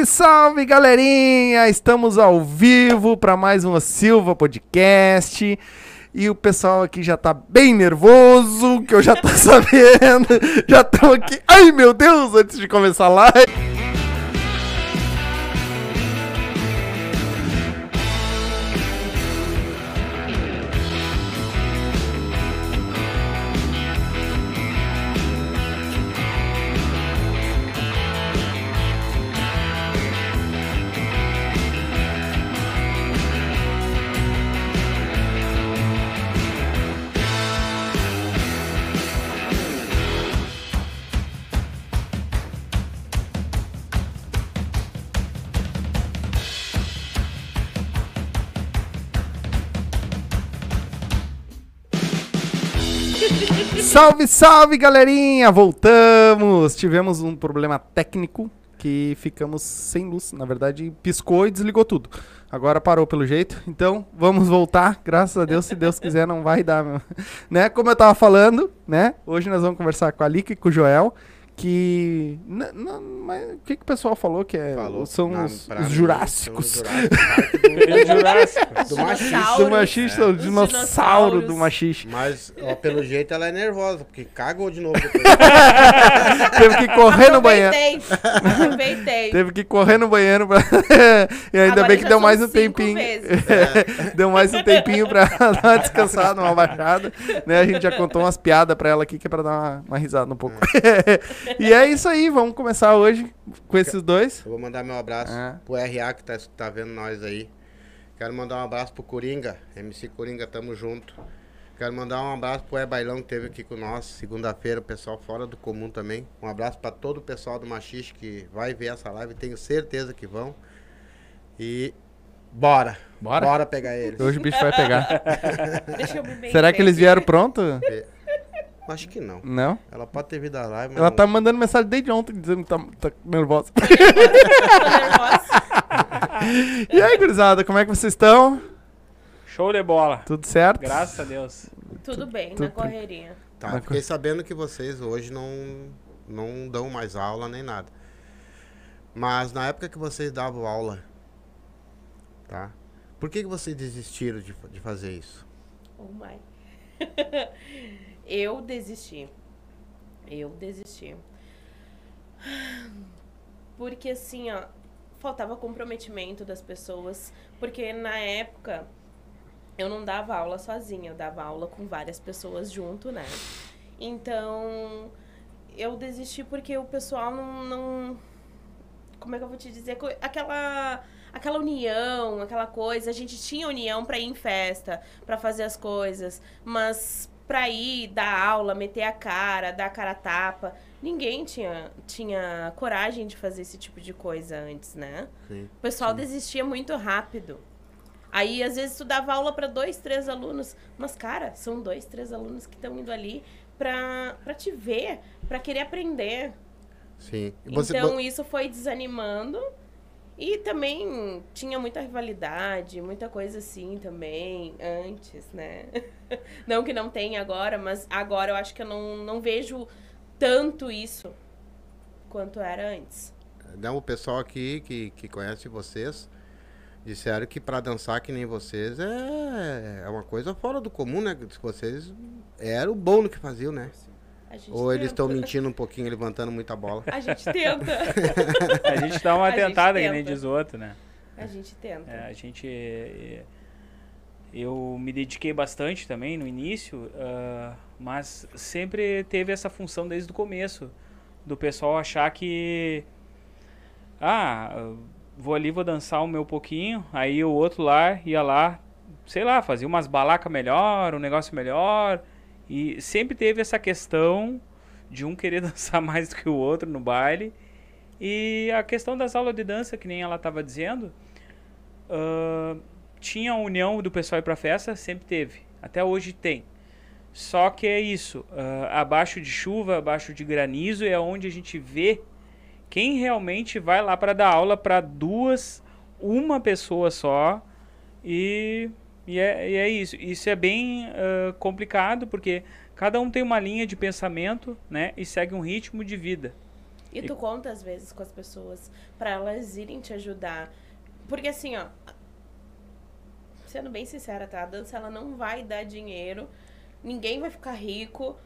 Salve, salve, galerinha! Estamos ao vivo para mais uma Silva Podcast. E o pessoal aqui já tá bem nervoso, que eu já tô sabendo. Já estão aqui. Ai, meu Deus, antes de começar a live. Salve, salve, galerinha! Voltamos! Tivemos um problema técnico que ficamos sem luz. Na verdade, piscou e desligou tudo. Agora parou pelo jeito. Então, vamos voltar. Graças a Deus, se Deus quiser, não vai dar. Meu. Né? Como eu tava falando, né? Hoje nós vamos conversar com a Lika e com o Joel que. Não, mas o que, que o pessoal falou que é, falou, são na, os, os Jurássicos? Os Jurássicos. do machista. Do machista, o dinossauro do machista. Mas, ó, pelo jeito, ela é nervosa, porque cagou de novo. Teve que correr no banheiro. Aproveitei. Teve que correr no banheiro pra... e ainda Agora bem que deu mais um tempinho. É. deu mais um tempinho pra dar uma descansada, uma baixada. Né? A gente já contou umas piadas pra ela aqui, que é pra dar uma, uma risada um pouco. É e é isso aí, vamos começar hoje com esses dois. Eu vou mandar meu abraço é. pro RA que tá, tá vendo nós aí. Quero mandar um abraço pro Coringa, MC Coringa, tamo junto. Quero mandar um abraço pro E-Bailão que teve aqui com nós, segunda-feira, o pessoal fora do comum também. Um abraço para todo o pessoal do Machiste que vai ver essa live, tenho certeza que vão. E bora. Bora? Bora pegar eles. Hoje o bicho vai pegar. Será que eles vieram pronto? Acho que não. Não? Ela pode ter vindo a live, Ela não... tá mandando mensagem desde ontem dizendo que tá, tá nervosa. e aí, gurizada, como é que vocês estão? Show de bola. Tudo certo? Graças a Deus. Tudo bem, Tudo na correria. Tá, fiquei sabendo que vocês hoje não, não dão mais aula nem nada. Mas na época que vocês davam aula, tá? Por que, que vocês desistiram de, de fazer isso? Oh my. Eu desisti. Eu desisti. Porque assim, ó, faltava comprometimento das pessoas. Porque na época eu não dava aula sozinha, eu dava aula com várias pessoas junto, né? Então eu desisti porque o pessoal não. não como é que eu vou te dizer? Aquela aquela união, aquela coisa. A gente tinha união para ir em festa, para fazer as coisas, mas pra ir dar aula, meter a cara, dar a cara a tapa. Ninguém tinha, tinha coragem de fazer esse tipo de coisa antes, né? Sim, o pessoal sim. desistia muito rápido. Aí, às vezes, tu dava aula para dois, três alunos. Mas, cara, são dois, três alunos que estão indo ali pra, pra te ver, pra querer aprender. Sim. Você... Então, isso foi desanimando. E também tinha muita rivalidade, muita coisa assim também, antes, né? não que não tenha agora, mas agora eu acho que eu não, não vejo tanto isso quanto era antes. Não, o pessoal aqui que, que conhece vocês disseram que para dançar que nem vocês é, é uma coisa fora do comum, né? Vocês era o bom no que faziam, né? Sim. Ou tenta. eles estão mentindo um pouquinho, levantando muita bola? A gente tenta. a gente dá uma a tentada, que nem diz outro, né? A gente tenta. É, a gente. É, eu me dediquei bastante também no início, uh, mas sempre teve essa função desde o começo do pessoal achar que. Ah, vou ali, vou dançar o meu pouquinho, aí o outro lá ia lá, sei lá, fazia umas balacas melhor, um negócio melhor e sempre teve essa questão de um querer dançar mais do que o outro no baile. E a questão das aulas de dança, que nem ela estava dizendo, uh, tinha a união do pessoal ir para festa, sempre teve. Até hoje tem. Só que é isso, uh, abaixo de chuva, abaixo de granizo, é onde a gente vê quem realmente vai lá para dar aula para duas, uma pessoa só e e é, e é isso. Isso é bem uh, complicado porque cada um tem uma linha de pensamento né, e segue um ritmo de vida. E tu conta às vezes com as pessoas pra elas irem te ajudar. Porque assim, ó, sendo bem sincera, tá? A dança ela não vai dar dinheiro, ninguém vai ficar rico,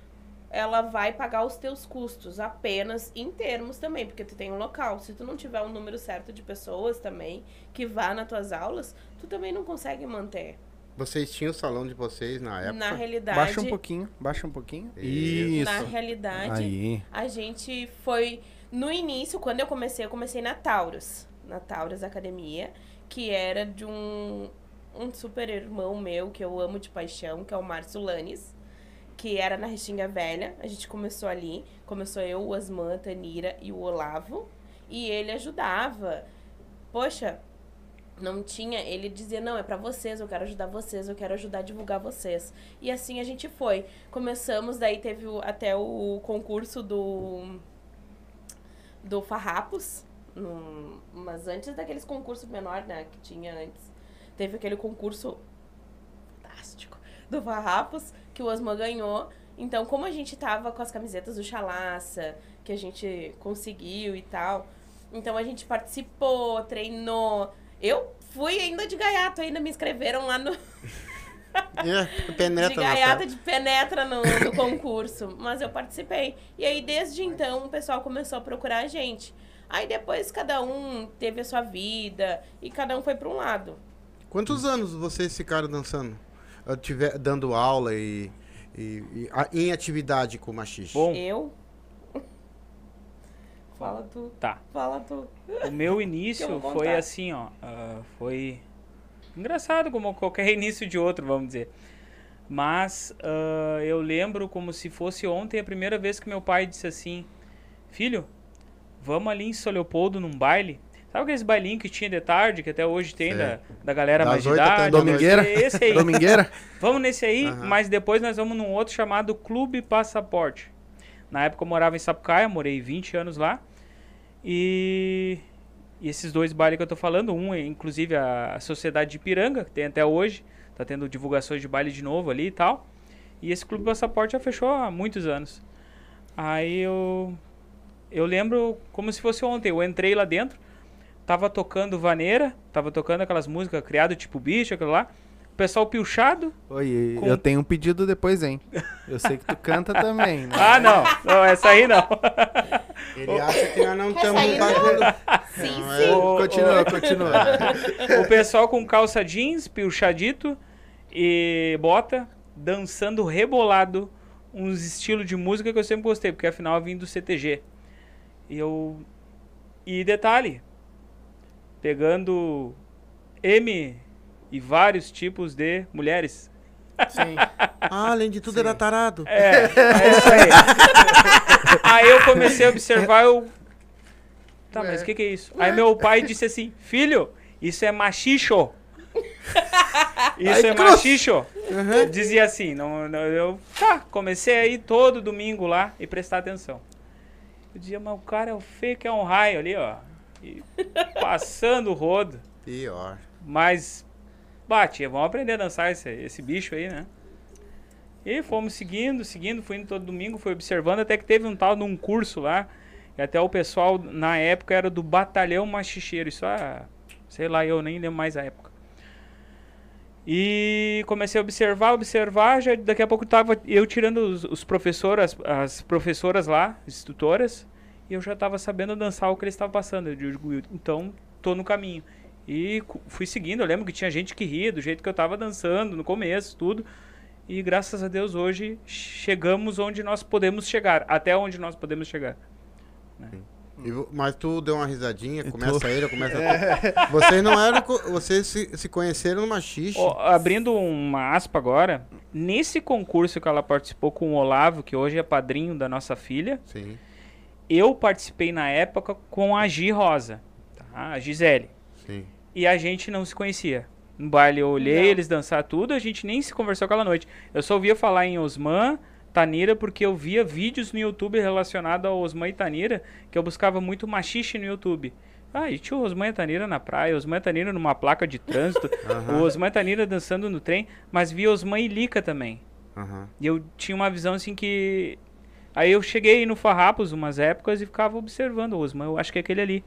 ela vai pagar os teus custos apenas em termos também, porque tu tem um local. Se tu não tiver um número certo de pessoas também que vá nas tuas aulas, tu também não consegue manter. Vocês tinham o salão de vocês na época? Na realidade, Baixa um pouquinho, baixa um pouquinho. Isso. na realidade, Aí. a gente foi no início, quando eu comecei, eu comecei na Taurus, na Taurus Academia, que era de um um super irmão meu que eu amo de paixão, que é o Márcio Lanes, que era na Restinga Velha. A gente começou ali, começou eu, o Asman, a Tanira e o Olavo, e ele ajudava. Poxa, não tinha, ele dizia, não, é pra vocês, eu quero ajudar vocês, eu quero ajudar a divulgar vocês. E assim a gente foi. Começamos, daí teve o- até o concurso do do Farrapos, mas antes daqueles concursos menor, né, que tinha antes. Teve aquele concurso fantástico do Farrapos, que o Osman ganhou. Então, como a gente tava com as camisetas do Chalaça, que a gente conseguiu e tal, então a gente participou, treinou. Eu fui ainda de gaiato, ainda me inscreveram lá no, É, penetra de gaiata tela. de penetra no, no concurso. Mas eu participei. E aí, desde então, o pessoal começou a procurar a gente. Aí depois cada um teve a sua vida e cada um foi para um lado. Quantos anos vocês ficaram dançando? Eu tiver, dando aula e, e- e a- em atividade com o machixe? Bom, Eu. Fala tu, tá. fala tu. O meu início foi assim, ó. ah, foi engraçado como qualquer início de outro, vamos dizer. Mas ah, eu lembro como se fosse ontem a primeira vez que meu pai disse assim: Filho, vamos ali em São Leopoldo num baile. Sabe aqueles bailinhos que tinha de tarde, que até hoje tem da, da galera Das mais de idade? da Domingueira? Esse aí. Domingueira? Vamos nesse aí, Aham. mas depois nós vamos num outro chamado Clube Passaporte. Na época eu morava em Sapucaia, morei 20 anos lá. E, e esses dois bailes que eu tô falando, um é inclusive a, a Sociedade de Piranga, que tem até hoje, tá tendo divulgações de baile de novo ali e tal. E esse Clube Passaporte já fechou há muitos anos. Aí eu eu lembro como se fosse ontem, eu entrei lá dentro, tava tocando vaneira, tava tocando aquelas músicas criado tipo bicho, aquilo lá. O pessoal pilchado, Oi, Com- eu tenho um pedido depois, hein? Eu sei que tu canta também, né? Ah, não. Não, essa aí não. Ele acha que nós não estamos bagulho. Sim, Não, sim. é- Continua, continua. O pessoal com calça jeans, pilchadito e bota, dançando rebolado, uns estilos de música que eu sempre gostei, porque afinal eu vim do CTG. E eu. E detalhe, pegando M e vários tipos de mulheres. Sim. Ah, além de tudo, era tarado. É, é isso aí. aí eu comecei a observar, eu. Tá, mas o que, que é isso? Aí meu pai disse assim: Filho, isso é machicho. Isso Ai, é cruz. machicho. Dizia assim, não, não, eu. Tá, comecei a ir todo domingo lá e prestar atenção. Eu dizia, mas o cara é o feio que é um raio ali, ó. E passando o rodo. Pior. Mas, bate, vamos aprender a dançar esse, esse bicho aí, né? E fomos seguindo, seguindo, fui indo todo domingo, fui observando, até que teve um tal de um curso lá, e até o pessoal, na época, era do Batalhão Machicheiro, isso é, sei lá, eu nem lembro mais a época. E comecei a observar, observar, já daqui a pouco tava eu tirando os, os professores, as, as professoras lá, as tutoras, e eu já tava sabendo dançar o que eles estavam passando. Eu digo, então, tô no caminho. E fui seguindo, eu lembro que tinha gente que ria do jeito que eu tava dançando no começo, tudo. E graças a Deus hoje chegamos onde nós podemos chegar, até onde nós podemos chegar. E vo- mas tu deu uma risadinha, E começa tu- ele, começa tu. Vocês não eram. co- Vocês se, se conheceram no machixe. Ó, abrindo uma aspa agora, nesse concurso que ela participou com o Olavo, que hoje é padrinho da nossa filha, Sim, eu participei na época com a Gi Rosa, tá? a Gisele. sim. E a gente não se conhecia. No baile eu olhei Não. eles dançar tudo, a gente nem se conversou aquela noite. Eu só ouvia falar em Osman, Tanira, porque eu via vídeos no YouTube relacionados ao Osman e Tanira, que eu buscava muito machixe no YouTube. Ah, e tinha o Osman e Tanira na praia, Osman e Tanira numa placa de trânsito, Aham. o Osman e Tanira dançando no trem, mas via Osman e Lica também. Aham. E eu tinha uma visão assim que Aí eu cheguei no Farrapos umas épocas e ficava observando o Osman. Eu acho que é aquele ali.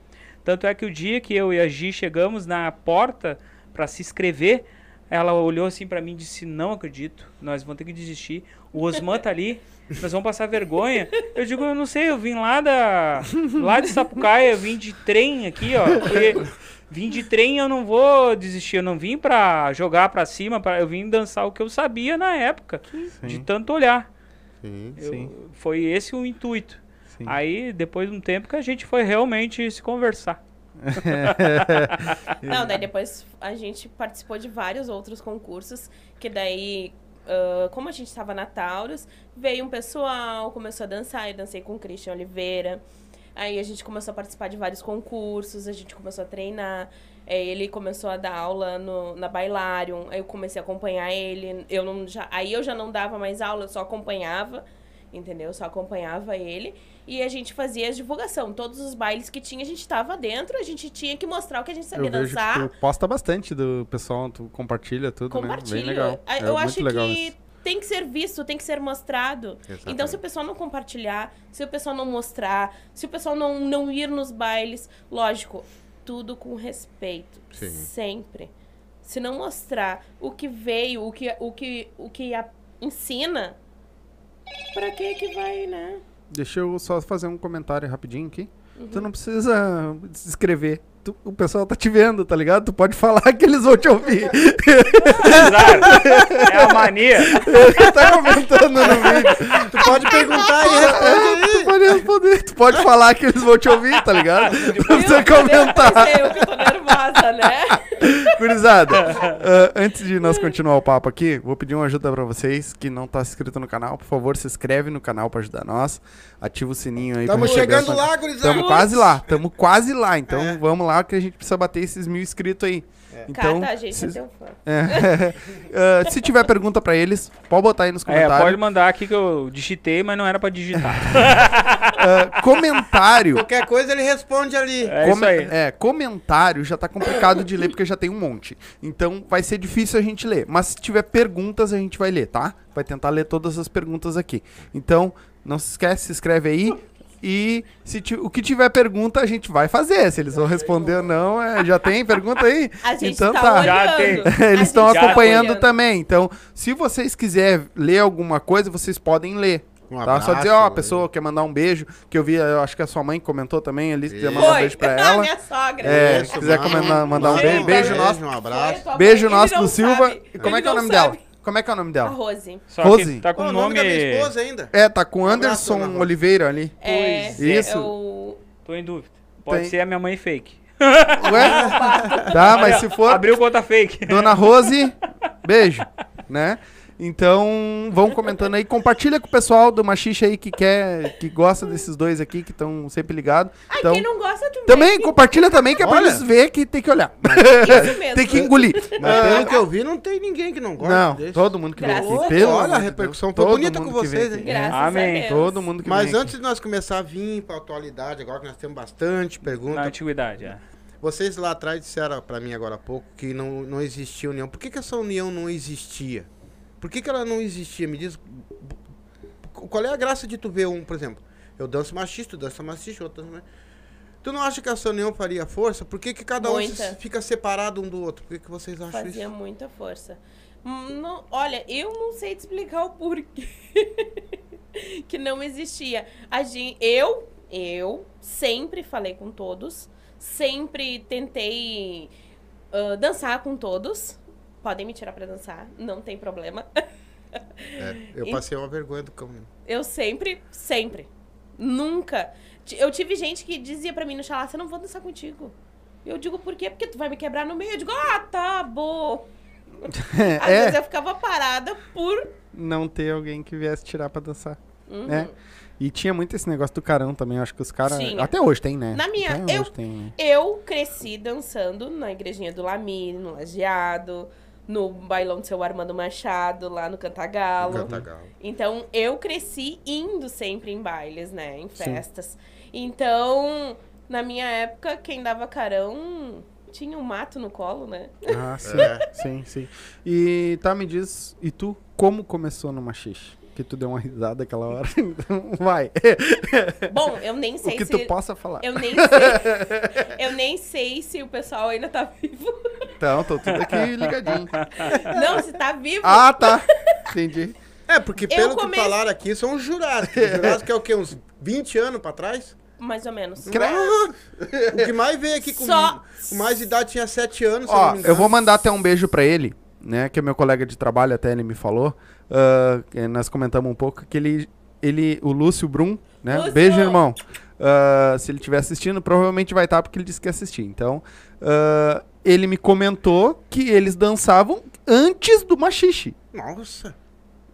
Tanto é que o dia que eu e a Gi chegamos na porta para se inscrever, ela olhou assim para mim e disse: Não acredito, nós vamos ter que desistir. O Osman tá ali, nós vamos passar vergonha. Eu digo: Eu não sei, eu vim lá da. lá de Sapucaia, eu vim de trem aqui, ó. Porque vim de trem eu não vou desistir, eu não vim pra jogar pra cima, pra, eu vim dançar o que eu sabia na época, de Sim. tanto olhar. Sim. Eu- Sim. Foi esse o intuito. Sim. Aí, depois de um tempo que a gente foi realmente se conversar. Não, daí depois a gente participou de vários outros concursos, que daí, ah, como a gente estava na Taurus, veio um pessoal, começou a dançar, eu dancei com o Christian Oliveira. Aí a gente começou a participar de vários concursos, a gente começou a treinar. Aí ele começou a dar aula no, na Bailarium, aí eu comecei a acompanhar ele. Eu não, já, aí eu já não dava mais aula, eu só acompanhava, entendeu? Só acompanhava ele. E a gente fazia a divulgação. Todos os bailes que tinha, a gente estava dentro, a gente tinha que mostrar o que a gente sabia Eu vejo dançar. que tu posta bastante do pessoal, tu compartilha tudo, Compartilha. né? Bem legal. Ah, É Eu acho legal que isso. tem que ser visto, tem que ser mostrado. Exatamente. Então, se o pessoal não compartilhar, se o pessoal não mostrar, se o pessoal não, não ir nos bailes, lógico, tudo com respeito. Sim. Sempre. Se não mostrar o que veio, o que, o que, o que a- ensina, pra que que vai, né? Deixa eu só fazer um comentário rapidinho aqui. Uhum. Tu não precisa se inscrever. Tu- o pessoal tá te vendo, tá ligado? Tu pode falar que eles vão te ouvir. Exato. é a mania. Ele tá comentando no vídeo. Tu pode perguntar e responder. Pode responder. Tu pode falar que eles vão te ouvir, tá ligado? Não precisa Eu, que comentar. eu, que tô nervosa, né? Gurizada, ah, antes de nós continuar o papo aqui, vou pedir uma ajuda pra vocês que não tá inscrito no canal. Por favor, se inscreve no canal pra ajudar nós. Ativa o sininho aí. pra Tamo receber chegando as lá, gurizada. Tamo quase lá, tamo quase lá. Então É. vamos lá que a gente precisa bater esses mil inscritos aí. Então, Cata, a gente se, é teu fã. é, ah, se tiver pergunta pra eles, pode botar aí nos É, comentários. pode mandar aqui que eu digitei, mas não era pra digitar. Ah, comentário. Qualquer coisa ele responde ali. É aí. é, comentário já tá complicado de ler porque já tem um monte. Então vai ser difícil a gente ler. Mas se tiver perguntas, a gente vai ler, tá? Vai tentar ler todas as perguntas aqui. Então, não se esquece, se inscreve aí. E se o que tiver pergunta, a gente vai fazer. Se eles vão responder ou não, é, já tem pergunta aí? A gente então tá, tá. Já tem. Eles estão tá acompanhando olhando. também. Então, se vocês quiserem ler alguma coisa, vocês podem ler. Um tá? Só abraço, dizer, ó, a pessoa quer mandar um beijo, que eu vi, eu acho que a sua mãe comentou também ali, se quiser mandar um beijo pra A ela. minha sogra. É, Isso, se quiser comentar- mandar um manda beijo, beijo nosso. Um abraço. Beijo nosso do Silva. sabe. E como é que é o nome sabe. dela? Como é que é o nome A dela? Rose. Só Rose. que tá com o nome da minha esposa ainda. É, tá com abraço, Anderson. Oliveira ali. É, Isso. é o... Tô em dúvida. Pode Tem. ser a minha mãe fake. Ué? Tá, mas se for Abriu conta fake. Dona Rose, beijo, né? Então, vão comentando aí, compartilha com o pessoal do Machixe aí que quer, que gosta desses dois aqui, que estão sempre ligados. Ai, Então, quem não gosta também. também compartilha também, que é pra Olha. eles ver que tem que olhar. Isso mesmo. tem que engolir. Mas pelo que eu vi, não tem ninguém que não gosta. Não, desse. todo mundo que vem Graças aqui. a Pelo Olha, amor a de repercussão foi todo bonita mundo com que vem vocês, aqui. hein? Graças Amém. a Deus. Todo mundo que Mas vem aqui. antes de nós começar a vir pra atualidade, agora que nós temos bastante Na perguntas. antiguidade, é. Vocês lá atrás disseram pra mim agora há pouco que não, não existia união. Por que, que essa união não existia? Por que, que ela não existia? Me diz. Qual é a graça de tu ver um, por exemplo, eu danço machista, tu dança machista, outro dança machista. Tu não acha que essa união faria força? Por que, que cada um Muita. se- fica separado um do outro? Por que, que vocês acham Fazia isso? muita força. Não- olha, eu não sei te explicar o porquê que não existia. A gente, eu, eu sempre falei com todos, sempre tentei ah, dançar com todos. Podem me tirar pra dançar, não tem problema. É, eu passei uma vergonha do caminho. Eu sempre, sempre, nunca. Eu tive gente que dizia pra mim no chalá, eu não vou dançar contigo. Eu digo, por quê? Porque tu vai me quebrar no meio. Eu digo, ah, tá bom. Às vezes É, eu ficava parada por. não ter alguém que viesse tirar pra dançar, Uhum. né? E tinha muito esse negócio do carão também, eu acho que os caras... Até hoje tem, né? Na minha- Até eu- tem. Eu cresci dançando na igrejinha do Lamir, no Lajeado, no bailão do seu Armando Machado, lá no Cantagalo. Cantagalo. Então, eu cresci indo sempre em bailes, né? Em festas. Então, na minha época, quem dava carão tinha um mato no colo, né? Ah, sim, É. sim, sim. E tá, me diz, e tu, como começou no Machixe? Que tu deu uma risada aquela hora. Então, vai. Bom, eu nem O sei que se. tu possa falar. Eu nem sei. eu nem sei se o pessoal ainda tá vivo. Então, tô tudo aqui ligadinho. Não, se tá vivo. Ah, tá. Entendi. É, porque pelo come- que falaram aqui, são os jurados. Os jurados que é o quê? Uns 20 anos pra trás? Mais ou menos. O que mais veio aqui com Só- com mais idade tinha 7 anos, Ó, não me eu vou mandar até um beijo pra ele, né? Que é meu colega de trabalho, até ele me falou. Que nós comentamos um pouco que ele, ele o Lúcio Brum, né? Lúcio! Beijo, irmão. Ah, se ele estiver assistindo, provavelmente vai estar porque ele disse que ia assistir. Então, ah, ele me comentou que eles dançavam antes do machixe. Nossa.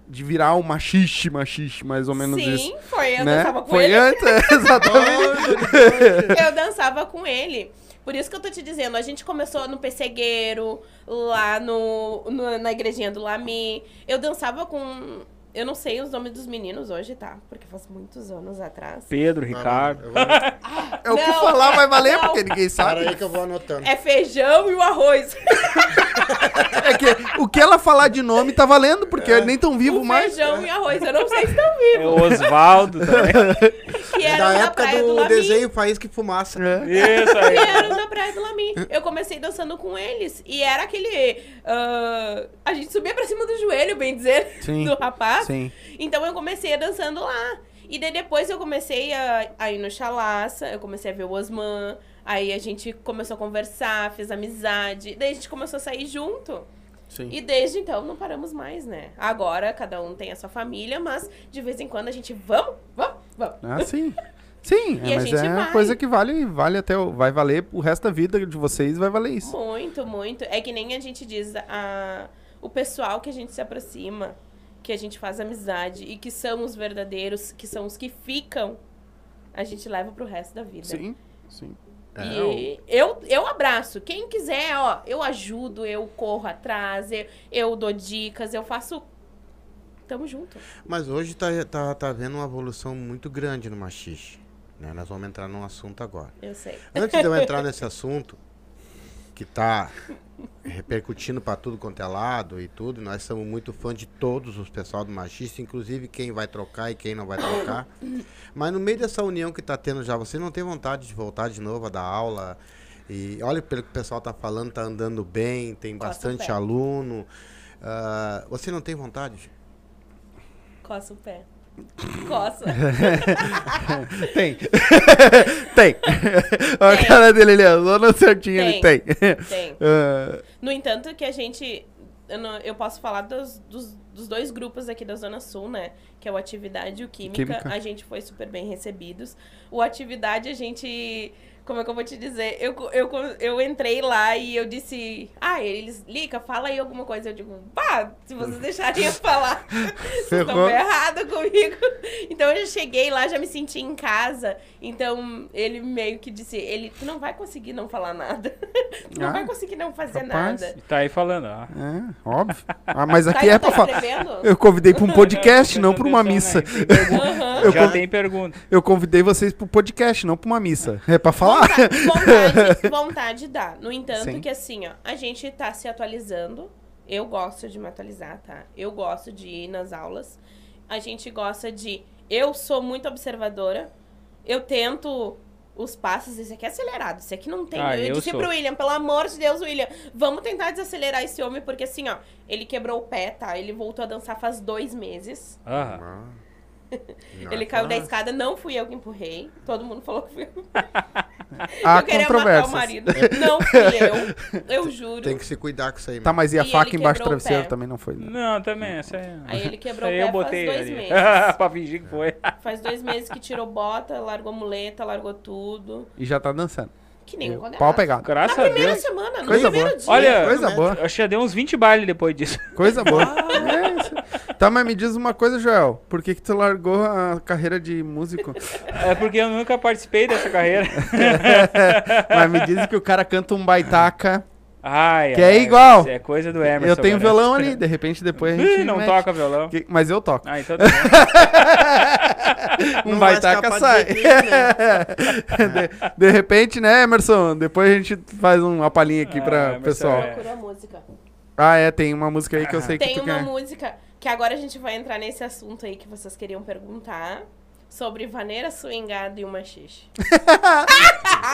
De virar o machixe, machixe, mais ou menos Sim, isso. foi. Eu né? dançava com Foi ele. antes, exatamente. Eu dançava com ele. Por isso que eu tô te dizendo, a gente começou no Pessegueiro, lá no, no- na igrejinha do Lami. Eu dançava com. Eu não sei os nomes dos meninos hoje, tá? Porque faz muitos anos atrás. Pedro, Ricardo. Eu vou- É o que falar vai valer, não. porque ninguém Para sabe. aí que eu vou anotando. É feijão e o arroz. É que o que ela falar de nome tá valendo, porque nem tão vivo o mais. feijão e o arroz. Eu não sei se estão É vivos. o Osvaldo também. Que É eram da na época praia do, do desenho Faísca e Fumaça. É. Isso aí. Que eram na praia do Lami. Eu comecei dançando com eles. E era aquele. ah, a gente subia pra cima do joelho, bem dizer, Sim, do rapaz. Sim. Então eu comecei dançando lá. E daí depois eu comecei a, a ir no Chalaça, eu comecei a ver o Osman. Aí a gente começou a conversar, fez amizade. Daí a gente começou a sair junto. Sim. E desde então não paramos mais, né? Agora cada um tem a sua família, mas de vez em quando a gente vamos, vamos, vamos. Ah, sim. Sim, é, mas é vai. coisa que vale, vale até o- vai valer o resto da vida de vocês, vai valer isso. Muito, muito. É que nem a gente diz, a, o pessoal que a gente se aproxima, que a gente faz amizade e que são os verdadeiros, que são os que ficam, a gente leva pro resto da vida. Sim, sim. É, E eu, eu abraço. Quem quiser, ó, eu ajudo, eu corro atrás, eu, eu dou dicas, eu faço. Tamo junto. Mas hoje tá, tá, tá havendo uma evolução muito grande no machixe. Né? Nós vamos entrar num assunto agora. Eu sei. Antes de eu entrar nesse assunto, que tá repercutindo para tudo quanto é lado e tudo, nós somos muito fã de todos os pessoal do machista, inclusive quem vai trocar e quem não vai trocar. Mas no meio dessa união que tá tendo já, você não tem vontade de voltar de novo a dar aula? E olha pelo que o pessoal tá falando, tá andando bem, tem o bastante aluno. Ah, você não tem vontade? Coça o pé. Coça. Tem. tem. A Tem. cara dele ali, ó, zona certinha ele tem. Tem. Ah, No entanto, que a gente. Eu, não- eu posso falar dos, dos, dos dois grupos aqui da Zona Sul, né? Que é o Atividade e o Química. Química. A gente foi super bem recebidos. O Atividade, a gente. Como é que eu vou te dizer? Eu, eu, eu entrei lá e eu disse. Ah, eles. Lica, fala aí alguma coisa. Eu digo, pá, se vocês deixarem eu falar, vocês estão errado comigo. Então eu já cheguei lá, já me senti em casa. Então ele meio que disse: ele, tu não vai conseguir não falar nada. tu não Ah, vai conseguir não fazer rapaz. nada. E tá aí falando, ó. é, óbvio. Ah, mas Tá, aqui é tô pra falar. Eu convidei pra um podcast, não pra uma missa. atenção, Eu Já con- tem pergunta. Eu convidei vocês pro podcast, não pra uma missa. É pra falar? Vontade, vontade, vontade dá. No entanto, Sim. que assim, ó, a gente tá se atualizando. Eu gosto de me atualizar, tá? Eu gosto de ir nas aulas. A gente gosta de. Eu sou muito observadora. Eu tento os passos. Esse aqui é acelerado. Esse aqui não tem. Ah, eu, eu disse sou. pro William, pelo amor de Deus, William, vamos tentar desacelerar esse homem, porque assim, ó, ele quebrou o pé, tá? Ele voltou a dançar faz dois meses. Ah. Não ele é caiu da escada, não fui eu que empurrei. Todo mundo falou que fui eu. Há eu queria matar o marido. Não fui eu. Eu juro. Tem que se cuidar com isso aí. Tá, mas e a E faca embaixo do travesseiro também não foi, né? não, também, essa é... Aí ele quebrou Essa aí o eu pé botei faz dois ali. meses. pra fingir que foi. Faz dois meses que tirou bota, largou muleta, largou tudo. E já tá dançando. Que nem um Eu- condenado. Pau pegado. Graças Na a primeira Deus. semana, no Coisa primeiro boa. dia. Olha, Coisa boa. Eu acho que já deu uns 20 bailes depois disso. Coisa boa. É isso. Tá, mas me diz uma coisa, Joel. Por que que tu largou a carreira de músico? É porque eu nunca participei dessa carreira. mas me diz que o cara canta um baitaca. Ai, Que ai, é igual. É coisa do Emerson. eu tenho garanto. violão ali, de repente depois a gente Ih, não mete. toca violão. Que- Mas eu toco. Ah, então tá. Um baitaca sai. de né? de, de repente, né, Emerson? Depois a gente faz uma palhinha aqui Ah, pra Emerson, pessoal. é. Procura a música. Ah, é, tem uma música aí que eu sei que Tem tu uma quer. música Que agora a gente vai entrar nesse assunto aí que vocês queriam perguntar. Sobre vaneira swingada e uma xixi.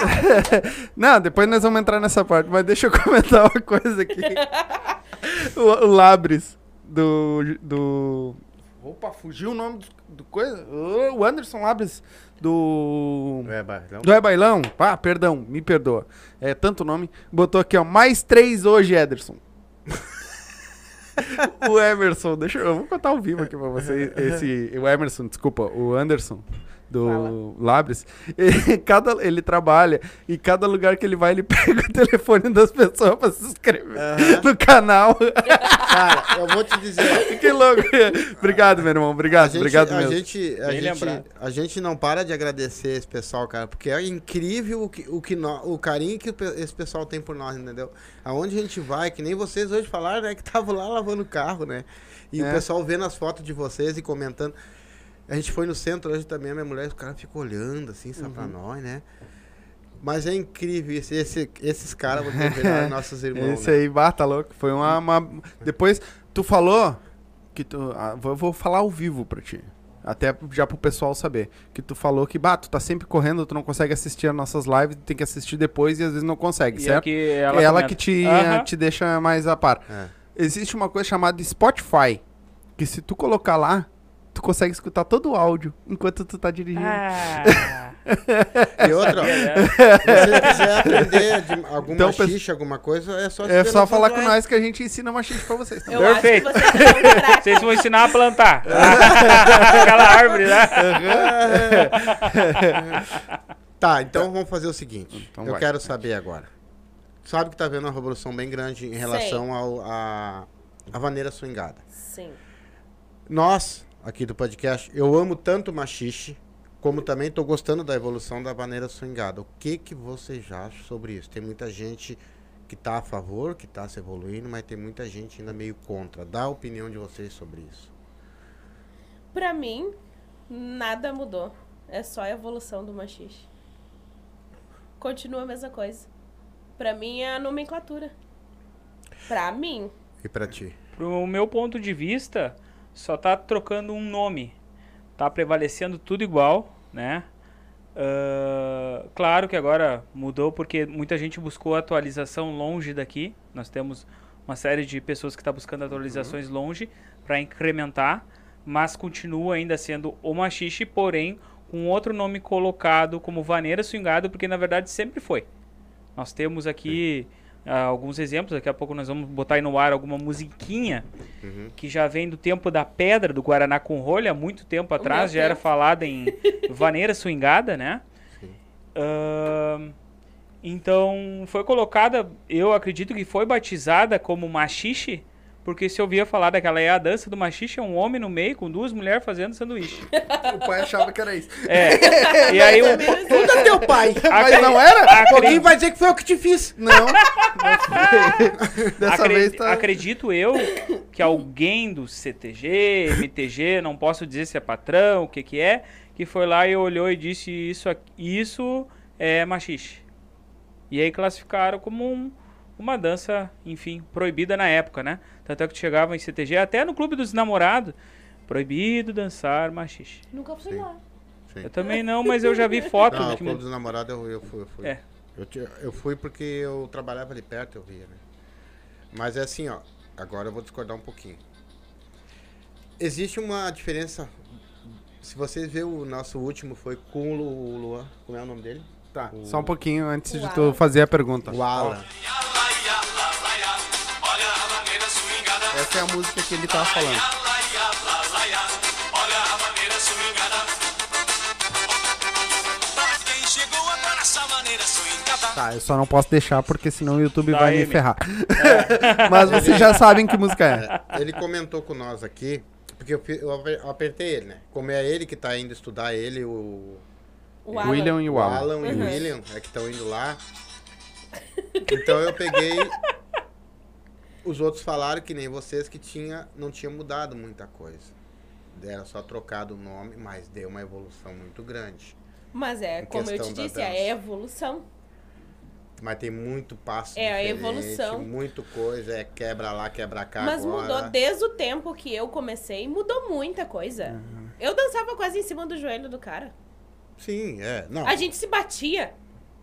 Não, depois nós vamos entrar nessa parte, mas deixa eu comentar uma coisa aqui. o, o Labres do, do. Opa, fugiu o nome do, do coisa. O Anderson Labres do. É, bailão. Do É Bailão? Ah, perdão, me perdoa. É tanto nome. Botou aqui, ó. Mais três hoje, Ederson. O Emerson, deixa eu. Eu vou contar ao vivo aqui pra você. Esse. O Emerson, desculpa, o Anderson. Do Fala. Labres, ele, cada, ele trabalha e cada lugar que ele vai, ele pega o telefone das pessoas pra se inscrever Aham. no canal. Cara, eu vou te dizer. que louco. Obrigado, meu irmão. A Obrigado, gente, obrigado a mesmo. gente, a, Bem gente, lembrado. a gente não para de agradecer esse pessoal, cara, porque é incrível o, que, o, que nó- o carinho que esse pessoal tem por nós, entendeu? Aonde a gente vai, que nem vocês hoje falaram, né, que estavam lá lavando o carro, né? E É. o pessoal vendo as fotos de vocês e comentando. A gente foi no centro hoje também, a minha mulher, o cara ficou olhando assim, só Uhum. pra nós, né? Mas é incrível, esse, esse- esses caras vão ter virar nossos irmãos. Esse né? aí, bata louco. Foi uma, uma- Depois, tu falou que tu. ah, vou, vou falar ao vivo pra ti. Até já pro pessoal saber. Que tu falou que, bah, tu tá sempre correndo, tu não consegue assistir as nossas lives, tem que assistir depois e às vezes não consegue, E certo? aqui É ela, ela comenta. que te, Aham. te deixa mais a par. É. Existe uma coisa chamada Spotify. Que se tu colocar lá, tu consegue escutar todo o áudio enquanto tu tá dirigindo. Ah, E outra, ó, se você quiser aprender de alguma Então, xixa, alguma coisa, é só É só falar com nós que a gente ensina uma xixi pra vocês. Tá? Eu Perfeito. acho que vocês. Vocês vão ensinar a plantar. Aquela árvore, né? Tá, então vamos fazer o seguinte. Então eu vai. quero saber agora. Sabe que tá vendo uma revolução bem grande em relação ao a, a vaneira swingada. Sim. Nós, aqui do podcast, eu amo tanto o machixe, como também tô gostando da evolução da vaneira swingada. O que que vocês já acham sobre isso? Tem muita gente que tá a favor, que tá se evoluindo, mas tem muita gente ainda meio contra. Dá a opinião de vocês sobre isso. Pra mim, nada mudou. É só a evolução do machixe. Continua a mesma coisa. Pra mim é a nomenclatura. Pra mim. E pra ti? Pro meu ponto de vista, só tá trocando um nome. Tá prevalecendo tudo igual, né? Ah, claro que agora mudou porque muita gente buscou atualização longe daqui. Nós temos uma série de pessoas que estão buscando atualizações longe para incrementar, mas continua ainda sendo o machixe, porém com outro nome colocado como vaneira swingado, porque na verdade sempre foi. Nós temos aqui ah, alguns exemplos, daqui a pouco nós vamos botar aí no ar alguma musiquinha Uhum. que já vem do tempo da pedra do Guaraná com rolha, há muito tempo atrás, meu já era falada em vaneira swingada, né? Sim. Ahn, então, foi colocada, eu acredito que foi batizada como machixe, porque se eu ouvia falar daquela é a dança do machixe, é um homem no meio com duas mulheres fazendo sanduíche. O pai achava que era isso. É. E aí o, é teu pai! Mas não era? Alguém vai dizer que foi eu que te fiz! Não. não foi. Dessa Acre- vez tá. Acredito eu que alguém do CTG, MTG, não posso dizer se é patrão, o que que é, que foi lá e olhou e disse isso, aqui- isso é machixe. E aí classificaram como um- uma dança, enfim, proibida na época, né? Tanto é que chegava em CTG, até no clube dos namorados, proibido dançar machixe. Nunca fui Sim. lá. Sim. Eu também não, mas eu já vi foto. Não, o que clube me- dos namorados eu, eu fui, eu fui. É. Eu, eu fui porque eu trabalhava ali perto, eu via, né? Mas é assim, ó. Agora eu vou discordar um pouquinho. Existe uma diferença. Se vocês verem o nosso último foi com o Lu- o Luan. Como é o nome dele? Tá, só um pouquinho antes de O tu Alan. fazer a pergunta. O Alan. Essa é a música que ele tava falando. Tá, eu só não posso deixar porque senão o YouTube vai me ferrar. Mas vocês já sabem que música é. É, ele comentou com nós aqui, porque eu, eu aper- eu apertei ele, né? Como é ele que tá indo estudar, ele, o, O Alan. William e o o Alan. Alan e o Uhum. William, é que estão indo lá. Então eu peguei. Os outros falaram que nem vocês que tinha, não tinha mudado muita coisa. Era só trocado o nome, mas deu uma evolução muito grande. Mas é, como eu te disse, dança. é evolução. Mas tem muito passo É, a evolução. Muito coisa, é quebra lá, quebra cá Mas agora. mudou desde o tempo que eu comecei, mudou muita coisa. Eu dançava quase em cima do joelho do cara. Sim, é. Não, A gente se batia.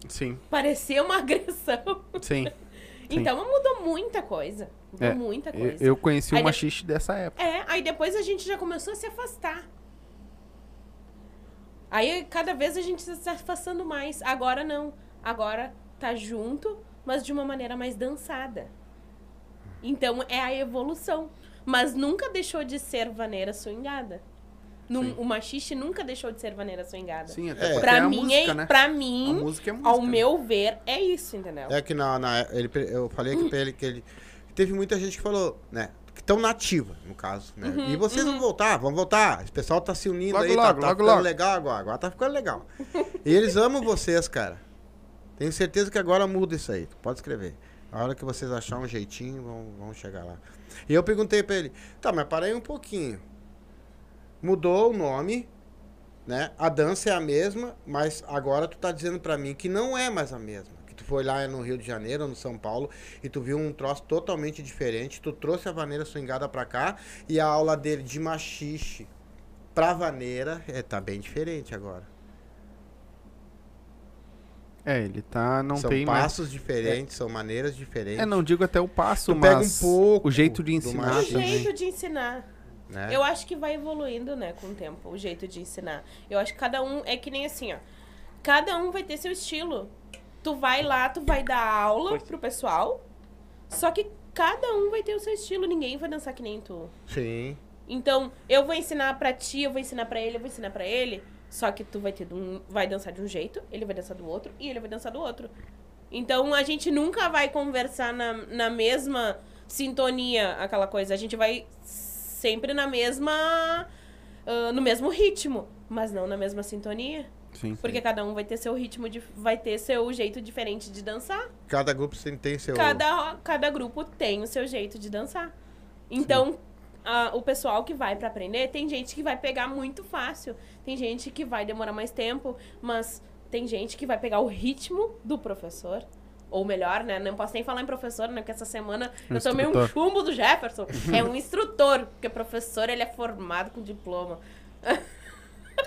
Sim, Parecia uma agressão. sim. Então mudou muita coisa. Mudou É, muita Eu, coisa. eu conheci Aí o de- machiste dessa época. É, aí depois a gente já começou a se afastar. Aí cada vez a gente está se afastando mais. Agora não. Agora tá junto, mas de uma maneira mais dançada. Então é a evolução. Mas nunca deixou de ser vaneira swingada. Num, o machiste nunca deixou de ser vaneira swingada. Sim, até porque pra é a mim, música, é, né? pra A mim, música é música. ao meu ver, é isso, entendeu? É que na, na- ele, eu falei aqui pra ele que ele. Teve muita gente que falou, né? Que estão nativa, no caso, né? Uhum, e vocês vão voltar, vão voltar. Esse pessoal tá se unindo Logo, aí, logo, tá, tá logo, ficando logo. legal agora. Agora tá ficando legal. e eles amam vocês, cara. Tenho certeza que agora muda isso aí. Pode escrever. A hora que vocês acharem um jeitinho, vão, vão chegar lá. E eu perguntei pra ele, tá, mas para aí um pouquinho. Mudou o nome, né? A dança é a mesma, mas agora tu tá dizendo pra mim que não é mais a mesma. Que tu foi lá no Rio de Janeiro, ou no São Paulo, e tu viu um troço totalmente diferente. Tu trouxe a vaneira swingada pra cá e a aula dele de machixe pra vaneira é, tá bem diferente agora. É, ele tá. Não são tem mais. passos diferentes, são maneiras diferentes. É, não digo até o passo, Tu pega um mas pouco o jeito de ensinar O jeito de ensinar. Né? Eu acho que vai evoluindo, né, com o tempo, o jeito de ensinar. Eu acho que cada um é que nem assim, ó. Cada um vai ter seu estilo. Tu vai lá, tu vai dar aula Pois. pro pessoal. Só que cada um vai ter o seu estilo, ninguém vai dançar que nem tu. Sim. Então, eu vou ensinar pra ti, eu vou ensinar pra ele, eu vou ensinar pra ele. Só que tu vai ter um, vai dançar de um jeito, ele vai dançar do outro e ele vai dançar do outro. Então a gente nunca vai conversar na, na mesma sintonia, aquela coisa. A gente vai sempre na mesma. ah, no mesmo ritmo, mas não na mesma sintonia. Sim. Porque cada um vai ter seu ritmo, de, vai ter seu jeito diferente de dançar. Cada grupo tem, seu. Cada, cada grupo tem o seu jeito de dançar. Então, a- o pessoal que vai pra aprender, tem gente que vai pegar muito fácil. Tem gente que vai demorar mais tempo, mas tem gente que vai pegar o ritmo do professor. Ou melhor, né? Não posso nem falar em professor, né? Porque essa semana eu tomei um Instrutor. chumbo do Jefferson. é um instrutor, porque professor ele é formado com diploma.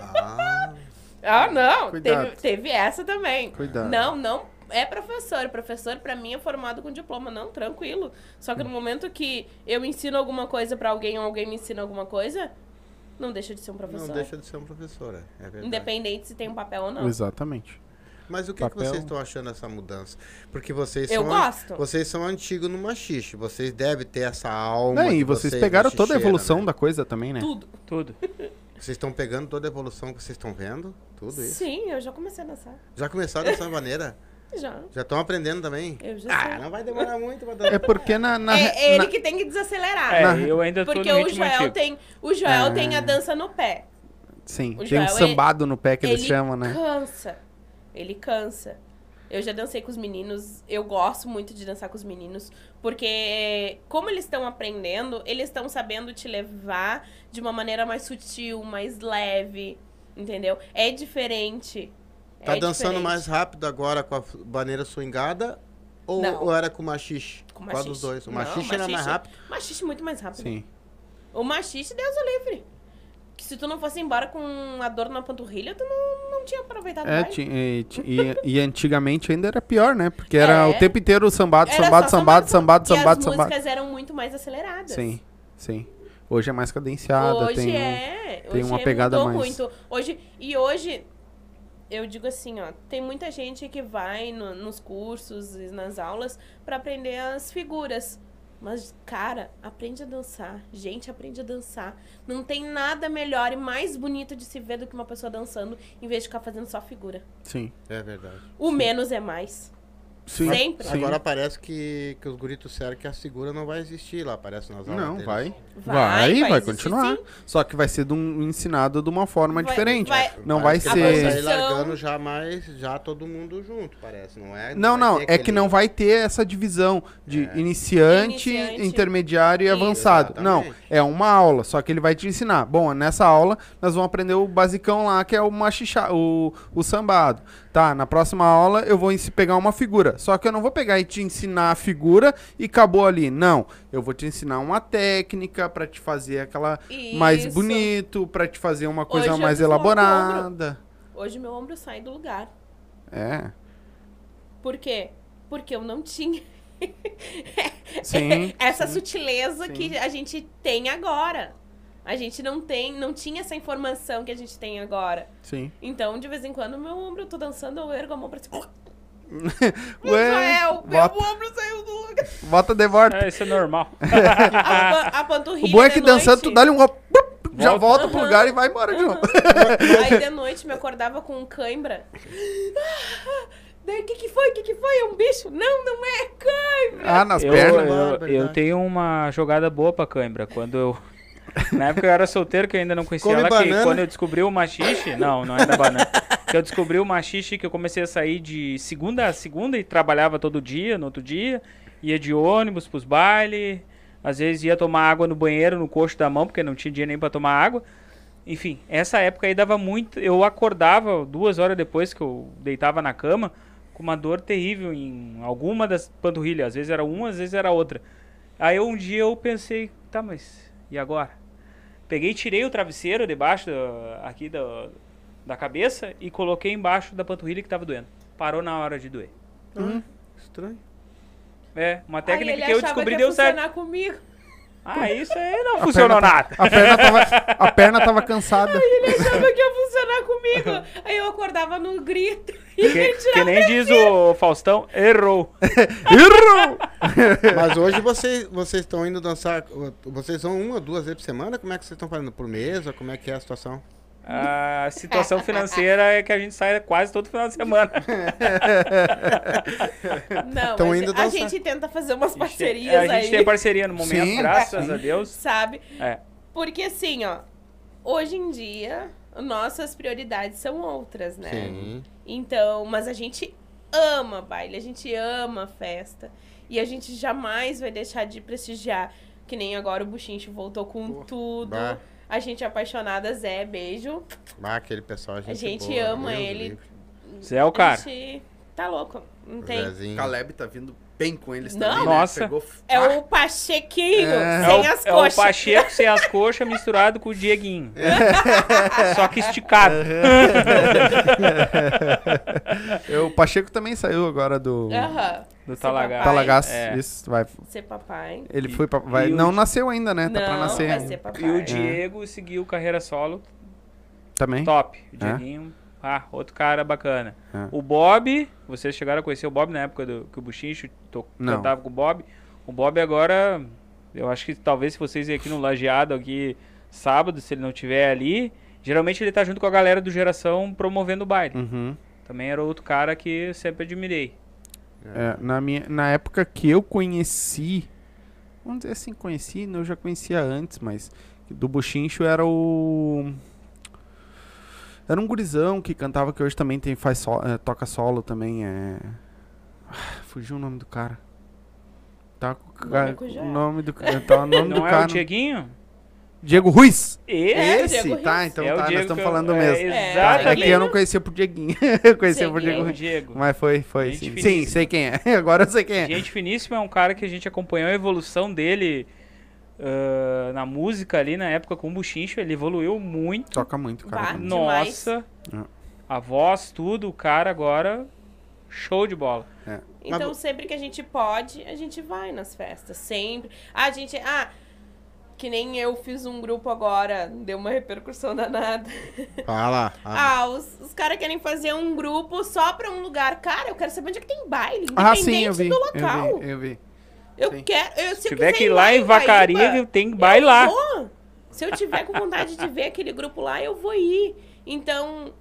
Ah, Ah, não. Teve, teve essa também. Cuidado. Não, não é professor. Professor, pra mim, é formado com diploma. Não, tranquilo. Só que no momento que eu ensino alguma coisa pra alguém ou alguém me ensina alguma coisa, não deixa de ser um professor. não deixa de ser um professor, é, é verdade. Independente se tem um papel ou não. Exatamente. Mas o que, que vocês estão achando dessa mudança? Porque vocês Eu são gosto. vocês são antigos no machixe, vocês devem ter essa alma. Não, e vocês vocês pegaram toda a evolução né? da coisa também, né? Tudo. Tudo. Vocês estão pegando toda a evolução que vocês estão vendo? Tudo isso? Sim, eu já comecei a dançar. Já começaram dessa maneira? Já. Já estão aprendendo também? Eu já Ah, sei. não vai demorar muito pra. É porque na. na, É, ele na- que tem que desacelerar. É, Na- eu ainda tô Porque no o Joel, antigo. tem, o Joel Ah. tem a dança no pé. Sim, o tem um Joel, sambado no pé que eles ele chamam, né? cansa. Ele cansa. Eu já dancei com os meninos. Eu gosto muito de dançar com os meninos. Porque, como eles estão aprendendo, eles estão sabendo te levar de uma maneira mais sutil, mais leve. Entendeu? É diferente. Tá É dançando diferente. mais rápido agora com a baneira swingada? Ou, ou era com o machixe? Com Qual dos machixe. dois? O Não, machixe era mais machixe. rápido? Machixe muito mais rápido. Sim. O machixe, Deus o livre. Que se tu não fosse embora com a dor na panturrilha, tu não, não tinha aproveitado É, mais. e, e, e antigamente ainda era pior, né? Porque era É. o tempo inteiro sambado, Era sambado, só sambado, sambado, E sambado, as sambado. músicas eram muito mais aceleradas. Sim, sim. Hoje é mais cadenciada, Hoje tem é. tem hoje uma é, pegada mais- muito. Hoje, e hoje, eu digo assim, ó, tem muita gente que vai no- nos cursos e nas aulas pra aprender as figuras. Mas, cara, aprende a dançar. Gente, aprende a dançar. Não tem nada melhor e mais bonito de se ver do que uma pessoa dançando em vez de ficar fazendo só figura. Sim. É verdade. O menos é mais. Sim. Sempre. Sim. Agora parece que, que os guritos disseram que a segura não vai existir lá, parece nas aulas Não, deles. vai. Vai, Vai, vai, continuar. sim. Só que vai ser de um, ensinado de uma forma Vai- diferente. vai- Não vai que ser. Vai sair largando já mais, já todo mundo junto, parece, não é? Não, não, ter é que aquele- não vai ter essa divisão de iniciante, Iniciante. intermediário e avançado. Não, Exatamente. é uma aula, só que ele vai te ensinar. Bom, nessa aula nós vamos aprender o basicão lá, que é o machichá, o, o sambado. Tá, na próxima aula eu vou pegar uma figura. Só que eu não vou pegar e te ensinar a figura e acabou ali. Não. Eu vou te ensinar uma técnica pra te fazer aquela mais Isso. bonito, pra te fazer uma coisa Hoje mais elaborada. Hoje meu ombro sai do lugar. É. Por quê? Porque eu não tinha Sim. essa sim. sutileza sim. que a gente tem agora. A gente não tem, não tinha essa informação que a gente tem agora. Sim. Então, de vez em quando, meu ombro, eu tô dançando, eu ergo a mão pra cima. Ué, meu bota, ombro saiu do lugar. bota de volta. É, isso é normal. A, a panturrilha O bom é que dançando, noite- tu dá-lhe um golpe, já Volta. volta pro lugar e vai embora de novo. Aí de noite me acordava com um cãibra. Daí, o que que foi? O que que foi? É um bicho? Não, não é cãibra. Ah, nas eu, pernas. eu, Barbaridade. eu tenho uma jogada boa pra cãibra. Quando eu. Na época eu era solteiro, que eu ainda não conhecia Come ela, que banana? quando eu descobri o machixe. Não, não é da banana. que eu descobri o machixe que eu comecei a sair de segunda a segunda e trabalhava todo dia, no outro dia. Ia de ônibus pros bailes. Às vezes ia tomar água no banheiro, no coxo da mão, porque não tinha dinheiro nem pra tomar água. Enfim, essa época aí dava muito. Eu acordava duas horas depois que eu deitava na cama com uma dor terrível em alguma das panturrilhas. Às vezes era uma, às vezes era outra. Aí um dia eu pensei, tá, mas e agora? Peguei, tirei o travesseiro debaixo da- aqui da, da cabeça e coloquei embaixo da panturrilha que tava doendo. Parou na hora de doer. Ah, estranho. É, uma técnica ele que eu achava descobri que ia deu certo. funcionar comigo. Ah, isso aí não funcionou nada. A perna tava, a perna tava cansada. Ele achava que ia funcionar comigo. Aí eu acordava no grito. Que, que nem diz o Faustão, errou. Errou! Mas hoje vocês vocês estão indo dançar. Vocês vão uma ou duas vezes por semana? Como é que vocês estão fazendo? Por mês? Ou como é que é a situação? A situação financeira é que a gente sai quase todo final de semana. Não, indo a gente tenta fazer umas A gente parcerias a gente aí, tem parceria no momento, Sim, graças sim. a Deus. sabe? É. Porque assim, ó, hoje em dia, nossas prioridades são outras, né? Sim. Então, mas a gente ama baile, a gente ama festa. E a gente jamais vai deixar de prestigiar. Que nem agora o Buchincho voltou com Pô, tudo. bah. A gente é apaixonada, Zé, beijo. Ah, aquele pessoal, a gente, gente boa, ama ele. Zé é o cara. A gente tá louco. Não tem. Zezinho. Caleb tá vindo bem com eles Não. também, Nossa. né? Pegou... É o Pachequinho, É. sem é, o, as é o coxas. Pacheco sem as coxas misturado com o Dieguinho. Só que esticado. O Pacheco também saiu agora do Aham. Do Ser papai. Talagaço. É. Isso, vai. Ser papai. Ele E- foi pra, vai, o Não Di- nasceu ainda, né? Tá não, pra nascer vai ainda. ser papai. E o Diego seguiu carreira solo Também. top. O Dieguinho, ah, outro cara bacana. É. O Bob, vocês chegaram a conhecer o Bob na época do, que o Buchincho to- cantava com o Bob. O Bob agora, eu acho que talvez se vocês irem aqui no Lajeado aqui sábado, se ele não tiver ali, geralmente ele tá junto com a galera do Geração promovendo o baile. Uhum. Também era outro cara que eu sempre admirei. É, na, minha, na época que eu conheci, vamos dizer assim, conheci, eu já conhecia antes, mas do Buchincho era o. Era um gurizão que cantava, que hoje também tem, faz so- é, toca solo também. É... Ah, Fugiu o nome do cara. Tá com o nome do, ca- tá o nome do Não é cara. o Dieguinho? Diego Ruiz! Esse É, Esse, Diego tá, Ruiz. então é tá, nós estamos eu- falando é, mesmo. É, Exatamente. Aqui eu não conhecia por Dieguinho. eu conhecia Sei por É Diego Ruiz. Diego. Mas foi, foi. Sim, sim sei quem é. Agora eu sei quem é. Gente Finíssimo é um cara que a gente acompanhou a evolução dele ah, na música ali na época com o Buchincho. Ele evoluiu muito. Toca muito, cara. Bah. Nossa. É. A voz, tudo, o cara agora. Show de bola. Então, Mas- sempre que a gente pode, a gente vai nas festas. Sempre. Ah, a gente. Ah, que nem eu fiz um grupo agora, deu uma repercussão danada. Fala. Ah, os, os caras querem fazer um grupo só pra um lugar. Cara, eu quero saber onde é que tem baile. Ah, Independente sim, eu vi. do local. Eu vi, eu vi. Eu Sim. quero. Eu, se Se eu tiver que ir lá em Vacaria, tem baile lá. eu vou. Se eu tiver com vontade de ver aquele grupo lá, eu vou ir. Então,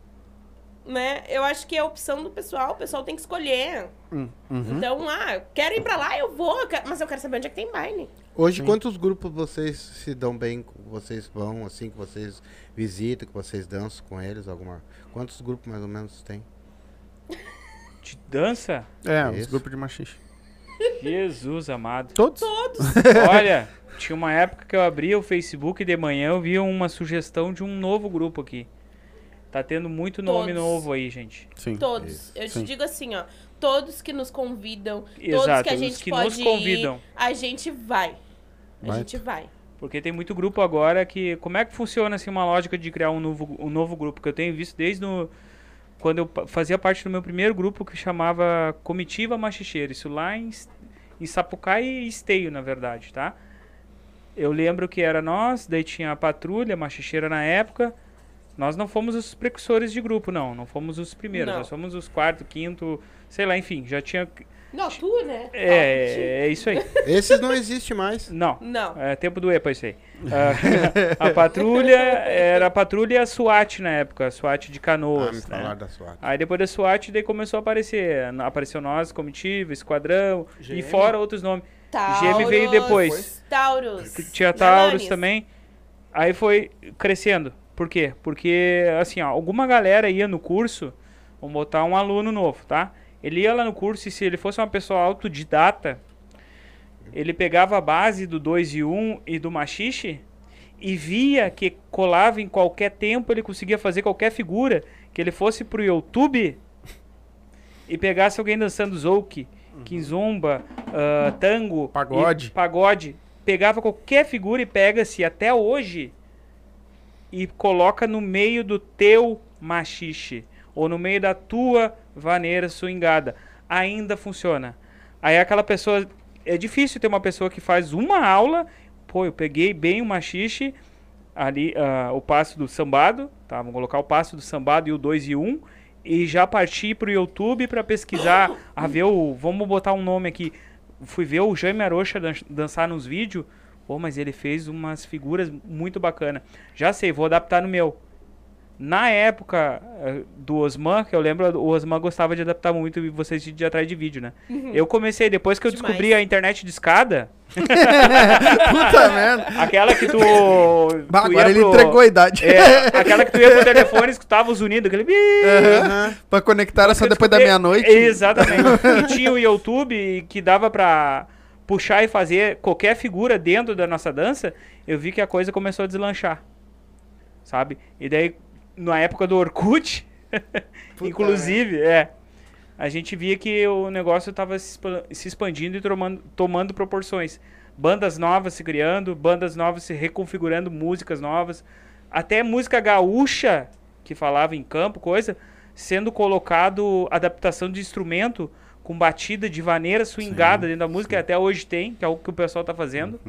né, eu acho que é a opção do pessoal, o pessoal tem que escolher. Hum, uhum. Então, ah, quero ir pra lá, eu vou, eu quero- mas eu quero saber onde é que tem baile. Hoje, quantos grupos vocês se dão bem, que vocês vão, assim, que vocês visitam, que vocês dançam com eles? alguma Quantos grupos mais ou menos tem? De dança? É, os Isso. grupos de machixe. Jesus amado. Todos? Olha, tinha uma época que eu abria o Facebook de manhã, eu via uma sugestão de um novo grupo aqui. Tá tendo muito nome Todos. novo aí, gente. Sim. Todos. Eu Sim. te digo assim, ó. Todos que nos convidam, todos Exato, que a gente que pode nos convidam. ir, a gente vai. A gente vai. Porque tem muito grupo agora que. Como é que funciona assim uma lógica de criar um novo, um novo grupo? Que eu tenho visto desde no, quando eu fazia parte do meu primeiro grupo que chamava Comitiva Machicheira. Isso lá em, em Sapucaí e Esteio, na verdade, tá? Eu lembro que era nós, daí tinha a patrulha, machicheira na época. Nós não fomos os precursores de grupo, não. Não fomos os primeiros. Não. Nós fomos os quarto, quinto, sei lá, enfim. Já tinha. Não, tu, né? É, é isso aí. Esses não existem mais. Não. Não. É tempo do EPA isso aí. Ah, a patrulha era a patrulha e a SWAT na época, a SWAT de Ah, me canoas. né? da SWAT. Aí depois da SWAT daí começou a aparecer. Apareceu nós, comitiva, esquadrão e GM. fora outros nomes. Taurus. GM veio depois. Taurus. Tinha Taurus também. Aí foi crescendo. Por quê? Porque, assim, ó, alguma galera ia no curso, vamos botar um aluno novo, tá? Ele ia lá no curso e se ele fosse uma pessoa autodidata, ele pegava a base do 2 e 1 um e do machixe e via que colava em qualquer tempo, ele conseguia fazer qualquer figura, que ele fosse pro YouTube e pegasse alguém dançando zouk, kizomba, ah, tango, Pagode. pagode, pegava qualquer figura e pega-se até hoje e coloca no meio do teu machixe ou no meio da tua vaneira swingada. Ainda funciona. Aí aquela pessoa é difícil ter uma pessoa que faz uma aula, pô, eu peguei bem o machixe ali ah, o passo do sambado, tá? Vamos colocar o passo do sambado e o 2 e 1 um, e já parti pro YouTube para pesquisar, a ver o, vamos botar um nome aqui. Fui ver o Jaime Arocha dan- dançar nos vídeos. Pô, mas ele fez umas figuras muito bacana. Já sei, vou adaptar no meu. Na época eh, do Osman, que eu lembro, o Osman gostava de adaptar muito e vocês de atrás de vídeo, né? Eu comecei, depois que eu Demais. descobri a internet de escada, Puta merda. aquela que tu. Bah, tu agora ia ele pro- entregou a idade. É, aquela que tu ia pro telefone e escutava os unidos, aquele. Aham. pra conectar era só depois da meia-noite. Exatamente. e tinha o YouTube que dava pra puxar e fazer qualquer figura dentro da nossa dança. Eu vi que a coisa começou a deslanchar. Sabe? E daí, na época do Orkut, inclusive, é. A gente via que o negócio estava se expa- se expandindo e tomando, tomando proporções. Bandas novas se criando, bandas novas se reconfigurando, músicas novas. Até música gaúcha, que falava em campo, coisa, sendo colocado adaptação de instrumento com batida de vaneira swingada dentro da música, que até hoje tem, que é o que o pessoal tá fazendo.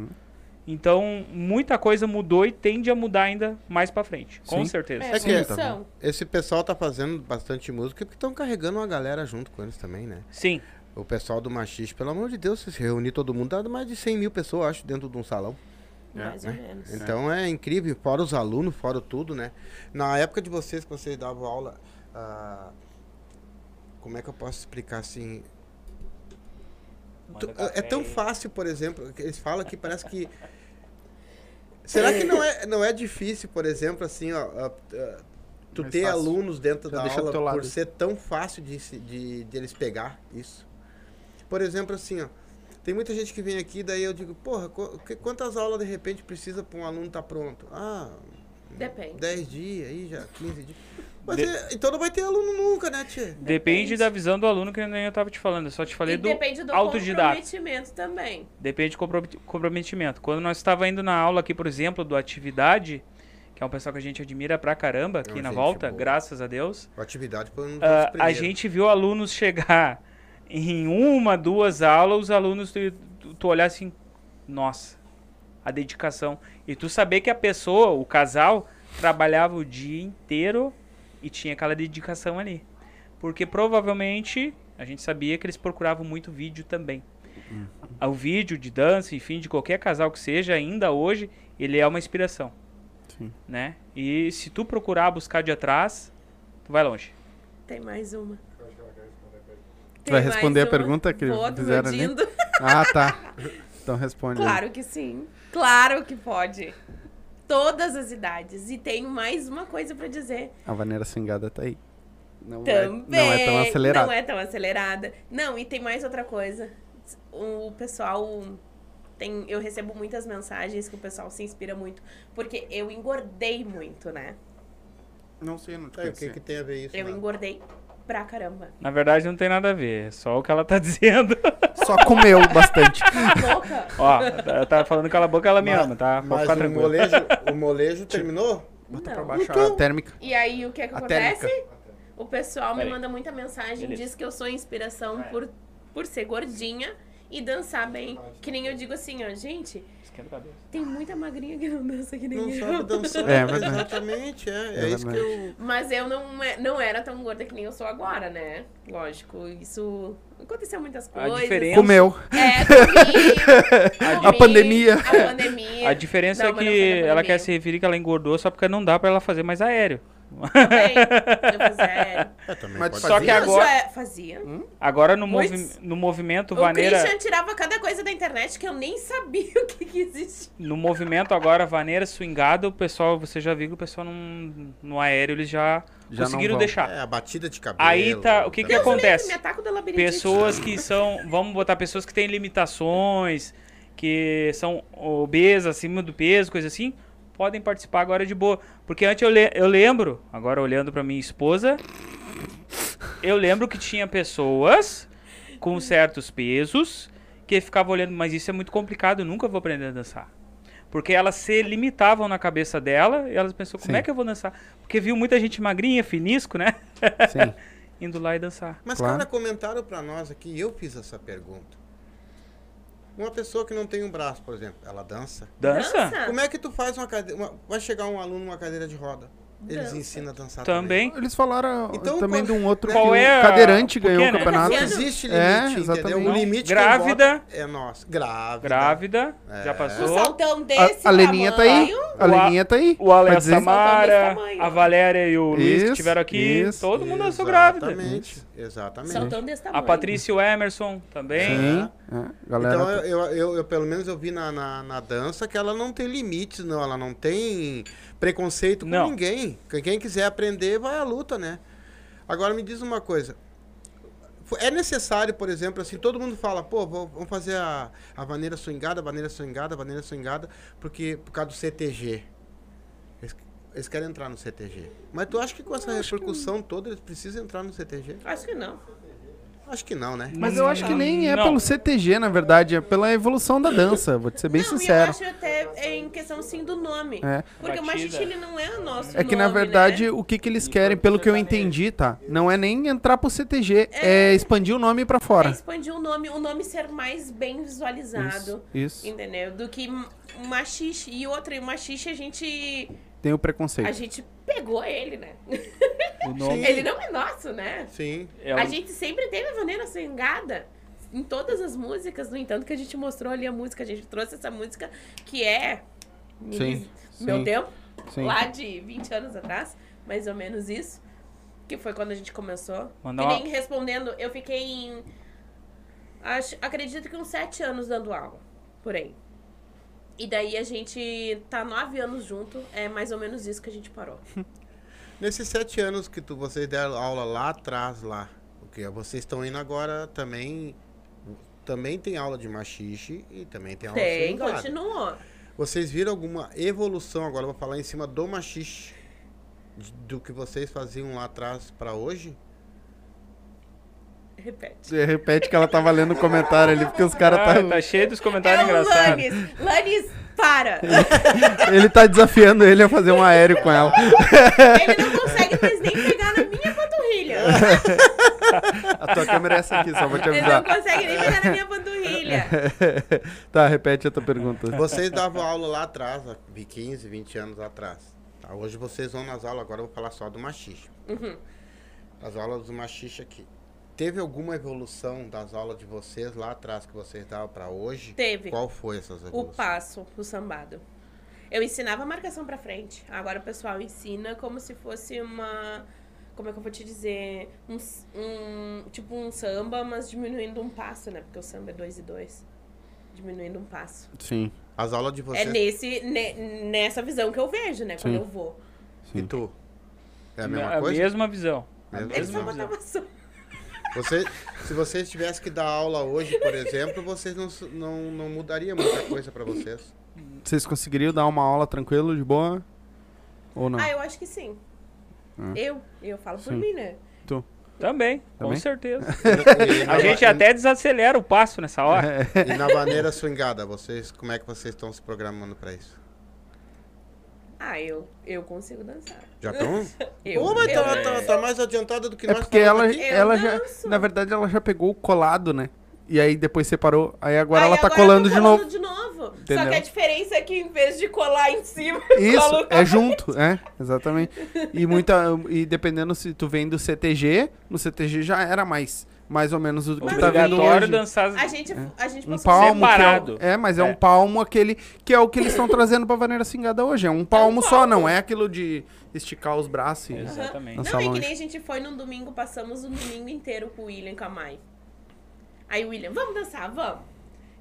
Então, muita coisa mudou e tende a mudar ainda mais pra frente, com Sim. certeza. É, É que- evolução. Esse pessoal tá fazendo bastante música porque estão carregando uma galera junto com eles também, né? Sim, O pessoal do Machiste, pelo amor de Deus, se reunir todo mundo, dá mais de 100 mil pessoas, acho, dentro de um salão. Mais ou menos. Então é incrível, fora os alunos, fora tudo, né? Na época de vocês, que vocês davam aula, ah, como é que eu posso explicar assim? Tu- café é tão fácil, por exemplo, que eles falam que parece que. Será que não é, não é difícil, por exemplo, assim, ó, tu Mais ter fácil. alunos dentro Já da aula por lado. ser tão fácil de, de, de eles pegar isso? Por exemplo, assim, ó, tem muita gente que vem aqui, daí eu digo, porra, quantas aulas de repente precisa para um aluno estar pronto? Ah, Depende. 10 dias, aí já, 15 dias. Mas De- é- então não vai ter aluno nunca, né, tia? depende Depende. da visão do aluno que nem eu tava te falando. Eu só te falei E do depende do autodidata. comprometimento também. Depende do compro- comprometimento. Quando nós estava indo na aula aqui, por exemplo, do Atividade, que é um pessoal que a gente admira pra caramba aqui Não, na gente volta, boa. graças a Deus, A atividade foi um dos ah, a gente viu alunos chegar em uma, duas aulas, os alunos, tu, tu, tu olhar assim, nossa, a dedicação. E tu saber que a pessoa, o casal, trabalhava o dia inteiro e tinha aquela dedicação ali. Porque provavelmente a gente sabia que eles procuravam muito vídeo também. O vídeo de dança, enfim, de qualquer casal que seja, ainda hoje, ele é uma inspiração. Sim. Né? E se tu procurar buscar de atrás, tu vai longe. Tem mais uma. Tu vai responder a uma? pergunta que Vou, fizeram ali? Ah, tá. Então responde. aí. Claro que sim. Claro que pode. Todas as idades. E tenho mais uma coisa pra dizer. A vaneira swingada tá aí. Não é, Também. não é tão acelerada. Não é tão acelerada. Não, e tem mais outra coisa. O pessoal tem. Eu recebo muitas mensagens que o pessoal se inspira muito. Porque eu engordei muito, né? Não sei, não te Aí, o que, que tem a ver isso? Eu Nada? engordei pra caramba. Na verdade, não tem nada a ver. É só o que ela tá dizendo. Só comeu bastante. Cala a boca. Ó, eu tava falando cala a boca, ela me Mas- ama, tá? Pode Mas o molejo, o molejo terminou? Bota pra baixo Então- a térmica. E aí, o que é que A acontece? térmica. O pessoal me manda muita mensagem, Beleza. diz que eu sou inspiração por, por ser gordinha e dançar bem. Que nem eu digo assim, ó, gente, Esquenta a cabeça. tem muita magrinha que não dança que nem Não eu. sabe dançar. É, verdade. Exatamente, é. É, É isso que eu. Mas eu não, é- não era tão gorda que nem eu sou agora, né? Lógico, isso aconteceu muitas A coisas. diferença- Comeu. É, comi, A comi, pandemia. A pandemia. A diferença Não, é mas não que foi na ela quer se referir que ela engordou só porque não dá pra ela fazer mais aéreo. Também, eu fizer. É, também Mas pode só que agora- já fazia. Agora no, movi no movimento O vaneira. Christian tirava cada coisa da internet que eu nem sabia o que, que existia. No movimento agora, vaneira swingada, o pessoal, você já viu que o pessoal não, no aéreo eles já, Já conseguiram vão. deixar. É, a batida de cabelo. Aí tá, o que que Deus acontece? Me ataco da labirintite. Pessoas que são, vamos botar pessoas que têm limitações, que são obesas, acima do peso, coisa assim, podem participar agora de boa. Porque antes eu, le- eu lembro, agora olhando pra minha esposa, eu lembro que tinha pessoas com certos pesos que ficavam olhando, mas isso é muito complicado, eu nunca vou aprender a dançar. Porque elas se limitavam na cabeça dela e elas pensavam, como Sim. é que eu vou dançar? Porque viu muita gente magrinha, finisco, né? Sim. Indo lá e dançar. Mas, Claro. cara, comentaram pra nós aqui, eu fiz essa pergunta. Uma pessoa que não tem um braço, por exemplo, ela dança. Dança? Como é que tu faz uma cadeira. Vai chegar um aluno numa cadeira de roda. Eles Dança. ensinam a dançar Também. Eles falaram Então, também qual- de um outro qual que é o a- cadeirante por ganhou quê, o né? campeonato. Não existe É, limite, entendeu? exatamente. O limite Grávida. é nosso. Grávida. Grávida, já É. Um passou. saltão desse A, a Leninha tá aí. A Leninha tá aí. O Ale, Vai a dizer- Samara, a Valéria e o Luiz que estiveram aqui, isso. todo mundo dançou grávida. Exatamente. Exatamente. Saltão desse A tamanho. Patrícia e o Emerson também. Sim. É, galera. Então, eu, eu, eu- eu, pelo menos eu vi na, na, na dança que ela não tem limites, não. Ela não tem preconceito com Não. ninguém. Quem- Quem quiser aprender, vai à luta, né? Agora, me diz uma coisa. É necessário, por exemplo, assim, todo mundo fala, pô, vamos fazer a, a vaneira swingada, a vaneira swingada, a vaneira swingada, porque, por causa do CTG. Eles, querem entrar no CTG. Mas tu acha que com essa repercussão toda eles precisam entrar no CTG? Acho que não. Acho que não, né? Mas eu acho que nem é Não. pelo CTG, na verdade, é pela evolução da dança, vou te ser bem não, sincero. eu acho até em questão, sim, do nome. É. Porque o Batida. machixe, ele não é o nosso É que na nome, verdade né? o que, que eles querem, pelo que eu entendi, tá? Não é nem entrar pro CTG, é, expandir o nome pra É fora. expandir o nome, o nome ser mais bem visualizado. Isso, isso. Entendeu? Do que machixe. E outra, e o machixe a gente. Tem o A preconceito. gente pegou ele, né? O nome Ele não é nosso, né? Sim. é o- A gente sempre teve a vaneira swingada em todas as músicas, no entanto que a gente mostrou ali a música, a gente trouxe essa música que é Sim, meu sim, tempo, sim. lá de 20 anos atrás, mais ou menos isso, que foi quando a gente começou. Mandar e uma- nem respondendo, eu fiquei em acho, acredito que uns 7 anos dando aula, por aí. E daí a gente tá nove anos junto, é mais ou menos isso que a gente parou. Nesses sete anos que tu, vocês deram aula lá atrás, lá, o que vocês estão indo agora também, também tem aula de machixe e também tem aula Tem, swingada. continuou. Vocês viram alguma evolução, agora vou falar em cima do machixe, de- do que vocês faziam lá atrás pra hoje? Repete. Você repete que ela tava lendo o comentário ali, porque os caras Ah, tá... tá cheio dos É comentários o engraçados. Lanis. Lanis, para! Ele tá desafiando ele a fazer um aéreo com ela. Ele não consegue mais nem pegar na minha panturrilha. A tua câmera é essa aqui, só vou te Ele não avisar. consegue nem pegar na minha panturrilha. tá, repete a tua pergunta. Vocês davam aula lá atrás, há 15, 20 anos atrás. Tá? Hoje vocês vão nas aulas, agora eu vou falar só do machixe. Uhum. As aulas do machixe aqui. Teve alguma evolução das aulas de vocês lá atrás que vocês davam pra hoje? Teve. Qual foi essas O evoluções? passo, o sambado. Eu ensinava a marcação pra frente. Agora o pessoal ensina como se fosse uma. Como é que eu vou te dizer? Um, um- tipo um samba, mas diminuindo um passo, né? Porque o samba é dois e dois. Diminuindo um passo. Sim, As aulas de vocês É nesse, ne- nessa visão que eu vejo, né? Quando Sim. eu vou. e tu? É a mesma a coisa? mesma visão. Mesma Eles visão. só botavam só. Você, se vocês tivessem que dar aula hoje, por exemplo, vocês não, não, não mudaria muita coisa pra vocês. Vocês conseguiriam dar uma aula tranquilo, de boa? Ou não? Ah, eu acho que sim. Eu, eu falo por Sim. mim, né? Tu. Também, com Também? certeza. E na A gente até desacelera o passo nessa hora. E na maneira swingada, vocês, como é que vocês estão se programando pra isso? Ah, eu, eu consigo dançar. Já estão? Eu, Ô, mas eu tá, tá- tá mais adiantada do que É nós porque ela, ela já. Na verdade, ela já pegou o colado, né? E aí depois separou. Aí agora Aí ela tá agora colando eu de tô novo. colando de novo. Só Entendeu? que a diferença é que em vez de colar em cima, Isso, é junto, é, exatamente. E muita. E dependendo se tu vem do CTG, no CTG já era mais. Mais ou menos o que tá vindo hoje. dançar. A gente, a gente Um palmo. é o- Separado. é, mas é, um É. palmo aquele. Que é o que eles estão trazendo pra vaneira cingada hoje. É um palmo só, palmo. não é aquilo de esticar os braços. e- Exatamente. Não, é que longe. nem a gente foi num domingo, passamos um domingo inteiro com o William e com a Mai. Aí o William, vamos dançar, vamos.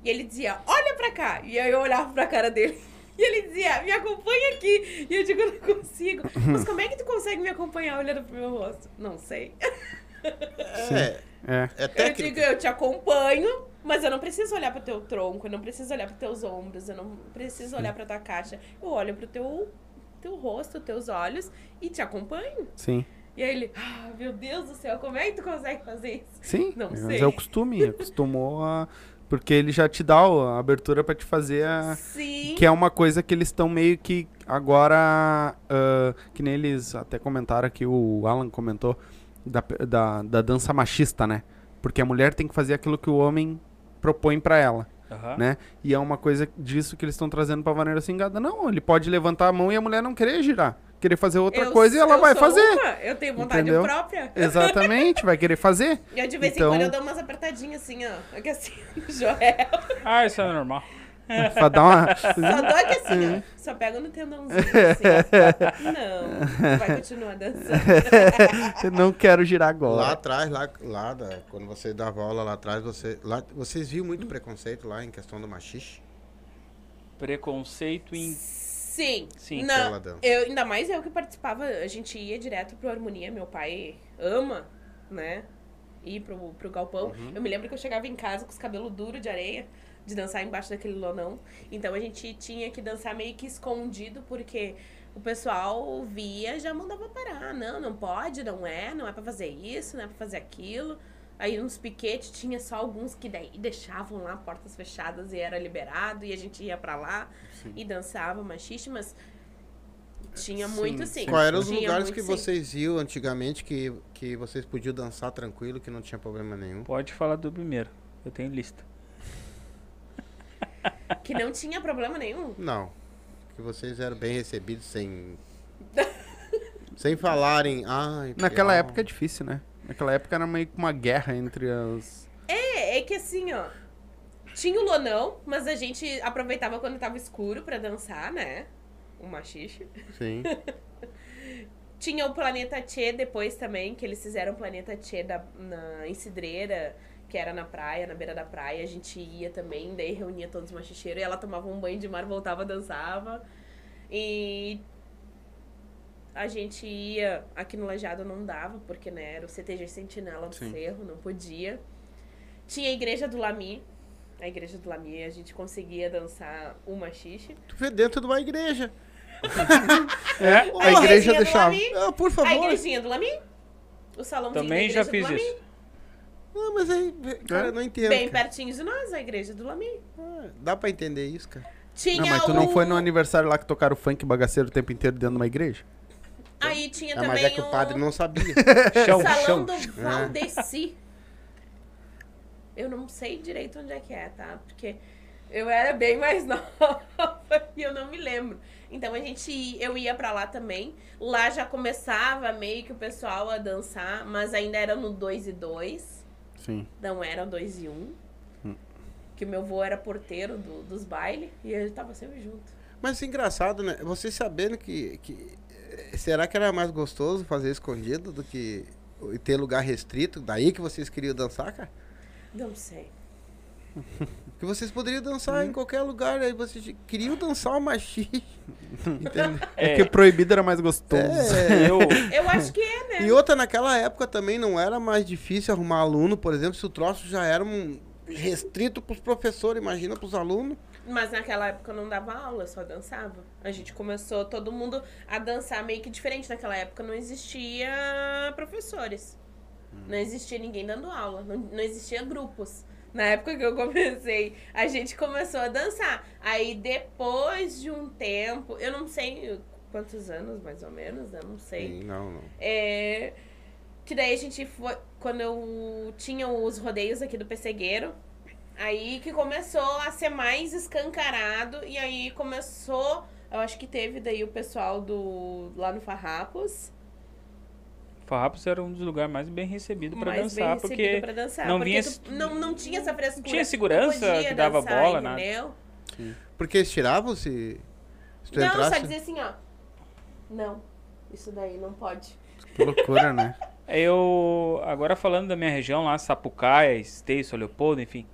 E ele dizia, olha pra cá. E aí eu olhava pra cara dele. E ele dizia, me acompanha aqui. E eu digo, eu não consigo. Mas como é que tu consegue me acompanhar olhando pro meu rosto? Não sei. É, É. é Eu digo, eu te acompanho, mas eu não preciso olhar pro teu tronco, eu não preciso olhar pros teus ombros, eu não preciso olhar pra tua caixa. Eu olho pro teu, teu rosto, teus olhos e te acompanho. Sim. E aí ele, ah, meu Deus do céu, como é que tu consegue fazer isso? Sim. Não mas sei. é o costume. Acostumou a. Porque ele já te dá a abertura pra te fazer a. Sim. Que é uma coisa que eles estão meio que agora. ah, que nem eles até comentaram aqui, o Alan comentou, da, da, da dança machista, né? Porque a mulher tem que fazer aquilo que o homem propõe pra ela, Aham. né? E é uma coisa disso que eles estão trazendo pra Vaneira Singada. Não, ele pode levantar a mão e a mulher não querer girar. Querer fazer outra Eu- coisa e ela vai fazer. uma, eu tenho vontade Entendeu? própria. Exatamente, vai querer fazer. E eu, de vez Então- em quando eu dou umas apertadinhas assim, ó. Aqui assim, Joel. Ah, isso é normal. pra dar uma. Só dou aqui assim, ó. Só pego no tendãozinho assim. Não, vai continuar dançando. não quero girar Lá agora. atrás, lá, lá da- quando você dava aula lá atrás, você, lá, vocês viam muito preconceito lá em questão do machixe? Preconceito em. Sim. Sim, Não, eu, ainda mais eu que participava, a gente ia direto pro Harmonia, meu pai ama, né? Ir pro, pro galpão. Uhum. Eu me lembro que eu chegava em casa com os cabelos duros de areia, de dançar embaixo daquele lonão. Então a gente tinha que dançar meio que escondido, porque o pessoal via e já mandava parar. Não, não pode, não é, não é pra fazer isso, não é pra fazer aquilo. Aí nos piquetes tinha só alguns que daí deixavam lá portas fechadas e era liberado e a gente ia pra lá e dançava machiste, mas tinha muito sim. Quais eram os lugares que sim. vocês iam antigamente que, que vocês podiam dançar tranquilo, que não tinha problema nenhum? Pode falar do primeiro. Eu tenho lista. Que não tinha problema nenhum. Não. Que vocês eram bem recebidos sem. sem falarem. Ai, Naquela pior." época é difícil, né? Naquela época era meio que uma guerra entre as. É, é que assim, ó. Tinha o lonão, mas a gente aproveitava quando tava escuro pra dançar, né? O machixe. Sim. Tinha o Planeta Tchê depois também, que eles fizeram o Planeta Tchê da, na, em Cidreira, que era na praia, na beira da praia. A gente ia também, daí reunia todos os machicheiros e ela tomava um banho de mar, voltava, dançava. E a gente ia, aqui no Lajado não dava, porque né, era o CTG Sentinela do Sim. Cerro, não podia. Tinha a igreja do Lami. A igreja do Lami, a gente conseguia dançar o machixe. Tu vê dentro de uma igreja. É, a A igreja igrejinha do deixava. Lami. Ah, por A favor. igrejinha do Lami. O salãozinho Também da já igreja fiz do Lami. isso. Ah, mas aí, cara, eu não entendo. Bem cara. pertinho de nós, a igreja do Lami. Ah, dá pra entender isso, cara. Tinha Não, mas tu não o... foi no aniversário lá que tocaram funk bagaceiro o tempo inteiro dentro de uma igreja? Aí tinha Ah, também mas é que o padre não sabia. Chão, Salão chão. do Valdeci. Eu não sei direito onde é que é, tá? Porque eu era bem mais nova e eu não me lembro. Então a gente, eu ia pra lá também. Lá já começava meio que o pessoal a dançar, mas ainda era no 2 e 2. Sim. Não era 2 e 1. Um, Hum. Que o meu avô era porteiro do- dos bailes e ele tava sempre junto. Mas engraçado, né? Vocês sabendo que, que. eh, Será que era mais gostoso fazer escondido do que ter lugar restrito? Daí que vocês queriam dançar, cara? Não sei. Que vocês poderiam dançar em qualquer lugar, aí vocês queriam dançar o machixe. Entendeu? É porque proibido era mais gostoso. É. Eu, Eu acho que é, né? E outra, naquela época também não era mais difícil arrumar aluno, por exemplo, se o troço já era um restrito pros professores, imagina pros alunos. Mas naquela época eu não dava aula, eu só dançava. A gente começou todo mundo a dançar meio que diferente. Naquela época não existia professores. Não existia ninguém dando aula. Não, não existia grupos. Na época que eu comecei, a gente começou a dançar. Aí depois de um tempo, eu não sei quantos anos mais ou menos, eu não sei. Não, não. É, que daí a gente foi. Quando eu tinha os rodeios aqui do Pessegueiro, aí que começou a ser mais escancarado. E aí começou. Eu acho que teve daí o pessoal do. lá no Farrapos. Farrapos era um dos lugares mais bem recebidos pra mais dançar, bem porque recebido pra dançar. não porque vinha tu não, não tinha essa frescura. tinha segurança que dava dançar, bola, nada. entendeu? Porque eles tiravam se, se tu Não, entrasse? só dizer assim, ó. Não, isso daí não pode. Que loucura, né? Eu, agora falando da minha região lá, Sapucaia, Esteio, São Leopoldo, enfim.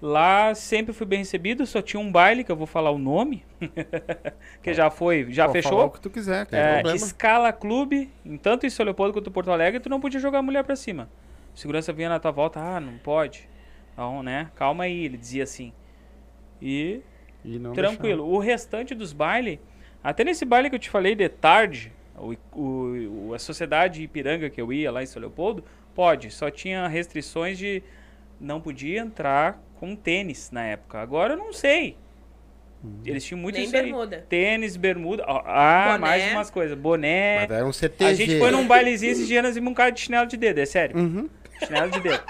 Lá sempre fui bem recebido, só tinha um baile, que eu vou falar o nome, que já foi, já falar fechou. o que tu quiser, cara. É, problema. escala clube, em tanto em São Leopoldo quanto em Porto Alegre, tu não podia jogar a mulher pra cima. O segurança vinha na tua volta, ah, não pode. Então, né, calma aí, ele dizia assim. E E não tranquilo. O restante dos bailes, até nesse baile que eu te falei de tarde, o, o- o- a sociedade Ipiranga que eu ia lá em São Leopoldo, pode. Só tinha restrições de não podia entrar com tênis na época. Agora eu não sei. Eles tinham muito Nem isso aí. bermuda. Tênis, bermuda. Ah, Boné. mais umas coisas. Boné. Mas era um CTG. A gente foi num bailezinho esses dias, vimos um cara de chinelo de dedo, é sério. Uhum. Chinelo de dedo.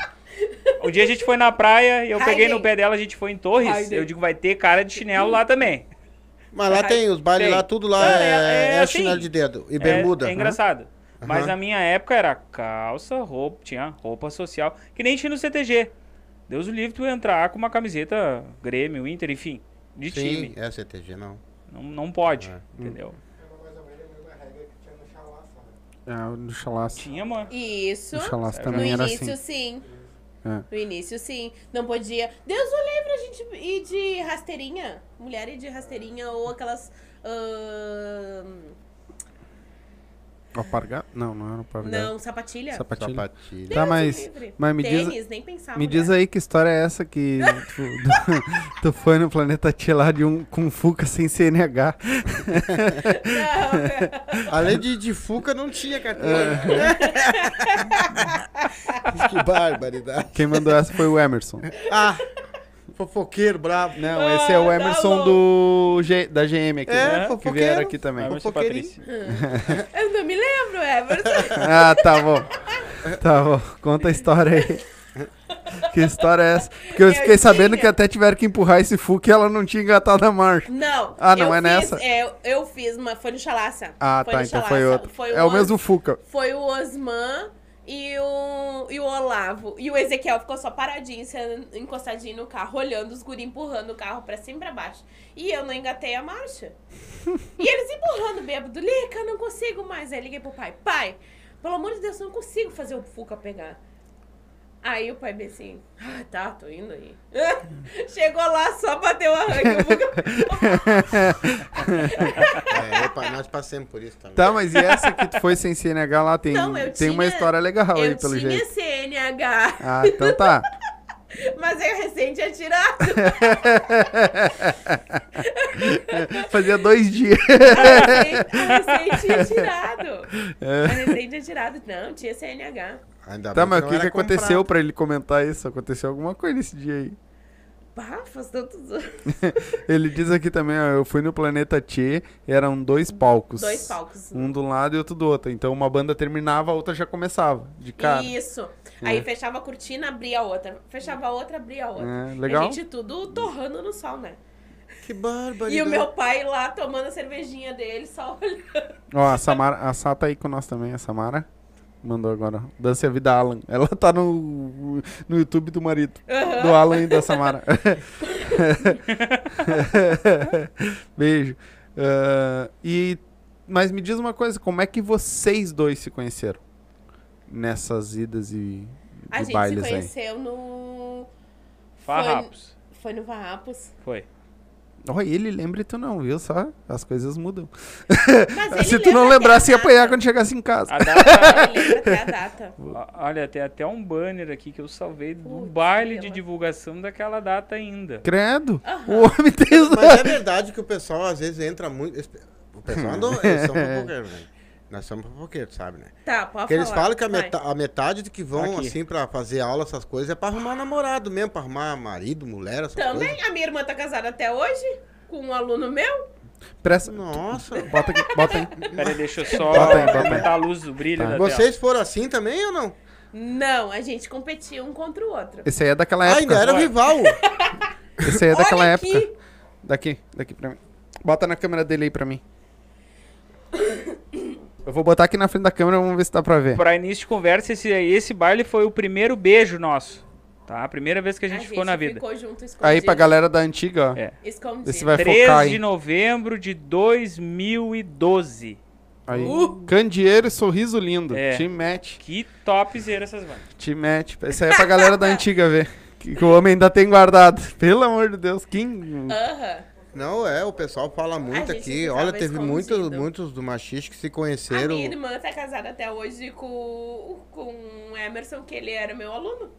Um dia a gente foi na praia e eu peguei no Hayden. pé dela, a gente foi em Torres. Hayden. Eu digo, vai ter cara de chinelo lá também. Mas lá tem, os bailes Tem. lá, tudo lá Não, é, é- é é assim. chinelo de dedo. E É- bermuda. É, engraçado. Mas Aham. na minha época era calça, roupa, tinha roupa social, que nem tinha no CTG. Deus o livre tu entrar com uma camiseta Grêmio, Inter, enfim, de Sim, time. é CTG, não. Não, não pode, É. entendeu? É, no chalaço. Tinha, mano. Isso. No chalaço No No também era início, assim. sim. É. No início, sim. Não podia. Deus o livre a gente ir de rasteirinha. Mulher ir de rasteirinha ou aquelas. ahn, Alpargata? Não, não era alpargata. não, sapatilha. Sapatilha. Sapatilha. Tá, mas, mas me diz, Tênis, nem pensava. me diz aí que história é essa que tu, tu foi no Planeta Tia lá de um com Fuca sem CNH. Não, Além de, de Fuca, não tinha carteira. É. que barbaridade. Quem mandou essa foi o Emerson. Ah, fofoqueiro brabo. Não, esse é o Ah, tá Emerson louco. do G- da GM aqui, É, né? que fofoqueiro. vieram aqui também. Emerson. Patrícia. eu não me lembro, Everton. Ah, tá bom. Tá bom. Conta a história aí. Que história é essa? Porque eu Eu fiquei sabendo tinha. que até tiveram que empurrar esse Fuca e ela não tinha engatado a marcha. Não. Ah, não é fiz- nessa? é, eu, eu fiz, mas foi no Chalaça. Ah, Foi tá, então Chalaça. foi outro. Foi é o Os- mesmo Fuca. Foi o Osman e o, e o Olavo. E o Ezequiel ficou só paradinho, encostadinho no carro, olhando os guri empurrando o carro pra cima e pra baixo. E eu não engatei a marcha. e eles empurrando, bêbado. Lica, não consigo mais. Aí liguei pro pai. Pai, pelo amor de Deus, eu não consigo fazer o Fuca pegar. Aí o pai bem assim, ah, tá, tô indo aí. Chegou lá, só bateu a arranque. o Fuca É, eu pa- nós passamos por isso também. Tá, mas e essa que tu foi sem CNH lá? Tem, Não, eu tem uma tinha- história legal aí, eu pelo tinha jeito. CNH, Ah, então tá. mas eu recém tinha tirado. Fazia dois dias. A recém tinha tirado. A recém tinha tirado. Não, tinha CNH. Ainda Tá, bem mas o que, que era aconteceu pra ele comentar isso? Aconteceu alguma coisa nesse dia aí. Bah, faz tantos anos. Ele diz aqui também, ó, eu fui no Planeta Tchê, eram dois palcos. Dois palcos. Um do lado e outro do outro. Então uma banda terminava, a outra já começava, de cara. Isso. Aí É. fechava a cortina, abria a outra. Fechava a outra, abria a outra. É, legal. A gente tudo torrando no sol, né? Que barbaridade. E o meu pai lá tomando a cervejinha dele, só olhando. Ó, a Samara, a Sá tá aí com nós também, a Samara. Mandou agora. Dance a vida Alan. Ela tá no, no YouTube do marido. Do Alan e da Samara. Beijo. Ah, e, mas me diz uma coisa, como é que vocês dois se conheceram? Nessas idas e, A e gente bailes se aí. conheceu no. Farrapos. Foi no Farrapos. Foi. Ó, ele lembra e tu não, viu? Só as coisas mudam. Se tu não lembrasse, ia apanhar quando chegasse em casa. A data, Ele lembra até a data. Olha, tem até um banner aqui que eu salvei do Putz, baile de divulgação daquela data ainda. Credo. Aham. O homem tem os... Mas é verdade que o pessoal às vezes entra muito. O pessoal andou. Eles são? Nós somos fofoqueiros, sabe, né? Tá, pode Porque eles falar. falam que a, meta- a metade de que vão, Aqui. assim, pra fazer aula, essas coisas, é pra arrumar namorado mesmo, pra arrumar marido, mulher, essas Também, coisas. a minha irmã tá casada até hoje, com um aluno meu. Presta... Nossa. Bota aqui, bota aí. Pera aí, deixa eu só Bota aí, bota aí. aumentar a luz do brilho Tá. da tela. Vocês foram assim também ou não? Não, a gente competia um contra o outro. Esse aí é daquela Ah, ainda época. era rival. Esse aí é daquela Olha época. aqui. Daqui, daqui pra mim. Bota na câmera dele aí pra mim. Eu vou botar aqui na frente da câmera, vamos ver se dá pra ver. Pra início de conversa, esse, esse baile foi o primeiro beijo nosso. Tá? A primeira vez que a gente ficou na vida. ficou junto escondido. Aí pra galera da antiga, ó. É. Escondido. Esse vai 3 focar aí. de novembro de 2012. Aí. Uh! Candeeiro e sorriso lindo. É. Te match. Que topzera essas bandas. Te match. Esse aí é pra galera da antiga ver. Que, que o homem ainda tem guardado. Pelo amor de Deus. Quem. Aham. Não, é, o pessoal fala muito A aqui. Olha, teve muitos, escondido. muitos do machiste que se A conheceram. minha irmã tá casada até hoje com, com o Emerson, que ele era meu aluno.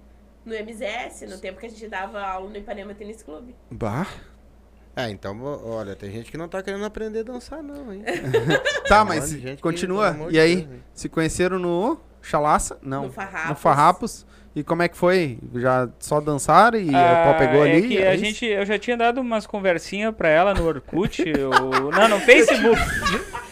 No MZS, no tempo que a gente dava aula no Ipanema Tênis Clube. Bah. É, então, olha, tem gente que não tá querendo aprender a dançar, não, hein? Tá, mas que, continua. amor E aí, Deus, se conheceram no Chalaça? Não. No Farrapos. No Farrapos. E como é que foi? Já só dançaram e o Ah, pau pegou é ali? que é a isso? gente, eu já tinha dado umas conversinhas pra ela no Orkut. eu- não, no Facebook.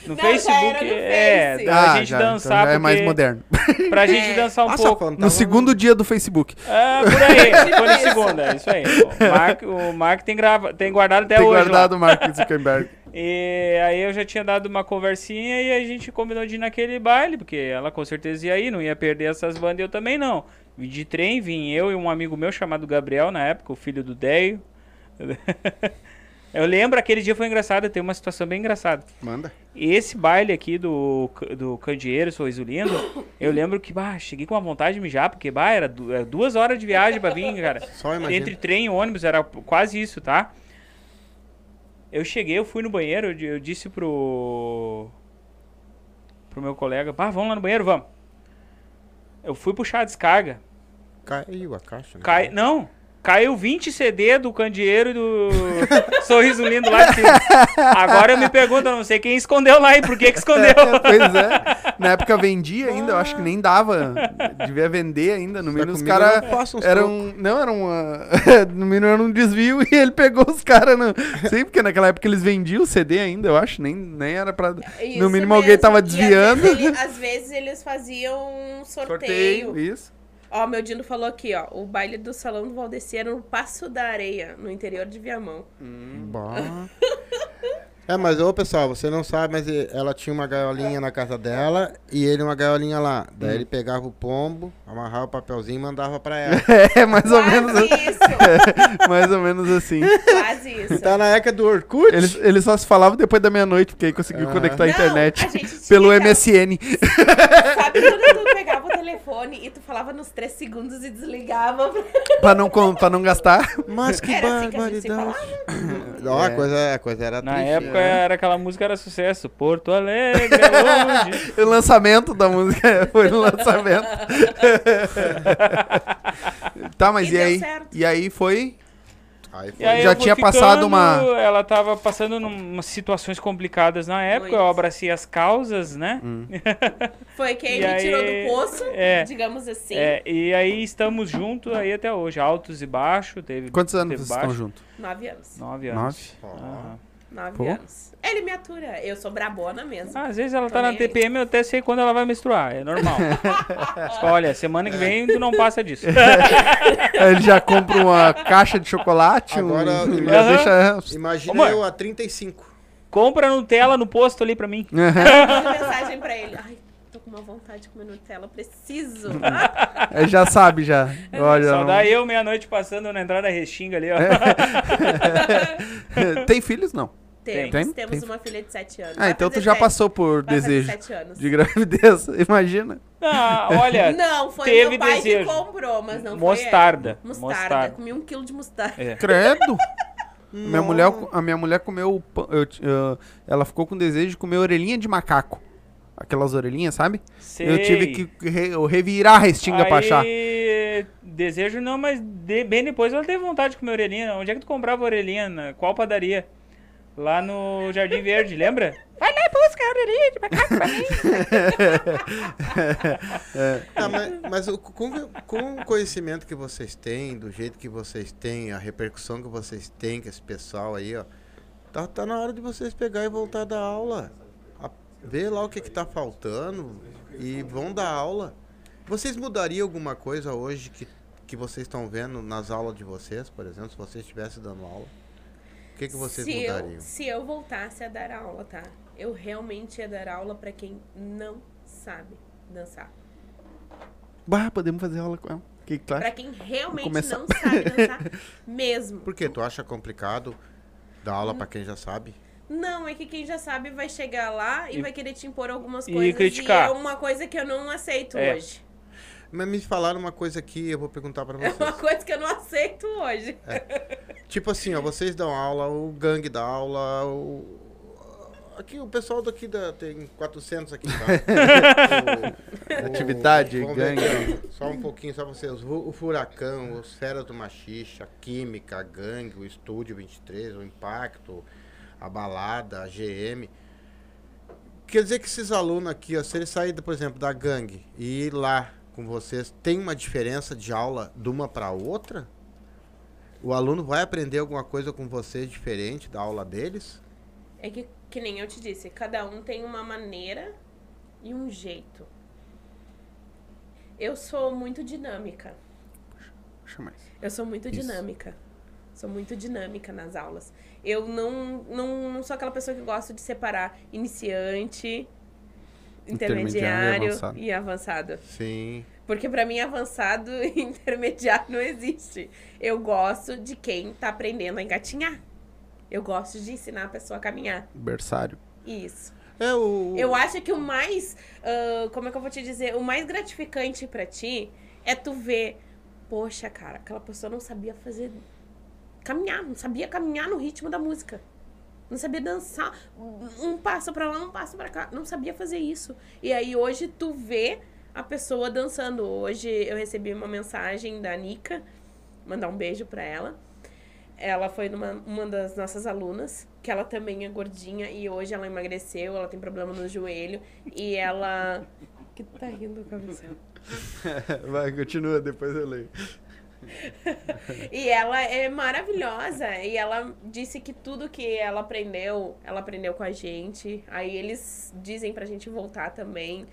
No Não, já Facebook. era no é, Face. Ah, gente já, dançar. então já é mais moderno. Pra gente É. dançar um Nossa, pouco. No tava segundo dia do Facebook. Ah, por aí, foi no segundo, é isso aí. O Mark, o Mark tem, grava, tem guardado até Tem hoje. lá. guardado o Mark Zuckerberg. E aí eu já tinha dado uma conversinha e a gente combinou de ir naquele baile, porque ela com certeza ia ir, não ia perder essas bandas, eu também não. De trem, vim eu e um amigo meu chamado Gabriel, na época, o filho do Deio. Eu lembro, aquele dia foi engraçado, tem uma situação bem engraçada. Manda. Esse baile aqui do, do Candeeiro, Sorriso Lindo, eu lembro que, bah, cheguei com uma vontade de mijar, porque, bah, era era duas horas de viagem pra vir, cara. Só imagina. Entre trem e ônibus, era quase isso, tá? Eu cheguei, eu fui no banheiro, eu disse pro. pro meu colega, pá, vamos lá no banheiro, vamos. Eu fui puxar a descarga. Caiu a caixa, né? Cai, não, caiu 20 CD do Candeeiro e do Sorriso Lindo lá de cima. Agora eu me pergunto, eu não sei quem escondeu lá e por que que escondeu. pois é. Na época vendia ainda, eu acho que nem dava. Devia vender ainda. No Tá mínimo os comigo, caras eram. Não, era uma. no mínimo era um desvio e ele pegou os caras. No... Sim, porque naquela época eles vendiam o CD ainda, eu acho. Nem, nem era pra. Isso no mínimo alguém tava E às desviando. vezes ele- Às vezes eles faziam um sorteio. isso. Ó, meu Dino falou aqui, ó. O baile do Salão do Valdeci era no Passo da Areia, no interior de Viamão. Bah. É, mas ô pessoal, você não sabe, mas ela tinha uma gaiolinha na casa dela e ele uma gaiolinha lá. Daí ele pegava o pombo, amarrava o papelzinho e mandava pra ela. É, mais ou menos, Quase isso, mais ou menos assim. quase isso. tá na época do Orkut? Eles, eles só se falavam depois da meia-noite, porque aí conseguiu Ah. conectar a Não, internet a gente tinha pelo MSN. Sabe quando tu pegava o telefone e tu falava nos três segundos e desligava? pra, não, pra não gastar. Mas que Era assim que a gente se barbaridade. Ó, a, É. coisa, a coisa era Na triste. época era aquela música era sucesso. Porto Alegre, é longe. O lançamento da música foi no lançamento. tá, mas E e, aí? certo. E aí foi. Aí E foi. aí Já eu tinha passado uma- Ela tava passando umas situações complicadas na época. Eu Muito. abracei as causas, né? Foi quem E me aí- tirou do poço, é. digamos assim. É, e aí estamos juntos aí até hoje, altos e baixos. Teve, Quantos anos teve vocês baixo. estão juntos? Nove anos. Nove Nove? anos. Ó. Aham. Nove Pô. anos. Ele me atura. Eu sou brabona mesmo. Ah, Às vezes ela Tô tá na nem aí. TPM, eu até sei quando ela vai menstruar, é normal. Só, Olha, semana que vem tu não passa disso. Aí ele já compra uma caixa de chocolate. Agora, um, já Aham. deixa. Imagina Ô, mãe. eu a 35. Compra Nutella no posto ali pra mim. Manda mensagem pra ele. Ai, uma vontade de comer Nutella, preciso. Aí já sabe, já. Olha. Só não- dá eu meia-noite passando na entrada da Restinga ali, ó. Tem filhos? Não. Temos, Tem? temos Tem. uma filha de sete anos. Ah, Vai então tu já sete- passou por vai fazer desejo de gravidez. Imagina. Ah, olha, Não, foi teve meu pai desejo. que comprou, mas não Mostarda. foi ele. Mostarda. Mostarda. Comi um quilo de mostarda. É. Credo. Minha mulher, a minha mulher comeu. eu eu- ela ficou com desejo de comer orelhinha de macaco. Aquelas orelhinhas, sabe? Eu tive Sei. que re- eu revirar a restinga pra achar. Aí, desejo não, mas de- bem depois ela teve vontade de comer orelhinha. Onde é que tu comprava orelhinha? Na qual padaria? Lá no Jardim Verde, lembra? Vai lá e busca a orelhinha de macaco pra mim. Ah, mas mas o- com, com o conhecimento que vocês têm, do jeito que vocês têm, a repercussão que vocês têm com esse pessoal aí, ó, tá, tá na hora de vocês pegar e voltar da aula. Ver lá o que, que tá faltando e vão dar aula. Vocês mudariam alguma coisa hoje que, que vocês estão vendo nas aulas de vocês, por exemplo, se vocês estivessem dando aula? O que, que vocês se mudariam? Eu, se eu voltasse a dar aula, tá? Eu realmente ia dar aula pra quem não sabe dançar. Bah, podemos fazer aula com ela. Que, que tu acha? Pra quem realmente começar. não sabe dançar mesmo. Por quê? Tu acha complicado dar aula pra quem já sabe? Não, é que quem já sabe vai chegar lá e, E- vai querer te impor algumas e coisas. criticar. E é uma coisa que eu não aceito É. hoje. Mas me falaram uma coisa aqui, eu vou perguntar pra É vocês. uma coisa que eu não aceito hoje. Tipo assim, ó, vocês dão aula, o gangue dá aula, o... Aqui, o pessoal daqui da, tem 400 aqui, tá? O- o- Atividade, ver gangue. ó, só um pouquinho, só vocês. O, o Furacão, os Feras do Machixe, a Química, a Gangue, o Estúdio 23, o Impacto, a Balada, a GM. Quer dizer que esses alunos aqui, ó, se eles saírem, por exemplo, da gangue e ir lá com vocês, tem uma diferença de aula de uma para outra? O aluno vai aprender alguma coisa com vocês diferente da aula deles? É que, que nem eu te disse, cada um tem uma maneira e um jeito. Eu sou muito dinâmica. Puxa mais. Eu sou muito Isso. dinâmica. Sou muito dinâmica nas aulas. Eu não, não, não sou aquela pessoa que gosta de separar iniciante, Intermediário e avançado. e avançado. Sim. Porque pra mim avançado e intermediário não existe. Eu gosto de quem tá aprendendo a engatinhar. Eu gosto de ensinar a pessoa a caminhar. Berçário. Isso. É o. Eu acho que o mais, ah, como é que eu vou te dizer, o mais gratificante pra ti é tu ver, poxa, cara, aquela pessoa não sabia fazer caminhar, não sabia caminhar no ritmo da música. Não sabia dançar, um passo pra lá, um passo pra cá, não sabia fazer isso. E aí hoje tu vê a pessoa dançando. Hoje eu recebi uma mensagem da Nika, mandar um beijo pra ela. Ela foi numa, uma das nossas alunas, que ela também é gordinha e hoje ela emagreceu, ela tem problema no joelho e ela. Que tá rindo, cabeção? Vai, continua, depois eu leio. E ela é maravilhosa. E ela disse que tudo que ela aprendeu, ela aprendeu com a gente. Aí eles dizem pra gente voltar também.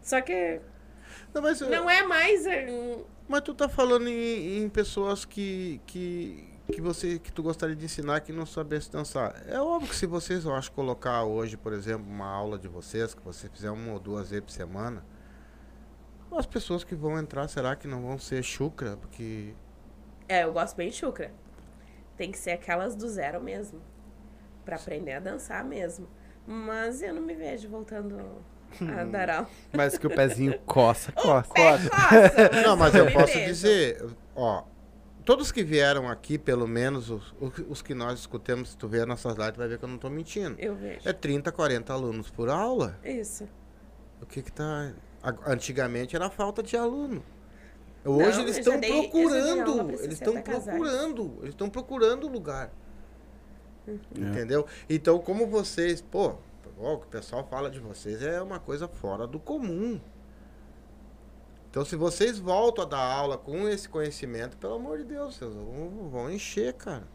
Só que Não, mas, não é mais. mas tu tá falando em, em pessoas que, que, que, você, que tu gostaria de ensinar que não sabesse dançar. É óbvio que se vocês, eu acho, colocar hoje, por exemplo, uma aula de vocês, que você fizer uma ou duas vezes por semana, as pessoas que vão entrar, será que não vão ser chucra? Porque. É, eu gosto bem de chucra. Tem que ser aquelas do zero mesmo. Pra aprender a dançar mesmo. Mas eu não me vejo voltando a dar aula. Mas que o pezinho coça, coça. Pé coça, Não, mas eu posso vejo. dizer, ó, todos que vieram aqui, pelo menos os, os- que nós escutamos, se tu ver nossas lives, vai ver que eu não tô mentindo. Eu vejo. É 30, 40 alunos por aula. Isso. O que que tá... Antigamente era falta de aluno. Hoje Não, eles estão procurando, eles 60 estão procurando, eles estão procurando lugar. Uhum. Entendeu? Então, como vocês, pô, ó, o que o pessoal fala de vocês é uma coisa fora do comum. Então, se vocês voltam a dar aula com esse conhecimento, pelo amor de Deus, vocês vão, vão encher, cara.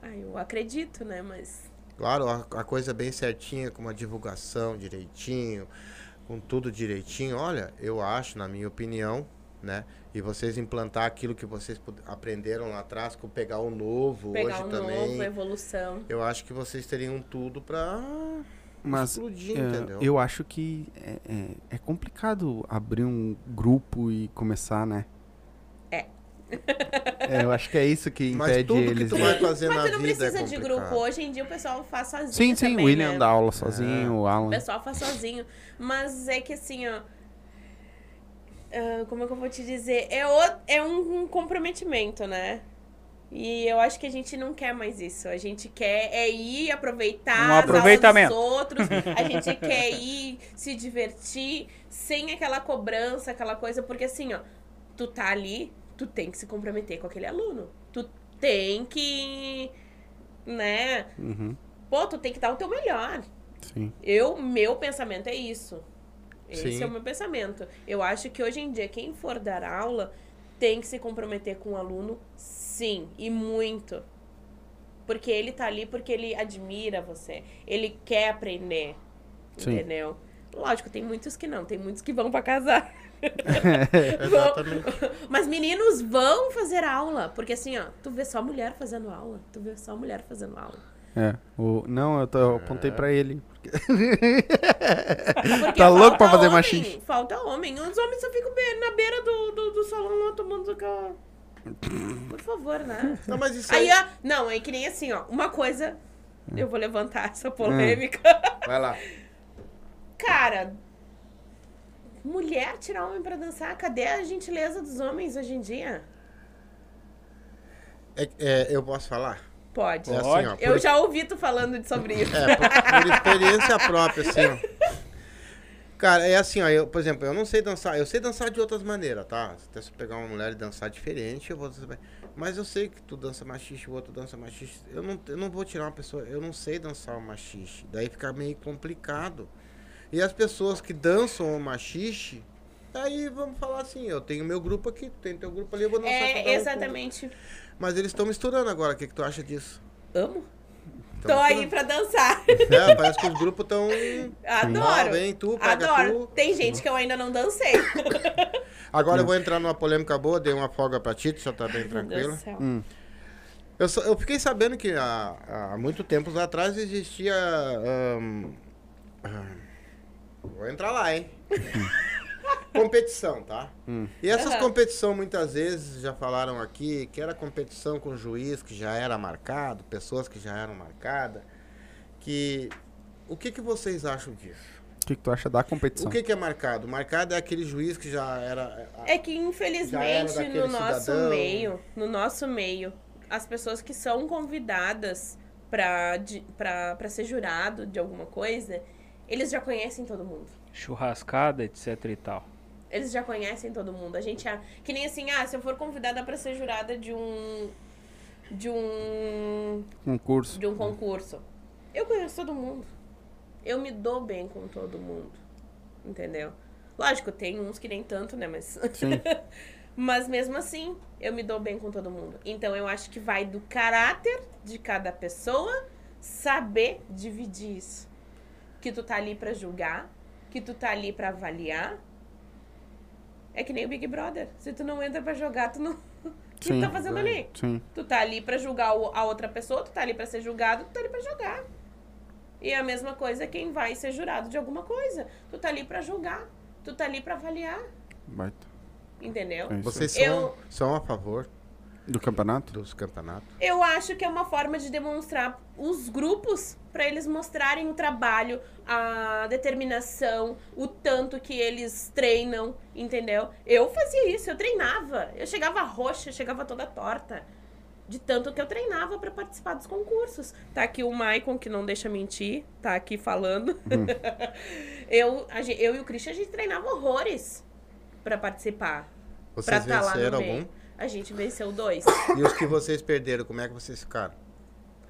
Ah, eu acredito, né? Mas. Claro, a, a coisa bem certinha, com uma divulgação direitinho, com tudo direitinho. Olha, eu acho, na minha opinião, né? E vocês implantar aquilo que vocês aprenderam lá atrás, com pegar o novo Pegar hoje um também. novo, evolução. Eu acho que vocês teriam tudo pra Mas explodir, é, entendeu? eu acho que é, é- é complicado abrir um grupo e começar, né? É. É, eu acho que é isso que Mas impede tudo que eles. tu de- vai fazer Mas na tu não vida precisa é de complicado. grupo. Hoje em dia o pessoal faz sozinho. Sim, sim, também, o William né? dá aula sozinho, o O Alan. pessoal faz sozinho. Mas é que assim, ó. ah, como é que eu vou te dizer? É, o, é um, um comprometimento, né? E eu acho que a gente não quer mais isso. A gente quer é ir aproveitar Um as aproveitamento. aulas dos outros. A gente quer ir se divertir sem aquela cobrança, aquela coisa. Porque assim, ó, tu tá ali, tu tem que se comprometer com aquele aluno. Tu tem que, né? Uhum. Pô, tu tem que dar o teu melhor. Sim. Eu, meu pensamento é isso. Esse Sim. é o meu pensamento. Eu acho que hoje em dia, quem for dar aula tem que se comprometer com o aluno, sim, e muito. Porque ele tá ali porque ele admira você. Ele quer aprender. Sim. Entendeu? Lógico, tem muitos que não, tem muitos que vão pra casar. Exatamente. Mas meninos vão fazer aula. Porque assim, ó, tu vê só mulher fazendo aula. Tu vê só mulher fazendo aula. É. O... Não, eu, tô- eu apontei pra ele. Porque Tá louco pra fazer homem, machixe. Falta homem. Os homens só ficam na beira do, do, do salão lá tomando aquela. Por favor, né? Não, mas isso Aí, aí... ó, não, é que nem assim, ó. Uma coisa. Eu vou levantar essa polêmica. Vai lá. Cara, mulher tirar homem pra dançar, cadê a gentileza dos homens hoje em dia? É- é, eu posso falar? Pode. É assim, ó. por- Eu já ouvi tu falando sobre isso. É, por, por experiência própria, assim, ó. Cara, é assim, ó, eu, por exemplo, eu não sei dançar, eu sei dançar de outras maneiras, tá? Até se eu pegar uma mulher e dançar diferente, eu vou. Mas eu sei que tu dança machixe, o outro dança machixe. Eu não, eu não vou tirar uma pessoa, eu não sei dançar o machixe. Daí fica meio complicado. E as pessoas que dançam o machixe, aí vamos falar assim, eu tenho meu grupo aqui, tem teu grupo ali, eu vou dançar um É, exatamente. Mas eles estão misturando agora, o que, que tu acha disso? Amo. Tão Tô aí pra dançar. É, parece que os grupos estão. Adoro. vem tu, Adoro. tu. Tem gente que eu ainda não dancei. Agora eu vou entrar numa polêmica boa, dei uma folga pra ti, tu já tá bem Meu Deus tranquilo. do céu. Hum. Eu, só- eu fiquei sabendo que há, há muito tempos atrás existia. Vou entrar lá, hein? competição, tá? E essas Aham. competições muitas vezes já falaram aqui que era competição com juiz que já era marcado, pessoas que já eram marcadas. Que. O que, que vocês acham disso? O que, que tu acha da competição? O que, que é marcado? Marcado é aquele juiz que já era. É que Já era infelizmente no nosso cidadão. meio, no nosso meio, as pessoas que são convidadas pra, pra ser jurado de alguma coisa, eles já conhecem todo mundo. Churrascada, etc e tal. Eles já conhecem todo mundo. A gente é que nem assim, ah, se eu for convidada pra ser jurada de um de um Concurso. de um concurso, eu conheço todo mundo. Eu me dou bem com todo mundo. Entendeu? Lógico, tem uns que nem tanto, né, mas Sim. Mas mesmo assim, eu me dou bem com todo mundo. Então eu acho que vai do caráter de cada pessoa saber dividir isso. Que tu tá ali pra julgar, que tu tá ali pra avaliar. É que nem o Big Brother. Se tu não entra pra jogar, tu não. O que tu tá fazendo ali? Sim. Tu tá ali pra julgar a outra pessoa, tu tá ali pra ser julgado, tu tá ali pra jogar. E a mesma coisa é quem vai ser jurado de alguma coisa. Tu tá ali pra julgar, tu tá ali pra avaliar, Baita. entendeu? É Vocês são, Eu- são a favor Do campeonato? dos campeonatos? Eu acho que é uma forma de demonstrar os grupos para eles mostrarem o trabalho, a determinação, o tanto que eles treinam, entendeu? Eu fazia isso, eu treinava. Eu chegava roxa, eu chegava toda torta. De tanto que eu treinava para participar dos concursos. Tá aqui o Maicon, que não deixa mentir, tá aqui falando. eu, a eu e o Christian, a gente treinava horrores para participar. Pra Vocês estar lá no venceram meio. A gente venceu dois. E os que vocês perderam, como é que vocês ficaram?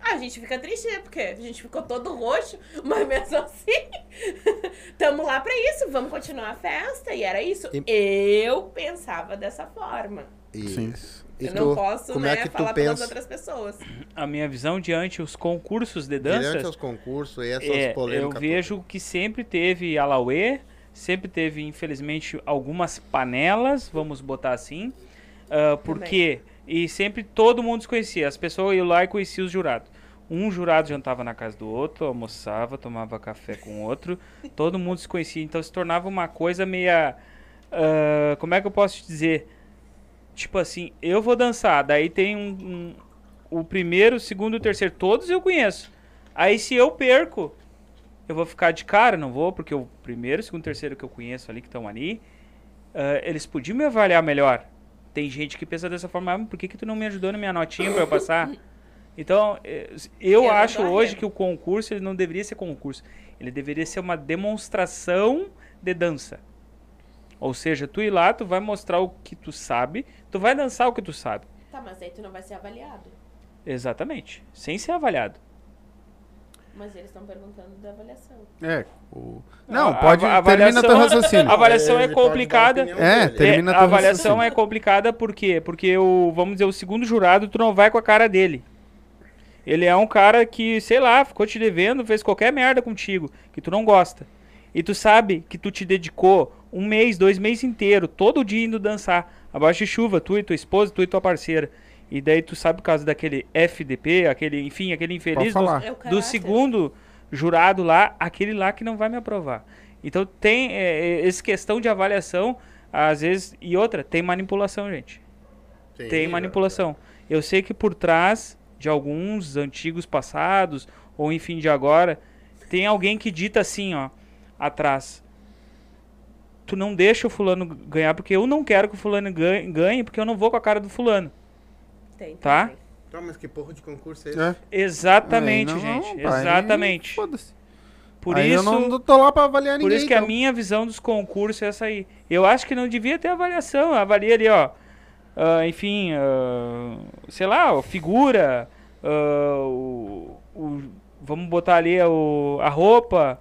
A gente fica triste, né? Porque a gente ficou todo roxo, mas mesmo assim, tamo lá pra isso, vamos continuar a festa. E era isso. Eu pensava dessa forma. Sim. Isso. E eu tu, não posso, como né, é que tu falar pelas pensa outras pessoas. A minha visão diante os concursos de durante danças, os concursos e essas é, eu polêmicas? vejo que sempre teve Alauê, sempre teve, infelizmente, algumas panelas, vamos botar assim, ah, porque e sempre todo mundo se conhecia, as pessoas iam lá e conheciam os jurados. Um jurado jantava na casa do outro, almoçava, tomava café com o outro, todo mundo se conhecia, então se tornava uma coisa meia. ah, como é que eu posso te dizer? Tipo assim, eu vou dançar, daí tem um, um- o primeiro, o segundo e o terceiro, todos eu conheço. Aí se eu perco, eu vou ficar de cara, não vou, porque o primeiro, o segundo o terceiro que eu conheço ali, que estão ali, ah, eles podiam me avaliar melhor. Tem gente que pensa dessa forma, ah, por que, que tu não me ajudou na minha notinha pra eu passar? Então, eh, eu Eu acho hoje que o concurso ele não deveria ser concurso. Ele deveria ser uma demonstração de dança. Ou seja, tu ir lá, tu vai mostrar o que tu sabe, tu vai dançar o que tu sabe. Tá, mas aí tu não vai ser avaliado. Exatamente. Sem ser avaliado. Mas eles estão perguntando da avaliação. É. o- Não, pode. a- a termina teu avaliação- raciocínio. A avaliação é a complicada. É, dele. termina É, teu a avaliação raciocínio. é complicada por quê? Porque o, vamos dizer, o segundo jurado, tu não vai com a cara dele. Ele é um cara que, sei lá, ficou te devendo, fez qualquer merda contigo, que tu não gosta. E tu sabe que tu te dedicou um mês, dois meses inteiro, todo dia indo dançar, abaixo de chuva, tu e tua esposa, tu e tua parceira. E daí tu sabe por causa daquele FDP, aquele, enfim, aquele infeliz do- falar. É do segundo jurado lá, aquele lá que não vai me aprovar. Então tem é, é, essa questão de avaliação, às vezes, e outra, tem manipulação, gente. Sim, Tem manipulação. Eu sei que por trás de alguns antigos passados, ou enfim, de agora, tem alguém que dita assim, ó, atrás. Tu não deixa o fulano ganhar, porque eu não quero que o fulano ganhe, ganhe porque eu não vou com a cara do fulano. Tem, Tá? Tá, mas que porra de concurso é esse? É. Exatamente, não, gente. pai, Exatamente. Foda-se. Por Aí isso, eu não tô lá pra avaliar Por ninguém. isso que a então. minha visão dos concursos é essa aí. Eu acho que não devia ter avaliação. Avalia ali, ó. ah, enfim, ah, sei lá, ó, figura. ah, o, o- vamos botar ali o, a roupa.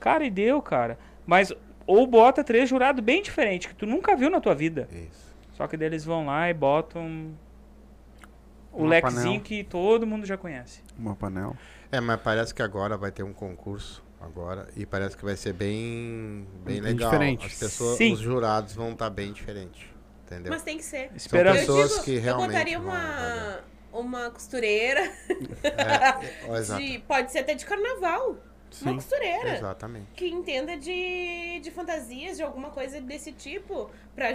Cara, e deu, cara. Mas ou bota três jurados bem diferentes, que tu nunca viu na tua vida. Isso. Só que daí eles vão lá e botam o Uma lequezinho panela. que todo mundo já conhece. Uma panela. É, mas parece que agora vai ter um concurso agora e parece que vai ser bem bem Bem legal. diferente. As pessoas, Sim. os jurados vão estar bem diferentes, entendeu? Mas tem que ser. Esperamos. Eu, pessoas digo, que eu realmente botaria vão uma, uma costureira. É, exato. De, pode ser até de carnaval. Uma Sim. costureira. Exatamente. Que entenda de, de fantasias, de alguma coisa desse tipo, pra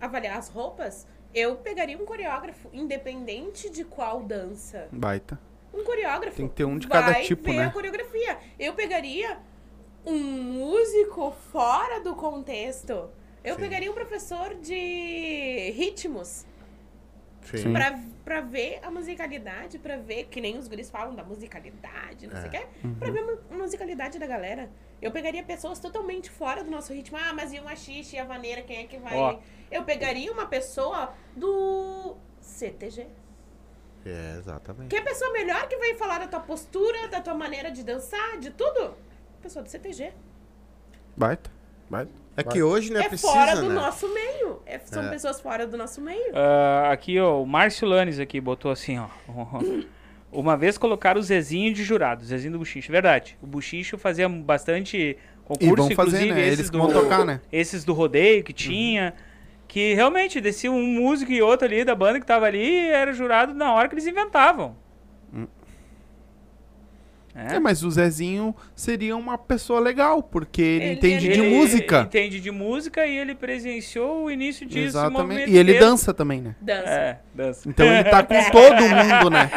avaliar as roupas. Eu pegaria um coreógrafo, independente de qual dança. Baita. Um coreógrafo. Tem que ter um de cada vai tipo, ver né? a coreografia. Eu pegaria um músico fora do contexto. Eu Sim. pegaria um professor de ritmos. Sim. Pra, pra ver a musicalidade, pra ver, que nem os guris falam da musicalidade, não sei o É. quê, pra ver a musicalidade da galera. Eu pegaria pessoas totalmente fora do nosso ritmo. Ah, mas e o machixe e a vaneira, quem é que vai? Ó. Eu pegaria uma pessoa do CTG. É, exatamente. Que é a pessoa melhor que vai falar da tua postura, da tua maneira de dançar, de tudo? Pessoa do CTG. Baita. Baita. É que hoje não é, É, precisa, fora do né? nosso meio. É- são É. pessoas fora do nosso meio. Ah, aqui, ó, o Márcio Lanes aqui botou assim, ó. Uma vez colocaram o Zezinho de jurado, o Zezinho do Buchicho, verdade. O Buchicho fazia bastante E concurso, vão fazer, inclusive né? esses Eles do, vão tocar, né? esses do rodeio que tinha, que realmente descia um músico e outro ali da banda que tava ali e era jurado na hora que eles inventavam. É. É, mas o Zezinho seria uma pessoa legal, porque ele, Ele- entende de Ele música. entende de música e ele presenciou o início disso. Exatamente. E ele dança também, né? Dança. É, dança. Então ele tá com todo mundo, né?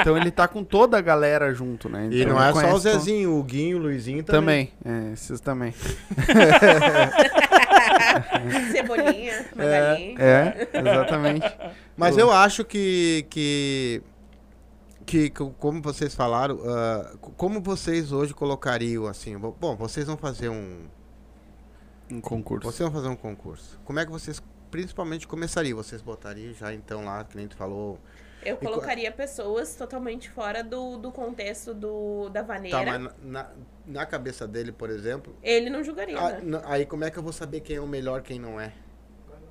Então ele tá com toda a galera junto, né? E Então não ele é só o conhece todo- Zezinho, o Guinho, o Luizinho também. Também. É, esses também. Cebolinha, Magalinha. É, exatamente. Mas eu acho que, que, que, co- como vocês falaram, co- como vocês hoje colocariam assim? Bom, vocês vão fazer um, Um concurso. vocês vão fazer um concurso. Como é que vocês, principalmente, começariam? Vocês botariam já então lá, que nem tu falou. Eu co- colocaria pessoas totalmente fora do, do contexto do, da vaneira. Tá, mas na, na, na cabeça dele, por exemplo, Ele não julgaria, ah, né? aí como é que eu vou saber quem é o melhor, quem não é?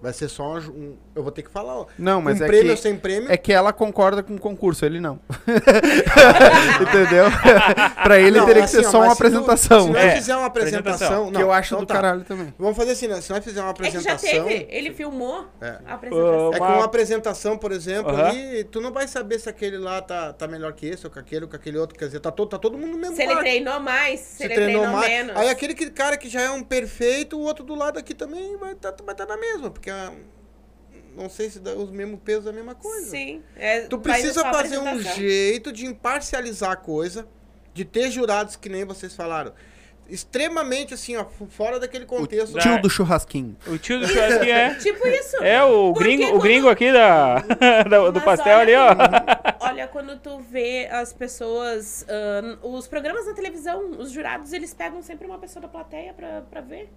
Vai ser só um, um- eu vou ter que falar, ó. Não, mas um é prêmio que, ou sem prêmio? é que ela concorda com o concurso, ele não. Entendeu? pra ele Não, teria que assim, ser ó, só uma se tu- apresentação. Se nós É, fizer uma apresentação, apresentação. que não, eu acho então do tá. caralho também. Vamos fazer assim, né? Se nós fizermos uma É que já apresentação. teve, ele filmou É. a apresentação. É que Uma- apresentação, por exemplo, Aham. ali, tu não vai saber se aquele lá tá, tá melhor que esse, ou que aquele, ou que aquele outro. Quer dizer, tá todo, tá todo mundo no mesmo Se ele barco. treinou mais, se, Se ele treinou treinou, mais. menos. Aí aquele que- cara que já é um perfeito, o outro do lado aqui também vai estar vai tá na mesma, porque ah, não sei se dá os mesmos pesos é a mesma coisa. Sim. é, Tu precisa fazer um jeito de imparcializar a coisa, de ter jurados que nem vocês falaram. extremamente assim, ó, fora daquele contexto. Da- Tio do churrasquinho. O tio do churrasco é. Tipo isso. É o Porque gringo, o quando- gringo aqui da, da- do Mas pastel ali, ó. Olha, quando tu vê as pessoas. ahn, os programas na televisão, os jurados, eles pegam sempre uma pessoa da plateia pra, pra ver.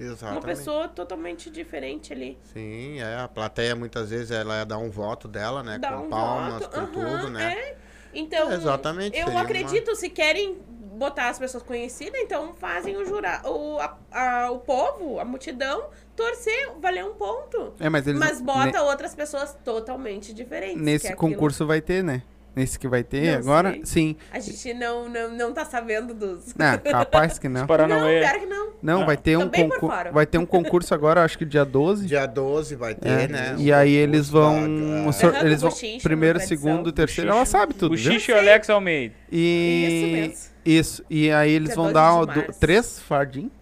Uma Exatamente. pessoa totalmente diferente ali. Sim, é. A plateia muitas vezes ela dá um voto dela, né? Dá com um palmas, voto. com aham, tudo, né? é. Então, É, exatamente, eu seria uma- acredito, se querem botar as pessoas conhecidas, então fazem o jurado, o, a- a- o povo, a multidão, torcer, valer um ponto. É, mas eles. Mas bota ne- outras pessoas totalmente diferentes. que nesse é aquilo. concurso vai ter, né? Nesse que vai ter Não agora, sei. sim. A gente não, não, não tá sabendo dos. Ah, capaz que não. Não, pior que não. Não, Ah. vai ter Tô um concurso. Vai ter um concurso agora, acho que dia 12. Dia 12 vai ter, É, né? E aí eles vão. da- sor- Aham, eles vão bochicho, primeiro, segundo, terceiro. Ela sabe tudo. O? Xixi e o Alex Almeida. E Isso mesmo. isso. E aí eles Dia vão 12 dar do- três fardinhos.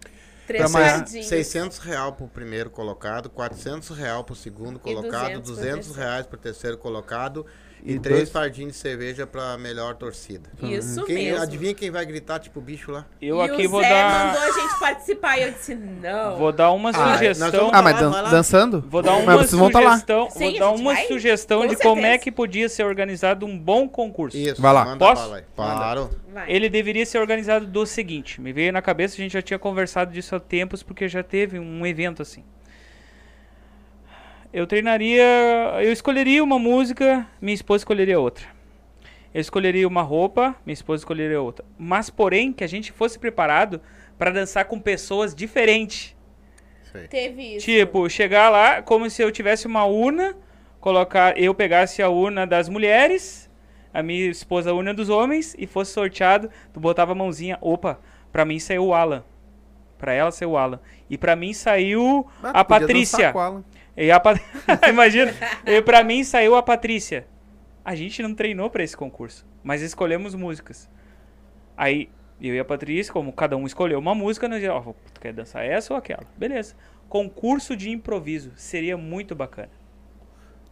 Três mais- sardinhas. 600 real pro primeiro colocado, 400 real pro segundo colocado, 200 pro 200 terceiro. reais pro terceiro colocado e, E três dois- fardinhos de cerveja pra melhor torcida. Isso Quem, mesmo. adivinha quem vai gritar tipo bicho lá? Eu e aqui o vou Zé dar. mandou a gente participar e eu disse, não. Vou dar uma Ah, sugestão. Ah, mas dan- lá. dançando? Vou dar uma Mas vocês vão tá lá. sugestão, Sim, vou a dar uma vai. sugestão Com de como é certeza. que podia ser organizado um bom concurso. Isso, Vai lá. manda Posso? Claro. Ele deveria ser organizado do seguinte: me veio na cabeça, a gente já tinha conversado disso há tempos, porque já teve um evento assim. Eu treinaria, eu escolheria uma música, minha esposa escolheria outra. Eu escolheria uma roupa, minha esposa escolheria outra. Mas, porém, que a gente fosse preparado para dançar com pessoas diferentes. Isso aí. Teve isso. Tipo, chegar lá como se eu tivesse uma urna, colocar, eu pegasse a urna das mulheres, a minha esposa a urna dos homens e fosse sorteado, tu botava a mãozinha, opa, pra mim saiu o Alan. Pra ela saiu o Alan. E pra mim saiu Ah, a Patrícia. E a Pat... Imagina. E pra mim saiu a Patrícia. A gente não treinou pra esse concurso, mas escolhemos músicas. Aí eu e a Patrícia, como cada um escolheu uma música, nós dizíamos, ó, tu quer dançar essa ou aquela? Beleza. Concurso de improviso seria muito bacana.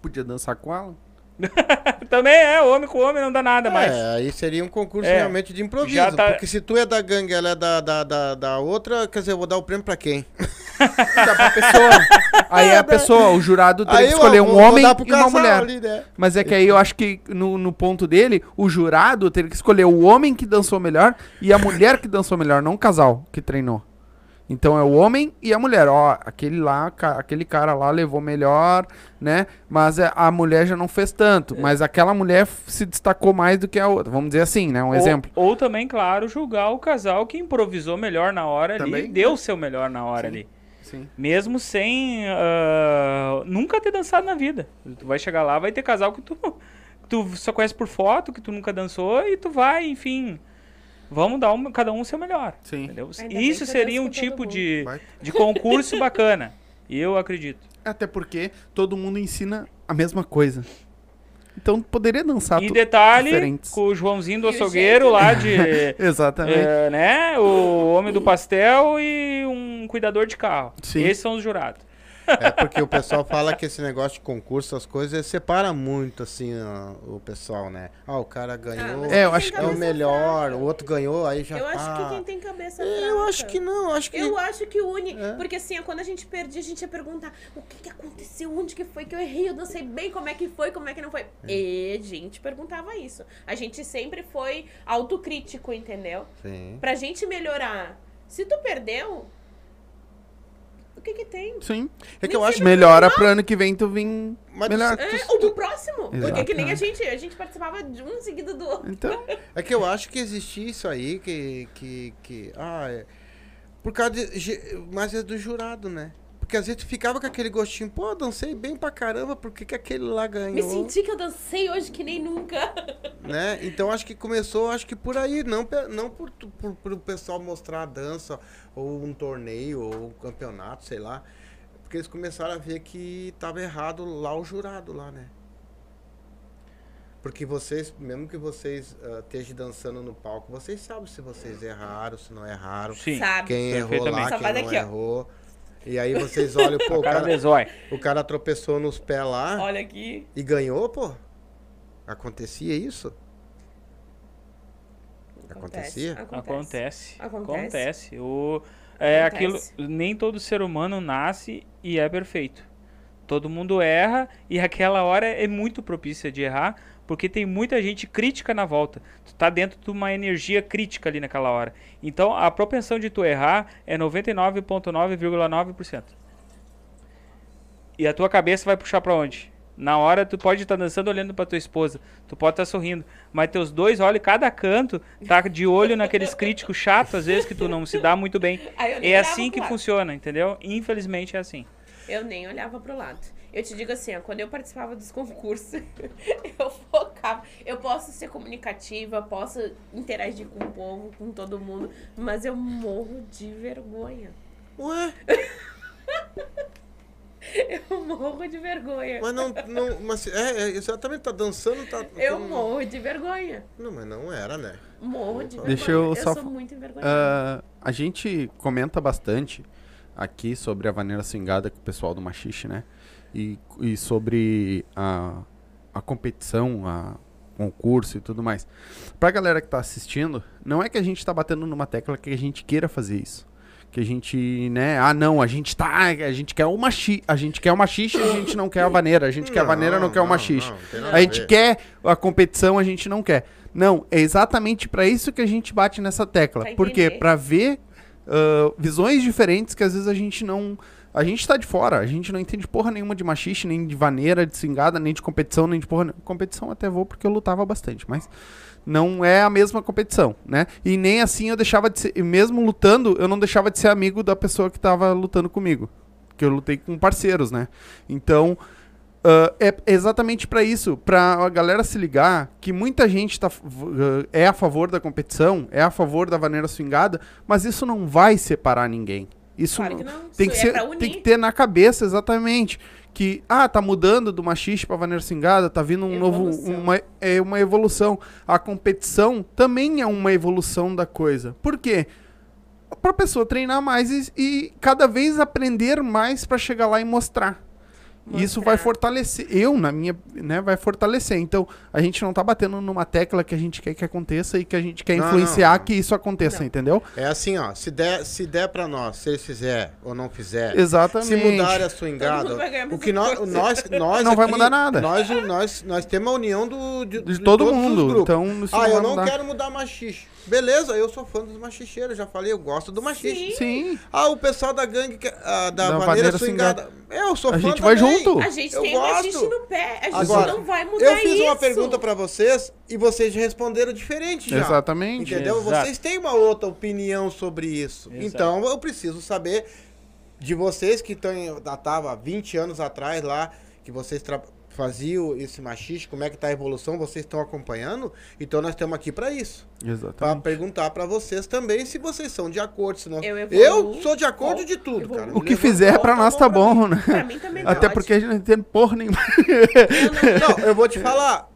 Podia dançar com ela. Também é, homem com homem não dá nada mais. É, aí seria um concurso É. realmente de improviso. Tá- Porque se tu é da gangue ela é da, da, da, da outra, quer dizer, eu vou dar o prêmio pra quem? Dá pra pessoa. Aí a pessoa, o jurado teria Aí que escolher um vou homem e uma mulher. ali, né? Mas é que aí eu acho que no, no ponto dele, o jurado teria que escolher o homem que dançou melhor e a mulher que dançou melhor, não o casal que treinou. Então é o homem e a mulher. Ó, aquele lá, ca- aquele cara lá levou melhor, né? Mas é- a mulher já não fez É. tanto. Mas aquela mulher se destacou mais do que a outra. Vamos dizer assim, né? Um ou, exemplo. Ou também, claro, julgar o casal que improvisou melhor na hora ali, Também. deu o seu melhor na hora Sim. ali. Sim. Mesmo sem ah, nunca ter dançado na vida. Tu vai chegar lá, vai ter casal que tu, que tu só conhece por foto, que tu nunca dançou, e tu vai, enfim. Vamos dar um, cada um o seu melhor. Sim. Entendeu? Ainda Isso seria um tipo de, Vai. de concurso bacana. Eu acredito. Até porque todo mundo ensina a mesma coisa. Então poderia dançar e detalhe, diferentes. com o Joãozinho do E açougueiro lá de. Exatamente. é, né? O homem do pastel e um cuidador de carro. Sim. Esses são os jurados. É porque o pessoal fala que esse negócio de concurso, as coisas, separa muito, assim, o pessoal, né? Ah, o cara ganhou, mas É, eu acho que é o melhor, fraca? o outro ganhou, aí já Eu acho pá. que quem tem cabeça É, Eu fraca. acho que não, eu acho que... Eu acho que une. É. Porque assim, quando a gente perdia, a gente ia perguntar o que, que aconteceu, onde que foi que eu errei, eu não sei bem como é que foi, como é que não foi. E a gente perguntava isso. A gente sempre foi autocrítico, entendeu? Sim. Pra gente melhorar. Se tu perdeu, que que tem? Sim. É que eu acho Melhora pro ano que vem tu vir Mas melhor. É, o do próximo. Porque que nem a Exatamente. gente, a gente participava de um seguido do outro. Então, É que eu acho que existia isso aí, que. que, que ah, é. Por causa de. Mas é do jurado, né? Porque às vezes tu ficava com aquele gostinho, pô, dancei bem pra caramba, por que, que aquele lá ganhou? Me senti que eu dancei hoje que nem nunca. Né? Então acho que começou, acho que por aí, não, não por, por, por o pessoal mostrar a dança, ou um torneio, ou um campeonato, sei lá. Porque eles começaram a ver que tava errado lá o jurado lá, né? Porque vocês, mesmo que vocês ah, estejam dançando no palco, vocês sabem se vocês erraram, se não erraram. Sim. Sabe? Quem errou lá, quem não aqui, ó. E aí vocês olham, pô, o Cara cara, o cara tropeçou nos pés lá Olha aqui. e ganhou, pô. Acontecia isso? Acontecia? Acontece. Acontece. Acontece. O, é Acontece. aquilo. Nem todo ser humano nasce e é perfeito. Todo mundo erra e aquela hora é muito propícia de errar, porque tem muita gente crítica na volta. Tu tá dentro de uma energia crítica ali naquela hora. Então a propensão de tu errar é 99,9,9%. E a tua cabeça vai puxar pra onde? Na hora tu pode estar dançando olhando pra tua esposa, tu pode estar sorrindo, mas teus dois olhos cada canto tá de olho naqueles críticos chatos às vezes que tu não se dá muito bem. É assim que lado. funciona, entendeu? Infelizmente é assim. Eu nem olhava pro lado. Eu te digo assim, ó, quando eu participava dos concursos, eu focava. Eu posso ser comunicativa, posso interagir com o povo, com todo mundo, mas eu morro de vergonha. Ué, Eu morro de vergonha. mas não. não mas é, é, exatamente, tá dançando, tá. Eu não- morro de vergonha. Não, mas não era, né? Morro de vergonha. Deixa eu só sou muito envergonhada. Ah, a gente comenta bastante aqui sobre a vaneira swingada com o pessoal do Machixe, né? E, e sobre a, a competição, a concurso e tudo mais. Pra galera que tá assistindo, não é que a gente tá batendo numa tecla que a gente queira fazer isso. Que a gente, né? Ah, não, a gente tá. A gente quer o machi, a gente quer o machixe, a gente não quer a vaneira. A gente quer a vaneira, não quer o machixe. não, tem nada A gente ver. quer a competição, a gente não quer. Não, é exatamente pra isso que a gente bate nessa tecla. Pra Por quê? Pra ver ah, visões diferentes que às vezes a gente não. A gente tá de fora, a gente não entende porra nenhuma de machixe, nem de vaneira, de cingada, nem de competição, nem de porra. nenhuma. Competição até vou porque eu lutava bastante, mas não é a mesma competição, né? E nem assim eu deixava de ser. Mesmo lutando, eu não deixava de ser amigo da pessoa que tava lutando comigo. Que eu lutei com parceiros, né? Então. ah, é exatamente pra isso, pra a galera se ligar que muita gente tá, v- é a favor da competição, é a favor da vaneira swingada, mas isso não vai separar ninguém. Isso Claro que não. tem que, Isso é ser, pra tem que ter na cabeça exatamente que ah tá mudando do machixe para vaneira swingada tá vindo um novo Evolução. uma é uma evolução. A competição também é uma evolução da coisa. Por quê? Para pessoa treinar mais e, e cada vez aprender mais para chegar lá e mostrar isso vai Mostrar. fortalecer eu na minha né vai fortalecer então a gente não tá batendo numa tecla que a gente quer que aconteça e que a gente quer Não, influenciar não, não. que isso aconteça Não. entendeu É assim, ó. Se der, se der pra nós, se eles fizer ou não fizer, exatamente se mudar a Todo swingada, vai o que nós, nós, nós Não vai aqui, mudar nada. Nós, nós, nós temos a união do, de, de todo todos os mundo então isso ah, vai eu não mudar. quero mudar machixe. Beleza, eu sou fã dos machicheiros, já falei, eu gosto do machixe. sim Ah, o pessoal da gangue, ah, da, Da vaneira vaneira swingada. Eu sou A fã gente vai também. junto. A gente Eu tem gosto. um machixe no pé. A gente Agora, não vai mudar Eu fiz uma isso. pergunta pra vocês e vocês responderam diferente já. Exatamente. Entendeu? Exato. Vocês têm uma outra opinião sobre isso. Exato. Então eu preciso saber de vocês que estão tava 20 anos atrás lá, que vocês tra- faziam esse machixe, como é que tá a evolução, vocês estão acompanhando? Então nós estamos aqui para isso. Para Exatamente. perguntar para vocês também se vocês são de acordo, senão Eu eu, evoluo. sou de acordo Eu de tudo, evoluo. cara. O que fizer pra nós tá mim. bom, né? Pra mim também Até ótimo. porque a gente não entende porra nenhuma. Não, eu vou te falar.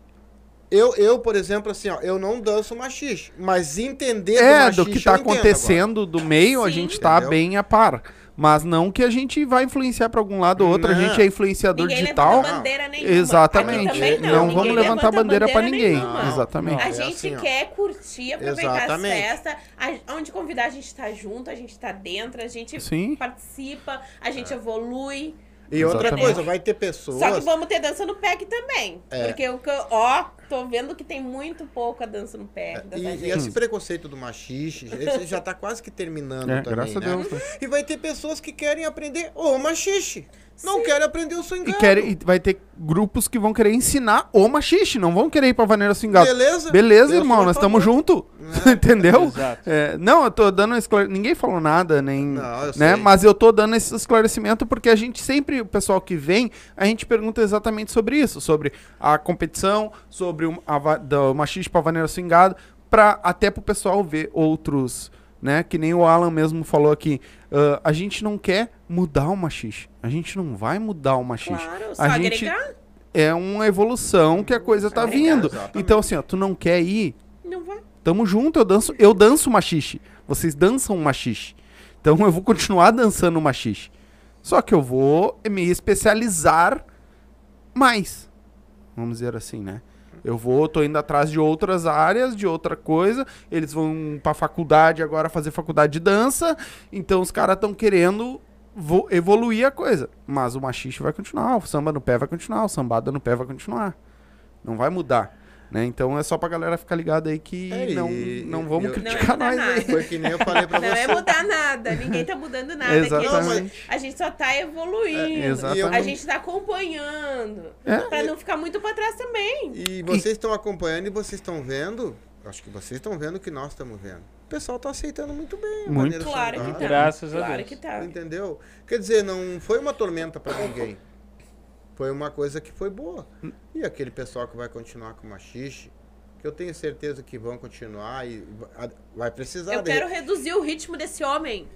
Eu, eu, por exemplo, assim, ó, eu não danço machixe, mas entender É, machixe do que tá eu entendo acontecendo do meio, a Sim. gente tá Entendeu? bem a par. Mas não que a gente vai influenciar pra algum lado ou outro. A Não. gente é influenciador Ninguém digital. levanta bandeira nenhuma. Exatamente. Não, não. vamos levantar levanta bandeira pra ninguém. Não, Exatamente. não. A É gente assim, ó. quer curtir, aproveitar Exatamente. as festas. A, onde convidar, a gente tá junto, a gente tá dentro, a gente Sim. participa, a gente evolui. E outra Exatamente. coisa, vai ter pessoas. Só que vamos ter dança no aqui também. É. Porque o que eu, ó, tô vendo que tem muito pouca dança no pé. dessa E, e esse preconceito do machixe, esse já tá quase que terminando É, também, graças a né? Deus. né? E vai ter pessoas que querem aprender o machixe. Não Sim. querem aprender o E, swingado. quer, e vai ter grupos que vão querer ensinar o machixe, não vão querer ir pra vaneira swingada. Beleza? Beleza, Eu irmão, nós estamos junto. Entendeu? Exato. É, não, eu tô dando esclare... Ninguém falou nada, nem. Não, eu né? sei. Mas eu tô dando esse esclarecimento porque a gente sempre, o pessoal que vem, a gente pergunta exatamente sobre isso, sobre a competição, sobre o a, do machiste pra vaneira swingada, pra, até pro pessoal ver outros, né? Que nem o Alan mesmo falou aqui. Ah, a gente não quer mudar o machiste. A gente não vai mudar o machiste. Claro, só a gente agregar, é uma evolução que a coisa tá Agregar. vindo. Exatamente. Então, assim, ó, tu não quer ir, não vai. Tamo junto, eu danço, eu danço machixe. Vocês dançam machixe. Então eu vou continuar dançando machixe. Só que eu vou me especializar mais. Vamos dizer assim, né? Eu vou, tô indo atrás de outras áreas, de outra coisa. Eles vão pra faculdade agora fazer faculdade de dança. Então os caras estão querendo vo- evoluir a coisa. Mas o machixe vai continuar, o samba no pé vai continuar, o sambada no pé vai continuar. Não vai mudar. Né? Então é só pra galera ficar ligada aí que É, não, não vamos eu- criticar Não é nós aí. nada. Foi que nem eu falei pra Não você. é mudar nada, ninguém tá mudando nada. aqui. Exatamente. A gente só tá evoluindo. É, exatamente. A gente tá acompanhando. É. Pra não ficar muito pra trás também. E vocês estão acompanhando e vocês estão vendo. Acho que vocês estão vendo o que nós estamos vendo. O pessoal tá aceitando muito bem. a Muito. Claro que sambada, tá. Graças a claro Deus. que tá. Entendeu? Quer dizer, não foi uma tormenta pra ninguém. Foi uma coisa que foi boa. E aquele pessoal que vai continuar com o machixe, que eu tenho certeza que vão continuar e va- vai precisar Eu de- quero reduzir o ritmo desse homem.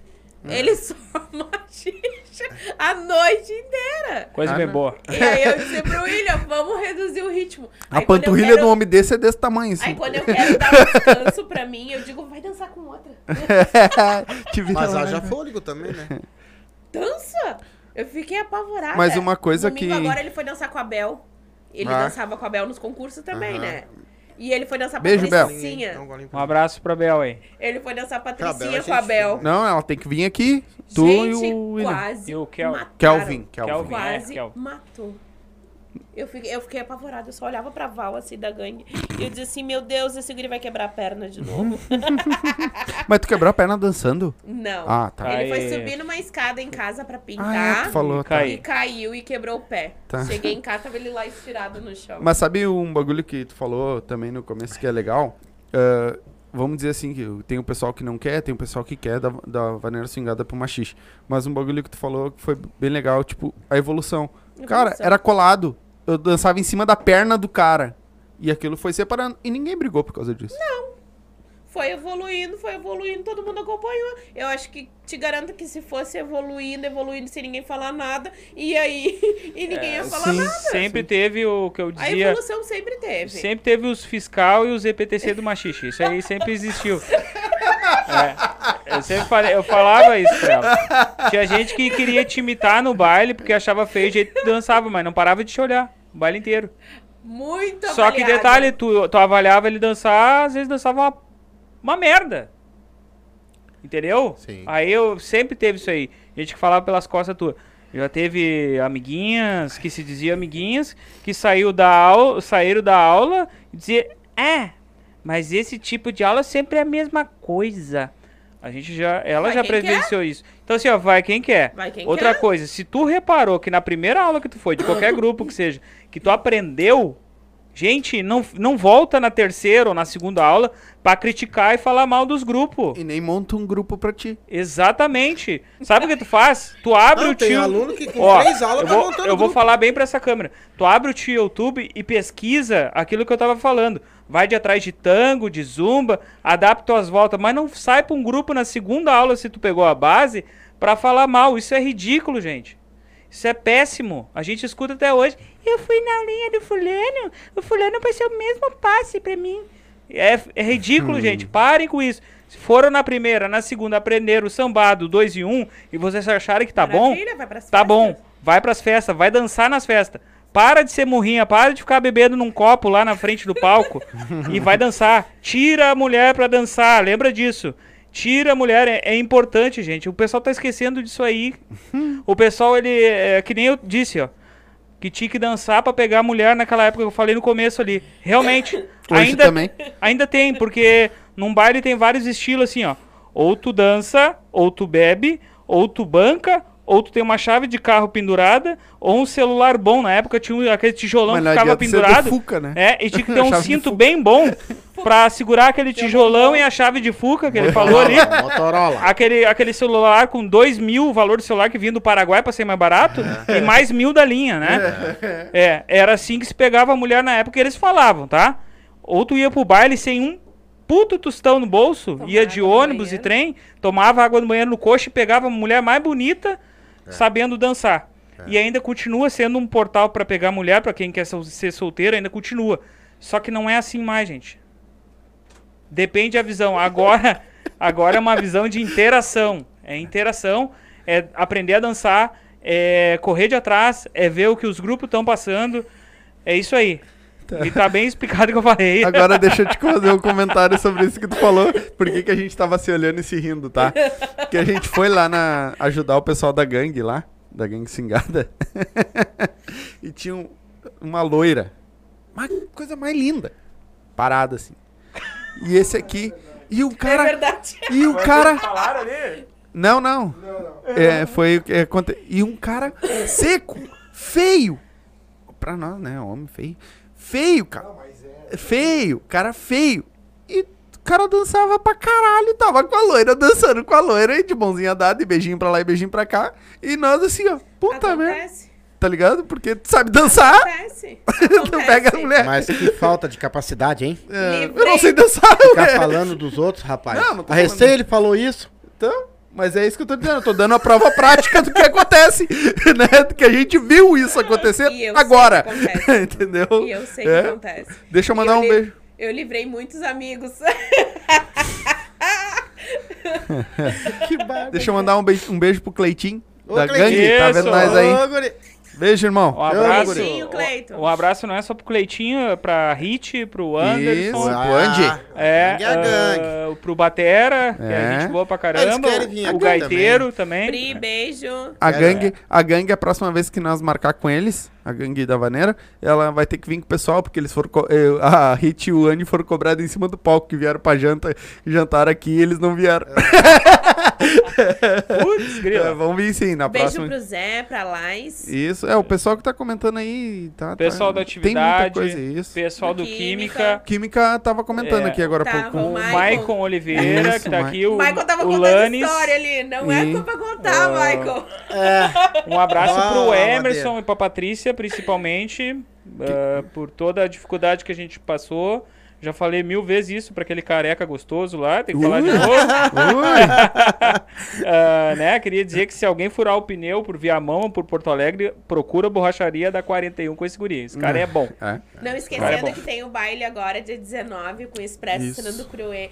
É. Ele só machixa a noite inteira. Coisa Ah, bem boa. E aí eu disse pro William, vamos reduzir o ritmo. A Aí quando eu panturrilha quero- de um homem desse é desse tamanho, assim. Aí quando eu quero dar um descanso pra mim, eu digo, vai dançar com outra. Mas haja fôlego também, né? Dança! Eu fiquei apavorada. Mas uma coisa Domingo que- agora ele foi dançar com a Bel. Ele Ah. dançava com a Bel nos concursos também, Aham. né? E ele foi dançar Beijo, Bel. Patricinha. Dá um abraço pra Bel aí. Ele foi dançar Bel Patricinha é com a Bel. Não, ela tem que vir aqui. Tu Gente, e o William. quase E o Kel- mataram. Kelvin, Kelvin. Kelvin. Quase É, Kelvin. matou. Eu fiquei, eu fiquei apavorada, eu só olhava pra Val, assim, da gangue. E eu dizia assim, meu Deus, esse guri vai quebrar a perna de novo. Mas tu quebrou a perna dançando? Não. Ah, tá. Ele foi Aí. subir numa escada em casa pra Ah, é, pintar. tu falou. E tá. E caiu e quebrou o pé. Tá. Cheguei em casa, tava ele lá estirado no chão. Mas sabe um bagulho que tu falou também no começo que é legal? Ah, vamos dizer assim, que tem o pessoal que não quer, tem o pessoal que quer da, da vaneira swingada pro machixe. Mas um bagulho que tu falou que foi bem legal, tipo, a evolução. Cara, Evolução. era colado. Eu dançava em cima da perna do cara. E aquilo foi separando. E ninguém brigou por causa disso. Foi evoluindo, foi evoluindo, todo mundo acompanhou. Eu acho que te garanto que se fosse evoluindo, evoluindo sem ninguém falar nada, e aí e ninguém ia falar sim. nada. Sempre teve o que eu A dizia. evolução sempre teve. Sempre teve os fiscal e os EPTC do machixe. Isso aí sempre existiu. É, eu sempre falei, eu falava isso pra ela. Tinha gente que queria te imitar no baile porque achava feio o jeito que tu dançava, mas não parava de te olhar o baile inteiro. Muito Só que detalhe, tu, tu avaliava ele dançar, às vezes dançava uma, uma merda. Entendeu? Sim. Aí eu sempre teve isso aí. Gente que falava pelas costas tuas. Já teve amiguinhas que se diziam amiguinhas que saiu da aula, saíram da aula e dizia, é, mas esse tipo de aula sempre é a mesma coisa. A gente já, ela Vai já presenciou isso. Então assim, ó, vai quem quer. Vai quem Outra quer. coisa, se tu reparou que na primeira aula que tu foi, de qualquer grupo que seja, que tu aprendeu, gente, não, não volta na terceira ou na segunda aula pra criticar e falar mal dos grupos. E nem monta um grupo pra ti. Exatamente. Sabe o que tu faz? Tu abre Não, o tem tio. aluno que com Ó, três aulas eu tá vou, eu vou grupo. falar bem pra essa câmera. Tu abre o tio YouTube e pesquisa aquilo que eu tava falando. Vai de atrás de tango, de zumba, adapta tuas voltas, mas não sai pra um grupo na segunda aula se tu pegou a base pra falar mal. Isso é ridículo, gente. Isso é péssimo. A gente escuta até hoje. Eu fui na aulinha do fulano, o fulano passou o mesmo passe pra mim. É, é ridículo, gente. Parem com isso. Se foram na primeira, na segunda, aprenderam o sambado 2 e 1 um, e vocês acharem que tá bom, Maravilha, vai pras tá bom. Vai pras festas, vai dançar nas festas. Para de ser murrinha, para de ficar bebendo num copo lá na frente do palco e vai dançar. Tira a mulher pra dançar, lembra disso. Tira a mulher, é, é importante, gente. O pessoal tá esquecendo disso aí. O pessoal, ele, é que nem eu disse, ó. Que tinha que dançar pra pegar a mulher naquela época que eu falei no começo ali. Realmente. Hoje ainda, também. Ainda tem, porque num baile tem vários estilos assim, ó. Ou tu dança, ou tu bebe, ou tu banca, ou tu tem uma chave de carro pendurada, ou um celular bom. Na época tinha um- aquele tijolão Mas que ficava pendurado. Fuca, né? É, e tinha que ter um cinto bem bom pra segurar aquele tijolão e a chave de Fuca que ele falou ali. Motorola. Aquele, aquele celular com 2 mil, o valor do celular que vinha do Paraguai pra ser mais barato, e mais mil da linha, né? É, era assim que se pegava a mulher na época eles falavam, tá? Ou tu ia pro baile sem um puto tostão no bolso, Tomar ia de ônibus e trem, tomava água no banheiro no coxo e pegava a mulher mais bonita, sabendo dançar. E ainda continua sendo um portal pra pegar mulher, pra quem quer ser solteiro, ainda continua. Só que não é assim mais, gente. Depende da visão. Agora, agora é uma visão de interação. É interação, é aprender a dançar, é correr de atrás, é ver o que os grupos estão passando. É isso aí. E tá bem explicado o que eu falei. Agora deixa eu te fazer um comentário sobre isso que tu falou. Por que, que a gente tava se olhando e se rindo, tá? Porque a gente foi lá na, ajudar o pessoal da gangue lá, da gangue Singada. e tinha um- uma loira. Uma coisa mais linda. Parada assim. E esse aqui. E o É cara. verdade. e o cara. Falaram ali? Não, não. É, foi o que aconteceu. E um cara seco, feio. Pra nós, né? Homem feio. Feio, cara. Feio, cara feio. E o cara dançava pra caralho. Tava com a loira, dançando com a loira. De mãozinha dada, e beijinho pra lá e beijinho pra cá. E nós assim, ó. Puta merda. Acontece. Tá ligado? Porque tu sabe dançar. Acontece. tu Acontece. pega a mulher. Mas que falta de capacidade, hein? É, eu não sei dançar. Ficar falando dos outros, rapaz. Não, não tô a recém ele falou isso. Então, mas é isso que eu tô dizendo. Eu tô dando a prova prática do que acontece. Né? Do que a gente viu isso acontecer E eu sei agora. que acontece. Entendeu? E eu sei É. que acontece. Deixa eu mandar eu um li- beijo. Eu livrei muitos amigos. Que barba. Deixa eu mandar um beijo, um beijo pro Cleitinho. Ô, da Cleitinho. gangue, tá vendo nós aí? Ô, guri. Beijo, irmão. Um abraço. Beijinho, Cleiton. Um abraço não é só pro Cleitinho, é pra Hit, pro Anderson. Isso. Pro Andy. É, é gangue. ah, pro Batera, que É. é gente boa pra Eles caramba. querem vir O Gaiteiro também. Pri, beijo. A É. gangue, a gangue, a próxima vez que nós marcar com eles, a gangue da Vaneira, ela vai ter que vir com o pessoal, porque eles foram. eh, A Hit e o foram cobrados em cima do palco, que vieram pra janta, jantar aqui e eles não vieram. Putz, É, grila. vão vir sim, na Beijo próxima. pro Zé, pra Lais. Isso, é o pessoal que tá comentando aí, tá? Pessoal tá, da Tem muita atividade, coisa, isso. pessoal do Do Química. Química. Química tava comentando É, aqui agora há tava pouco. O Maicon. Maicon Oliveira, Isso, que tá Ma- aqui, o, O Michael tava o contando Lanes. história ali. Não é E- pra contar, Ah. Michael. É. Um abraço Ah, pro madeira. Emerson e pra Patrícia, principalmente, ah, por toda a dificuldade que a gente passou. Já falei mil vezes isso pra aquele careca gostoso lá, tem que falar de novo. Ah, né? Queria dizer que se alguém furar o pneu por Viamão ou por Porto Alegre, procura a borracharia da 41 com esse guri. Esse cara é bom. É. Não Vai, é esquecendo bom. que tem o baile agora, dia 19, com o Expresso Isso. Sandro Cruelho.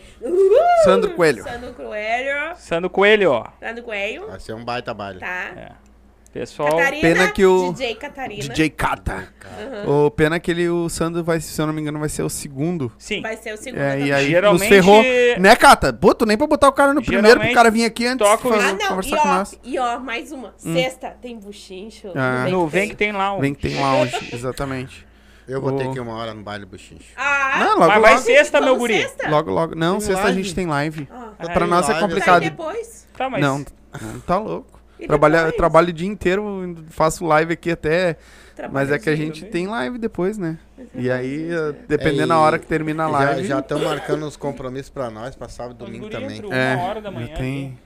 Sandro Coelho. Sandro Cruelho. Sandro Coelho, ó. Sandro Coelho. Vai ser um baita baile. Tá. É. Pessoal, Catarina. Pena que o- DJ Catarina. DJ Kata. O pena que ele, o Sandro vai, se eu não me engano, vai ser o segundo. sim. Vai ser o segundo. É, e aí Geralmente- nos ferrou. Né, Cata? Pô, tu nem pra botar o cara no primeiro, pro Geralmente cara vir aqui antes toca o- fazer- Ah, não. E conversar com ó, nós. e ó, mais uma. Sexta tem buchincho. Ah. no Vem que tem um. Vem que tem lounge, exatamente. Eu vou Ô. ter que ir uma hora no baile buchincho. Ah, Não, logo, Mas vai logo, sexta, meu guri. Sexta? logo, logo. Não, Tem sexta a live? gente tem live. Ah, pra Aí, nós é live, sai complicado. depois. Tá, mas Não, não, tá louco. E Trabalha, depois? trabalho o dia inteiro, faço live aqui até. Mas é que a gente tem live depois, né? E aí, eh, É, dependendo e da hora que termina a live. já estão marcando os compromissos pra nós, pra sábado e domingo também. É, uma hora da manhã. tem-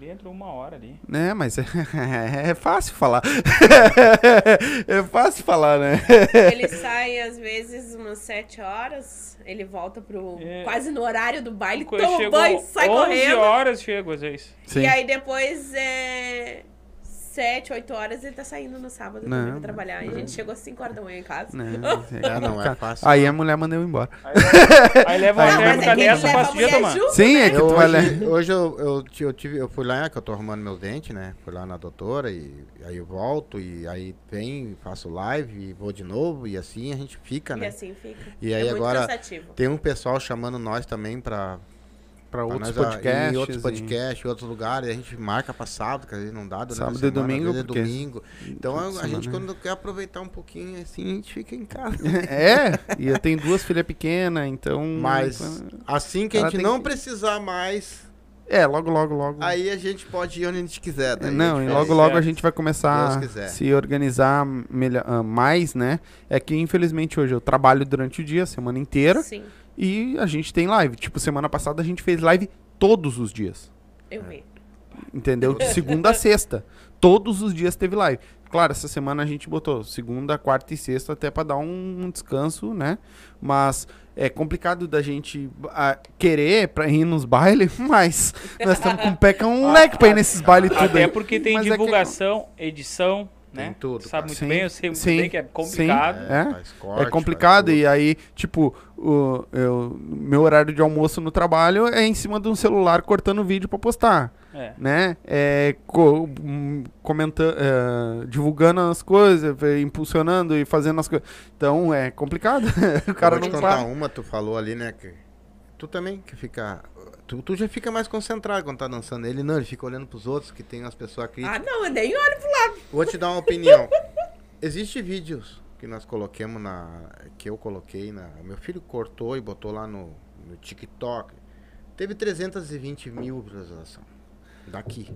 ali. Os guri entram uma hora ali. Né, mas é, é fácil falar. é fácil falar, né? Ele sai às vezes umas 7 horas, ele volta pro É. quase no horário do baile, Quando toma chegou banho, sai 11 correndo. horas chego às vezes. Sim. E aí depois é 7, 8 horas ele tá saindo no sábado Não. pra trabalhar. E a gente chegou às 5 horas da manhã em casa. Né, É, não é fácil. Aí a mulher manda eu embora. Aí leva Aí não, dessa, leva a passa o dia mulher tomando. junto, Sim, né? é que tu vai hoje, ler. hoje eu, eu, eu tive, eu fui lá, que eu tô arrumando meus dentes, né? Fui lá na doutora e aí eu volto e aí vem, faço live e vou de novo e assim a gente fica, E né? assim fica. E aí é agora tem um pessoal chamando nós também pra, Pra pra outros podcasts. Em outros e- podcasts, em outros lugares, a gente marca pra sábado, que às vezes não dá durante Sábado e domingo, é domingo. Então a, semana, gente né? quando quer aproveitar um pouquinho assim, a gente fica em casa. É, e eu tenho duas filhas pequenas, então. Mas assim que a gente não que- precisar mais, É, logo, logo, logo. aí a gente pode ir onde a gente quiser. daí Não, gente e logo, logo a gente vai começar a se organizar melhor, ah, mais, né? É que infelizmente hoje eu trabalho durante o dia, a semana inteira, Sim, e a gente tem live. Tipo, semana passada a gente fez live todos os dias. eu vi. Entendeu? De segunda a sexta. Todos os dias teve live. Claro, essa semana a gente botou segunda, quarta e sexta até pra dar um, um descanso, né? Mas é complicado da gente ah, querer pra ir nos bailes, mas nós estamos com o pé com um moleque pra ir nesses bailes tudo Até aí. porque tem Mas é que- divulgação, edição, né? Tem tudo, Sabe muito Sim, bem, eu sei muito sim, bem que é complicado. É. faz corte, É complicado e aí, tipo, o eu, meu horário de almoço no trabalho é em cima de um celular cortando vídeo pra postar. É. né? É, co hum, comentando, é, divulgando as coisas, é, impulsionando e fazendo as coisas. Então é complicado. o cara eu vou não te contar sabe. uma, tu falou ali, né? Que tu também que fica. Tu, tu já fica mais concentrado quando tá dançando. Ele não, ele fica olhando pros outros, que tem umas pessoas críticas. Ah, não, eu nem olho pro lado. Vou te dar uma opinião. Existem vídeos que nós coloquemos na. que eu coloquei na. Meu filho cortou e botou lá no, no TikTok. Teve 320 mil visualizações. Daqui.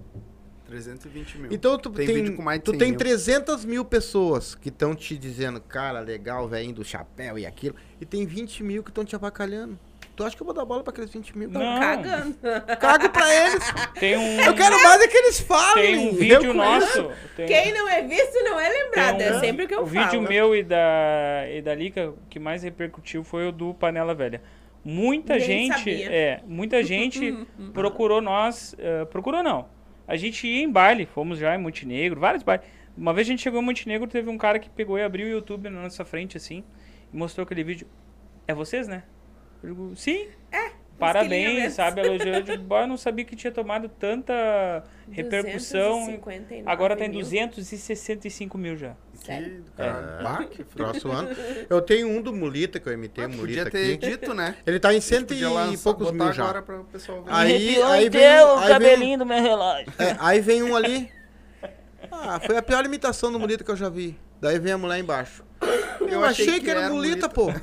320 mil. Então tu Tem tem, vídeo com mais de tu 100 tem mil. 300 mil pessoas que estão te dizendo, cara, legal, velho do chapéu e aquilo. E tem 20 mil que estão te abacalhando. Tu acha que eu vou dar bola pra aqueles 20 mil? Não. Cagando. Cago pra eles. Tem um, Eu quero mais é que eles falem. tem um Eu vídeo conheço. nosso. Tem, Quem não é visto não é lembrado. É um- sempre o que eu o falo. vídeo meu e da, e da Lica o que mais repercutiu foi o do Panela Velha. Muita Nem gente, sabia. é, muita gente procurou nós, eh, procurou não. A gente ia em baile, fomos já em Montenegro, vários bailes. Uma vez a gente chegou em Montenegro, teve um cara que pegou e abriu o YouTube na nossa frente assim e mostrou aquele vídeo. É vocês, né? Eu digo, sim. É. Parabéns, sabe? Elogiou. Eu digo, "Bah, eu não sabia que tinha tomado tanta repercussão. 259 Agora tá em mil. 265 mil já. Sério? É, Bah, que próximo ano. Eu tenho um do Mulita, que eu imitei o Podia Mulita ter aqui. dito, né? Ele tá em cento podia e lançar- poucos mil já. agora pra o pessoal ver. Aí, aí, vem, aí, vem, do meu relógio. é, aí vem um ali. Ah, foi a pior imitação do Mulita que eu já vi. Daí vem a mulher embaixo. Eu, achei, que, era, Mulita, pô.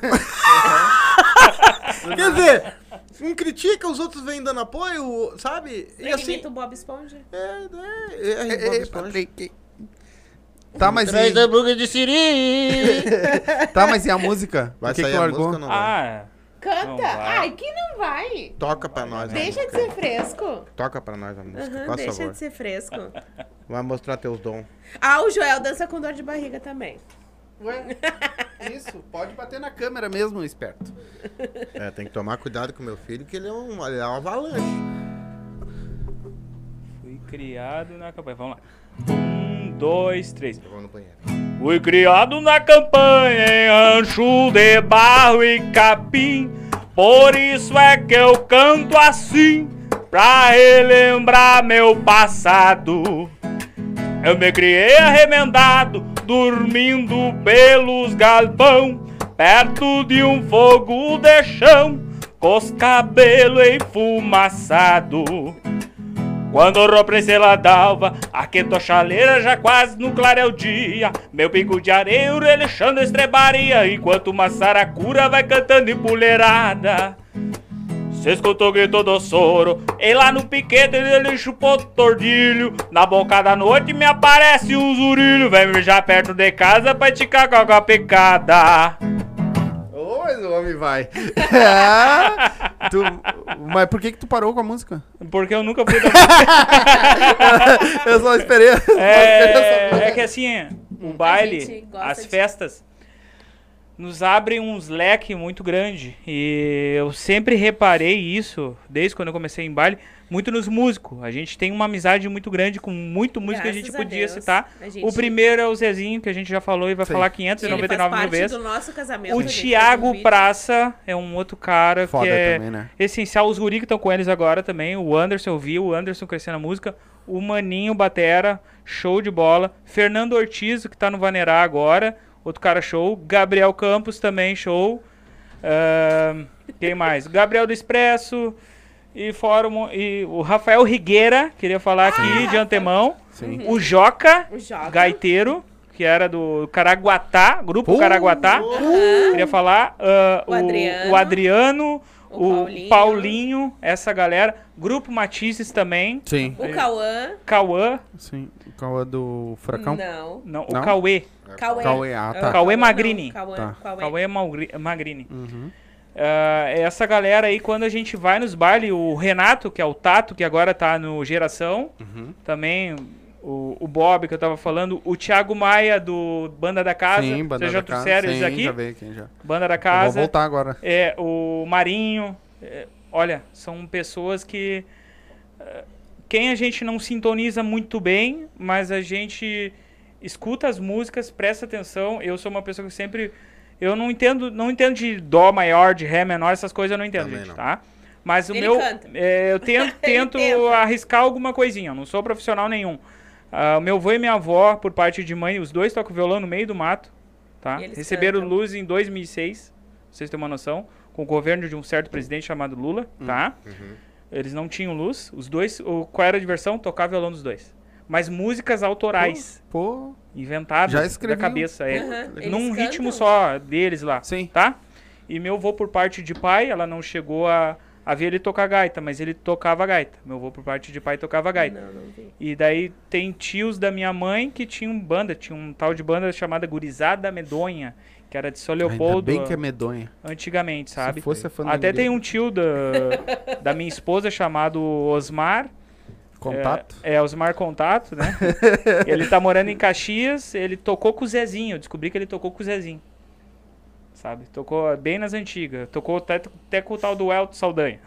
Quer dizer, um critica, os outros vêm dando apoio, sabe? E Ele assim. imita o Bob Esponja. É, é, é, é, Bob Ei, Esponja. Tá, mas Traz e, a boca de siri. tá, mas e a música? Vai que sair que a largou? música ou não vai? Ah, Canta! Não vai. Ai, que não vai! Toca pra nós Deixa de ser fresco. Toca pra nós a música, Aham, deixa favor. de ser fresco. Vai mostrar teus dons. Ah, o Joel dança com dor de barriga também. Ué, isso, pode bater na câmera mesmo, esperto. É, tem que tomar cuidado com meu filho, que ele é um, ele é uma avalanche. fui criado na campanha. Vamos lá. Um, dois, três. Eu vou no banheiro. Fui criado na campanha em rancho de barro e capim. Por isso é que eu canto assim, pra relembrar meu passado. Eu me criei arremendado, dormindo pelos galpão, perto de um fogo de chão, com os cabelos enfumaçados. Quando o Ropressela d'alva, aquetou a chaleira já quase no clareio dia. Meu bico de areia, relixando estrebaria, enquanto uma saracura vai cantando empoleirada. Cê escutou o grito do soro, e lá no piquete ele chupou tordilho. Na boca da noite me aparece um zurilho, vem me já perto de casa pra esticar com a picada. Ô, mas o homem vai. É, tu- mas por que que tu parou com a música? Porque eu nunca fui da Eu só esperei. só esperei É, é que assim, o baile, as festas, nos abrem uns leques muito grande. E eu sempre reparei isso, desde quando eu comecei em baile, muito nos músicos. A gente tem uma amizade muito grande com muito músico que a gente a podia Deus. citar. Gente- O primeiro é o Zezinho, que a gente já falou e vai Sim. falar Ele 599 faz mil vezes. do nosso casamento. O Thiago. Praça é um outro cara Foda que é também, né? essencial. Os guri que estão com eles agora também. O Anderson, eu vi o Anderson crescendo a música. O Maninho Batera, show de bola. Fernando Ortiz, que tá no Vanerá agora. Outro cara show. Gabriel Campos também, show. Ahn, quem mais? Gabriel do Expresso. E fora o, e o Rafael Rigueira, queria falar aqui de antemão. Sim. O Joca, O Joca. gaiteiro, que era do Caraguatá, grupo Uh, Caraguatá. Queria falar ah, O o, Adriano. o Adriano, O o, Paulinho. Paulinho. essa galera. Grupo Matizes também. Sim. O Cauã. Cauã. Sim. É do Furacão? Não. Não, Não? o Cauê. Cauê. Cauê, ah, É tá. o Cauê não, Magrini. Cauê. Tá. Cauê. Cauê Magri- Magrini. Uhum. Ah, essa galera aí, quando a gente vai nos bailes, o Renato, que é o Tato, que agora tá no Geração, Uhum. também o, o Bob, que eu tava falando, o Thiago Maia, do Banda da Casa. Sim, banda Vocês já da casa. trouxeram eles Sim, aqui? já veio aqui, já. Banda da Eu vou Casa. voltar agora. É, o Marinho. é, olha, são pessoas que. Quem a gente não sintoniza muito bem, mas a gente escuta as músicas, presta atenção. Eu sou uma pessoa que sempre. Eu não entendo, não entendo de dó maior, de ré menor, essas coisas eu não entendo, Também gente, não. tá? Mas o Ele meu. é, eu tento, tento arriscar alguma coisinha. Eu não sou profissional nenhum. O meu avô e minha avó, por parte de mãe, os dois tocam violão no meio do mato. Tá? Receberam cantam. luz em 2006, pra vocês terem uma noção, com o governo de um certo presidente chamado Lula. Tá? Eles não tinham luz. Os dois. O, qual era a diversão? Tocar violão dos dois. Mas músicas autorais. Pô, Inventadas Já da escreviam. cabeça. É, eles num cantam. ritmo só deles lá sim. tá? E meu avô por parte de pai, ela não chegou a, a ver ele tocar gaita, mas ele tocava gaita. Meu avô por parte de pai tocava gaita. Não, não vi. E daí tem tios da minha mãe que tinham banda, tinha um tal de banda chamada Gurizada Medonha, que era de São Ainda Leopoldo bem que é medonha. antigamente, sabe? Se fosse a Até tem um tio da, da minha esposa chamado Osmar, Contato. é, é Osmar Contato, né? ele tá morando em Caxias, ele tocou com o Zezinho. Eu descobri que ele tocou com o Zezinho. Sabe? Tocou bem nas antigas. Tocou até, até com o tal do Elton Saldanha.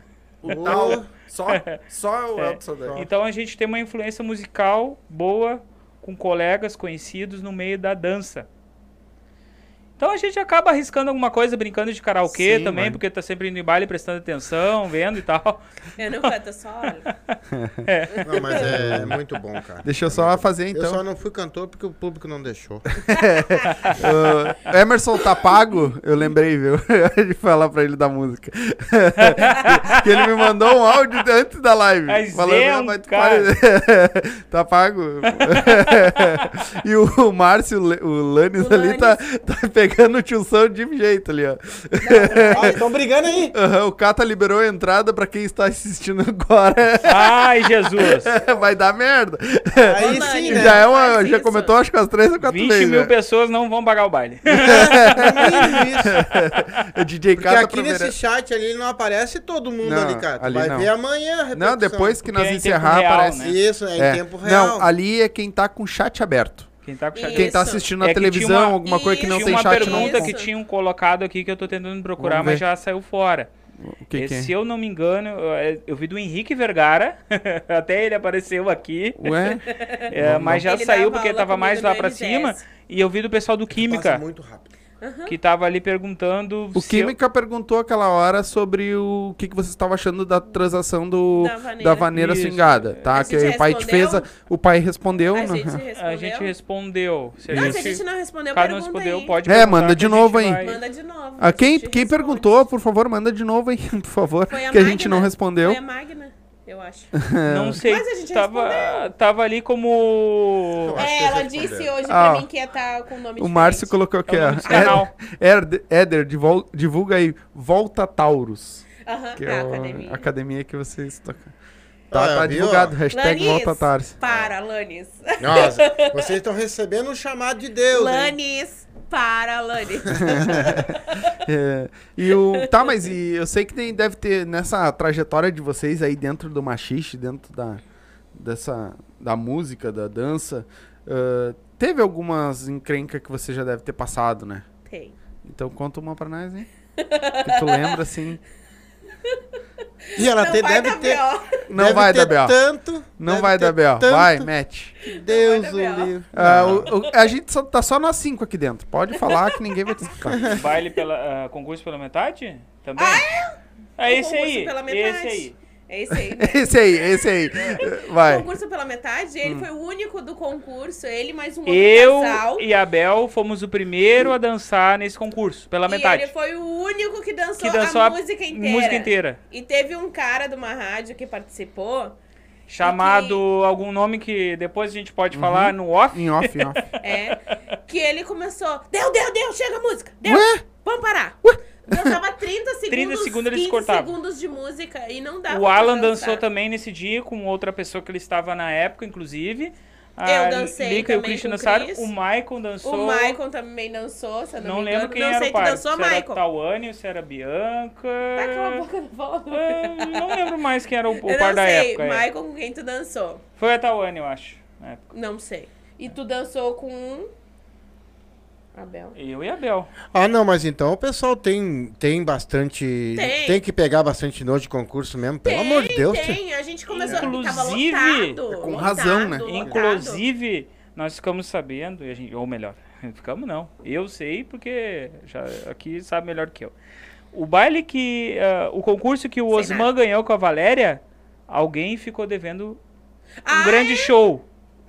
O tal, só, só o É. Elton Saldanha. Então a gente tem uma influência musical boa com colegas conhecidos no meio da dança. Então a gente acaba arriscando alguma coisa, brincando de karaokê Sim, também, porque tá sempre indo em baile, prestando atenção, vendo e tal. Eu não canto, eu só olho. Não, mas é muito bom, cara. Deixa eu só fazer Eu então. só não fui cantor porque o público não deixou. O Emerson tá pago, eu lembrei, viu? De falar pra ele da música. que ele me mandou um áudio antes da live. Mas falando, é "Ah, um mas tu cara." pare- tá pago. e o Márcio, o Lanes O ali, tá, tá pegando o tio Sam de jeito ali, ó. Ah, estão brigando aí. Aham, o Cata liberou a entrada pra quem está assistindo agora. Ai, Jesus! Vai dar merda. Aí sim, Lani, né? já é uma, já isso. comentou acho que umas três ou quatro 20 vezes. mil né? pessoas não vão pagar o baile. O DJ Porque Cata aqui pra nesse chat ali não aparece todo mundo Não, ali, cara. Ali vai não. ver amanhã a Não, repercussão. depois que nós é tempo encerrar, real, aparece. né? Isso, é, É. em tempo real. Não, ali é quem tá com o chat aberto. Quem tá com chat Quem tá assistindo na É que tinha televisão, uma- alguma coisa que não tem Tinha uma chat não. pergunta Isso. que tinham colocado aqui que eu tô tentando procurar, mas já saiu fora. O que, que Se é? eu não me engano, eu, eu vi do Henrique Vergara, até ele apareceu aqui, Ué? é, mas já Ele saiu porque tava mais lá LGS. cima. E eu vi do pessoal do Passa Química, muito rápido. Que tava ali perguntando. O se eu- Química perguntou aquela hora sobre o que, que você estava achando da transação do, Da vaneira. da vaneira Isso. swingada, tá? A Que gente o pai te fez, a- respondeu? o pai respondeu. A né? gente respondeu. A gente respondeu. Se a Não, gente, se a gente não respondeu, caso não pergunta respondeu, aí. pode É, manda de novo aí. vai- Manda de novo. Ah, quem, quem responde. perguntou, por favor, manda de novo aí, por favor. Foi a que a gente não respondeu. Foi a Magna, eu acho. Não sei. Mas a gente tava, respondeu. tava ali como. Que É, ela disse hoje Ah, pra mim que ia estar com o nome O Márcio colocou aqui, É ó. canal. Éder, Éder, divul- divulga aí, Volta Taurus. Aham, Que tá, é a academia. academia que vocês tocam. Tá, Ah, tá divulgado, hashtag Lanis, Volta Taurus. para, Lanis. Nossa, vocês estão recebendo um chamado de Deus, hein? Para, Lanis. É, e o. Tá, mas e eu sei que tem, deve ter nessa trajetória de vocês aí dentro do machixe, dentro da, dessa, da música, da dança, ah, teve algumas encrencas que você já deve ter passado, né? Tem. Então conta uma pra nós, hein? Que tu lembra assim. E ela Não deve dar ter, B.O. Não deve vai ter dar B.O. tanto. Não vai dar B.O. tanto. Vai, mete. Deus o vai dar B.O. livre. Ah, o- o- a gente só, tá só nós cinco aqui dentro. Pode falar que ninguém vai te escutar. Baile pela. ah, concurso pela metade? Também? Ah, é? esse Concurso aí. pela Esse aí. É esse aí. Esse aí, esse aí. Vai. Concurso pela metade, ele foi o único do concurso, ele mais um outro Eu casal. e a Bel fomos o primeiro a dançar nesse concurso, pela E metade. ele foi o único que dançou, Que dançou a, a música inteira. música inteira. E teve um cara de uma rádio que participou, Chamado algum nome que depois a gente pode falar no off. Em off, em off. é, que ele começou, deu, deu, deu, chega a música, deu, Ué? vamos parar. Dançava 30 segundos, 30 segundos eles 15 cortavam. segundos de música e não dava O Alan dançou também nesse dia com outra pessoa que ele estava na época, inclusive. Eu A dancei Lica e o também Christian com o dançaram. Chris. O Maicon dançou. O Maicon também dançou, se eu não, Não me lembro quem não era sei o par. que dançou, se era Maicon. Tawane se era Bianca. Tá, cala a boca, não fala. Ah, não lembro mais quem era o, o Eu par não da sei, época. é. Maicon com quem tu dançou? Foi a Tawane, eu acho. na época. Não sei. E tu dançou com um... Abel. Eu e a Bel. Ah, não, mas então o pessoal tem, tem bastante. Tem. que pegar bastante noite de concurso mesmo, pelo amor de Deus. Tem, a gente começou... Tava Inclusive- lotado, É com lotado, razão, né? lotado. Inclusive, nós ficamos sabendo, e a gente, ou melhor, ficamos não. Eu sei porque já aqui sabe melhor que eu. o baile que. ah, o concurso que o Osman ganhou com a Valéria, alguém ficou devendo um Ah, grande show.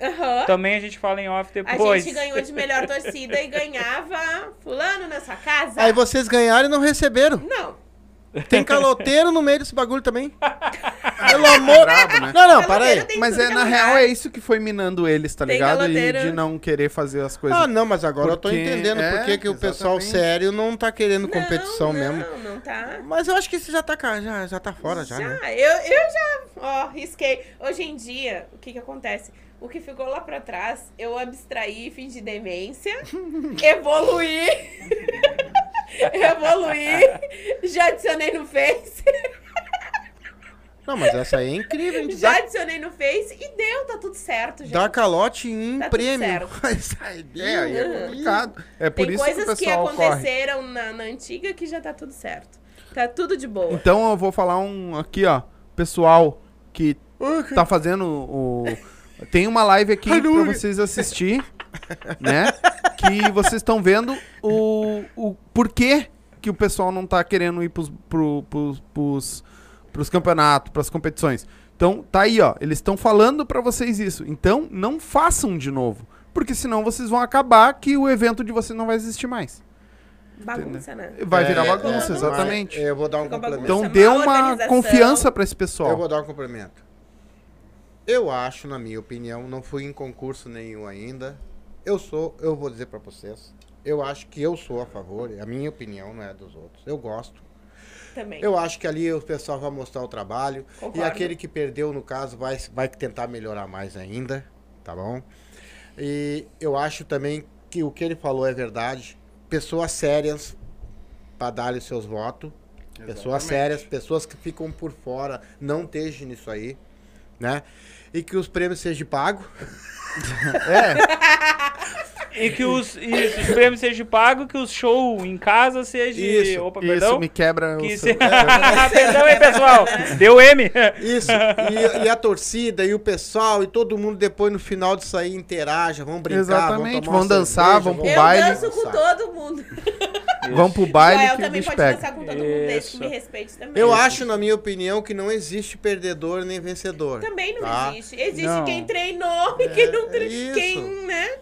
Aham. Também a gente fala em off A depois. gente ganhou de melhor torcida e ganhava fulano na sua casa. Aí vocês ganharam e não receberam. Não. Tem caloteiro no meio desse bagulho também. Pelo amor. Brabo, né? Não, não, para aí. Mas é, que na lugar. real é isso que foi minando eles, tá Tem ligado? E de não querer fazer as coisas. Ah, não, mas agora eu tô Porque- entendendo é, por que que o pessoal sério não tá querendo competição não, mesmo. Não, não tá. Mas eu acho que isso já tá, cá, já, já tá fora, já, Já, né? eu, eu já, ó, risquei. Hoje em dia, o que que acontece? O que ficou lá pra trás, eu abstraí, fingi demência, evoluí, evoluí, já adicionei no Face, Não, mas essa aí é incrível, já dá, adicionei no Face e deu, tá tudo certo, gente. dá calote em Tá prêmio. certo. Mas aí, É, é complicado. É por Tem isso que o coisas que, pessoal corre. aconteceram na, na antiga que já tá tudo certo. Tá tudo de boa. Então eu vou falar um aqui, ó. Pessoal que tá fazendo o. Tem uma live aqui pra vocês assistir, né? Que vocês estão vendo o, o porquê que o pessoal não tá querendo ir pros, pro, pros, pros, pros campeonatos, pras competições. Então, tá aí, ó. Eles estão falando pra vocês isso. Então, não façam de novo. Porque senão vocês vão acabar que o evento de vocês não vai existir mais. Bagunça, né? Vai É, virar é, bagunça, é, exatamente. Eu vou dar um Fica complemento. bagunça. Então dê uma confiança pra esse Eu pessoal. vou dar um complemento. Eu acho, na minha opinião, não fui em concurso nenhum ainda. Eu sou, eu vou dizer pra vocês, eu acho que eu sou a favor, é a minha opinião, não é dos outros. Eu gosto. Também. Eu acho que ali o pessoal vai mostrar o trabalho. Concordo. E aquele que perdeu, no caso, vai, vai tentar melhorar mais ainda, tá bom? E eu acho também que o que ele falou é verdade. Pessoas sérias para dar os seus votos. Pessoas sérias, pessoas que ficam por fora, não estejam nisso aí, né? E que os prêmios sejam pagos. E que os, isso, os prêmios sejam pagos, que os shows em casa sejam. Isso, Opa, Isso perdão. me quebra Que o se... seu... perdão aí, pessoal. Deu M. Isso. E, e a torcida e o pessoal e todo mundo depois no final disso aí interaja, vão brincar, Exatamente, vão, tomar vão dançar, cerveja, vão pro Eu baile. danço com todo mundo. Vão pro baile Joel que também pode pega. dançar com todo mundo, desde que me respeite também. Eu acho, na minha opinião, que não existe perdedor nem vencedor. Também não tá? existe. Existe Não. quem treinou e quem não é treinou. isso. Quem, né?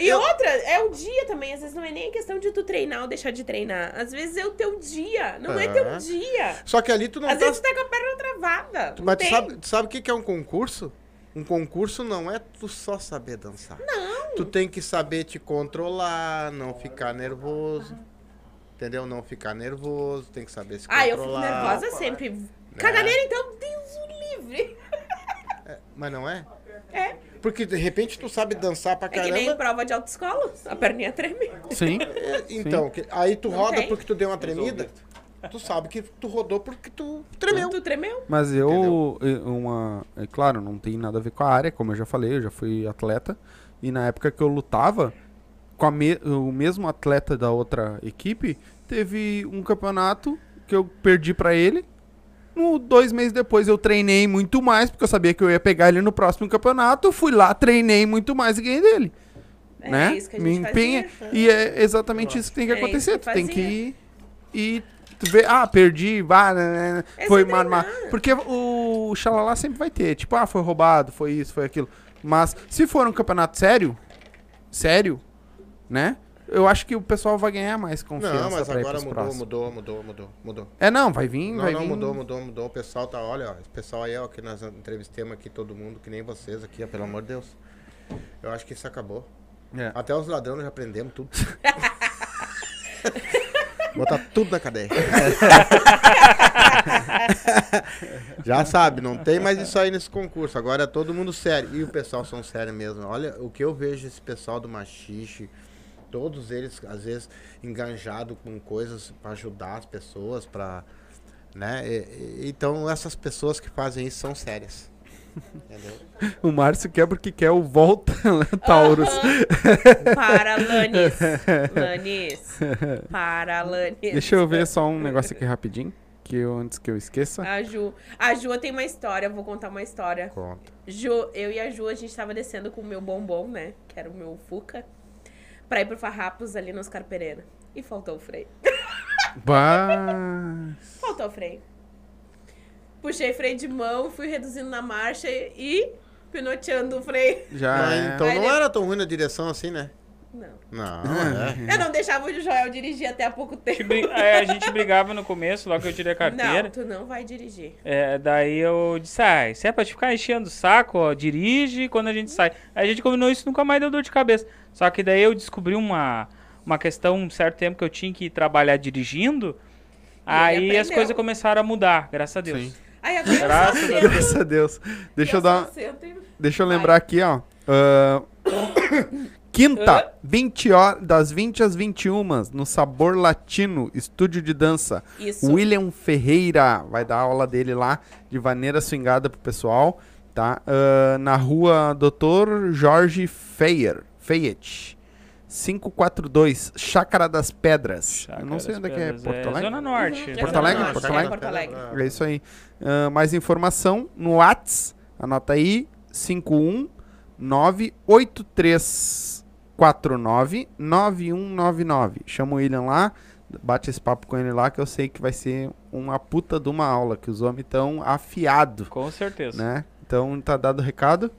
E Eu- outra, é o dia também. Às vezes não é nem questão de tu treinar ou deixar de treinar. Às vezes é o teu dia. Não é, É. teu dia. Só que ali tu não Às tá... vezes tu tá com a perna travada. Não Mas tu tem. sabe, tu sabe o que que é um concurso? Um concurso não é tu só saber dançar. Não. Tu tem que saber te controlar, não ficar nervoso. Entendeu? Não ficar nervoso, tem que saber se Ah, eu fico controlar. nervosa sempre. Caganeira, então, Deus o livre. Mas não é? É. Porque de repente tu sabe dançar pra É que nem caramba. prova de autoescola. A perninha treme. Sim. É, Então, que- aí tu Não roda tem. porque tu deu uma tremida. Tu sabe que tu rodou porque tu tremeu. Tu tremeu? Mas eu, eh, uma, é claro, não tem nada a ver com a área, como eu já falei, eu já fui atleta. E na época que eu lutava, com me- o mesmo atleta da outra equipe, teve um campeonato que eu perdi pra ele. No, dois meses depois eu treinei muito mais, porque eu sabia que eu ia pegar ele no próximo campeonato. Fui lá, treinei muito mais e ganhei dele. É né? isso que a Me gente empenha. fazia. E é exatamente isso que tem que É acontecer. que tu tem que ir e tu vê, ah, perdi, vá, né, né, É foi treinar. Porque o xalala sempre vai ter, tipo, ah, foi roubado, foi isso, foi aquilo. Mas se for um campeonato sério, sério, né? Eu acho que o pessoal vai ganhar mais confiança Não, mas agora mudou, próximos. mudou, mudou, mudou, mudou. É, não, vai vir, Não, vai não, vir. mudou, mudou, mudou. O pessoal tá, olha, ó, esse pessoal aí, ó, que nós entrevistamos aqui todo mundo, que nem vocês aqui, ó, pelo amor de Deus. Eu acho que isso acabou. É. Até os ladrões já aprendemos tudo. Botar tudo na cadeia. já sabe, não tem mais isso aí nesse concurso. Agora é todo mundo sério. E o pessoal são sérios mesmo. Olha, o que eu vejo esse pessoal do machixe, todos eles, às vezes, enganjados com coisas para ajudar as pessoas, para. Né? E- e- então, essas pessoas que fazem isso são sérias. Entendeu? O Márcio quer porque quer o Volta Taurus. Para, Lanis. Lanis. Para, Lanis. Deixa eu ver só um negócio aqui rapidinho, que eu, antes que eu esqueça. A Ju. A Ju tem uma história, eu vou contar uma história. Conta. Ju, eu e a Ju, a gente tava descendo com o meu bombom, né? Que era o meu Fuca. Pra ir pro Farrapos ali no Oscar Pereira. E faltou o freio. Bah. Faltou o freio. Puxei freio de mão, fui reduzindo na marcha e pinoteando o freio. Já Mas, é. então Aí não ele- era tão ruim na direção assim, né? Não. Não, é. Eu não deixava o Joel dirigir até há pouco tempo. é, a gente brigava no começo, logo que eu tirei a carteira. Não, tu não vai dirigir. É, daí eu disse, ah, se é pra te ficar enchendo o saco, ó, dirige quando a gente sai. Aí a gente combinou isso, nunca mais deu dor de cabeça. Só que daí eu descobri uma, uma questão, um certo tempo que eu tinha que trabalhar dirigindo. Aí as coisas começaram a mudar, graças a Deus. Sim. Aí agora eu Graças a sento. Graças a Deus. Deixa eu dar. só sento e- Deixa eu lembrar aqui, ó. Ah, quinta, 20 horas, das 20 às 21, no Sabor Latino, estúdio de dança. Isso. William Ferreira vai dar aula dele lá, de vaneira swingada pro pessoal, tá? Ah, na rua Dr. Jorge Feyer, Fayette. 542, Chácara das Pedras. Chácara eu não sei das onde é que é, Pedras, Porto Alegre? Zona Norte. Uhum, Porto é Zona Alegre? Norte, Porto é Alegre? Porto Alegre. É isso aí. Ah, mais informação no Whats, anota aí, 51983499199. Chama o William lá, bate esse papo com ele lá que eu sei que vai ser uma puta de uma aula, que os homens estão afiados, Com certeza. né? Então tá dado o recado.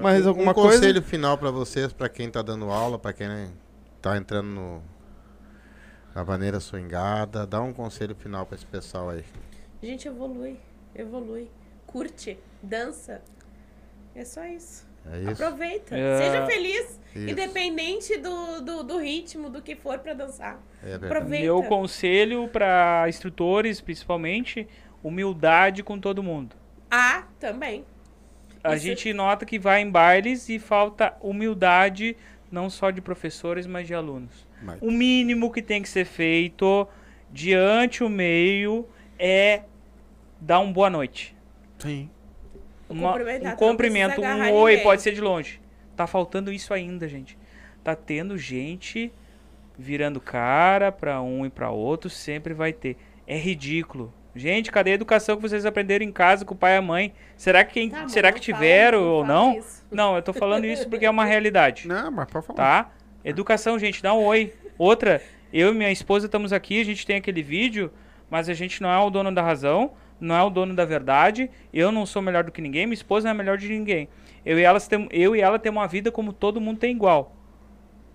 Mais um, alguma um coisa? conselho final pra vocês, pra quem tá dando aula, pra quem né, tá entrando no, na maneira swingada, dá um conselho final pra esse pessoal aí. Gente, evolui. Evolui. Curte. Dança. É só isso. É isso? Aproveita. É. Seja feliz. Isso. Independente do, do, do ritmo, do que for pra dançar. É verdade. Aproveita. Meu conselho para instrutores, principalmente, humildade com todo mundo. Ah, também. A Isso- gente nota que vai em bailes e falta humildade, não só de professores, mas de alunos. Mas- O mínimo que tem que ser feito diante o meio é dar um boa noite. Sim. Uma- Cumprimentar, um cumprimento, um oi, ninguém. pode ser de longe. Tá faltando isso ainda, gente. Tá tendo gente virando cara pra um e pra outro, sempre vai ter. É ridículo. Gente, cadê a educação que vocês aprenderam em casa com o pai e a mãe? Será que, quem, Tá bom, será que fala- tiveram ou não? isso. Não, eu tô falando isso porque é uma realidade, Não, mas pode falar. tá? Educação, gente, dá um oi. Outra, eu e minha esposa estamos aqui, a gente tem aquele vídeo, mas a gente não é o dono da razão, não é o dono da verdade. Eu não sou melhor do que ninguém, minha esposa não é melhor de ninguém. Eu e, elas tem, eu e ela temos uma vida como todo mundo tem igual.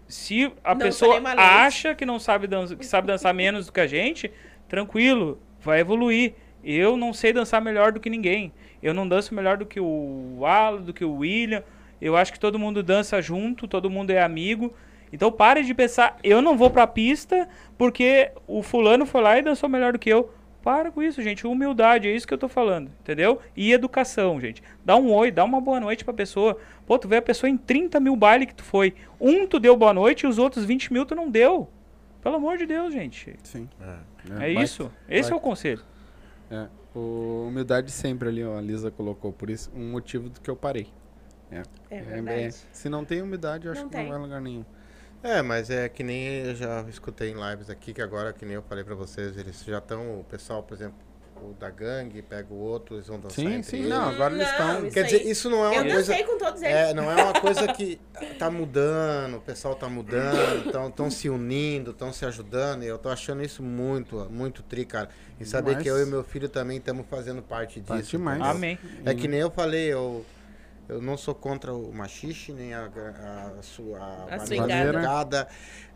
Se a Não pessoa acha que não sabe dançar, que sabe dançar menos do que a gente, tranquilo, vai evoluir. Eu não sei dançar melhor do que ninguém. Eu não danço melhor do que o Alan, do que o William. Eu acho que todo mundo dança junto, todo mundo é amigo. Então pare de pensar, eu não vou pra pista porque o fulano foi lá e dançou melhor do que eu. Para com isso, gente. Humildade, é isso que eu tô falando, entendeu? E educação, gente. Dá um oi, dá uma boa noite pra pessoa. Pô, tu vê a pessoa em 30 mil baile que tu foi. Um tu deu boa noite e os outros 20 mil tu não deu. Pelo amor de Deus, gente. Sim. É, isso. Esse é o conselho. É, o humildade sempre ali, ó, a Lisa colocou, por isso, um motivo do que eu parei. É, É é, verdade. é, se não tem humildade, eu acho Não que tem. não vai a lugar nenhum. É, mas é que nem eu já escutei em lives aqui, que agora, que nem eu falei pra vocês, eles já estão, o pessoal, por exemplo, o da gangue pega o outro, eles vão dançar Sim, entre sim, eles. não, agora eles Não, estão... Quer aí. dizer, isso não é uma Eu coisa... dancei com todos eles. É, não é uma coisa que tá mudando, o pessoal tá mudando, estão se unindo, estão se ajudando, e eu tô achando isso muito, muito tri, cara. E saber Demais. que eu e meu filho também estamos fazendo parte disso. Parte demais. entendeu? Amém. É que nem eu falei, eu, eu não sou contra o machixe, nem a, a, sua A a swingada. swingada.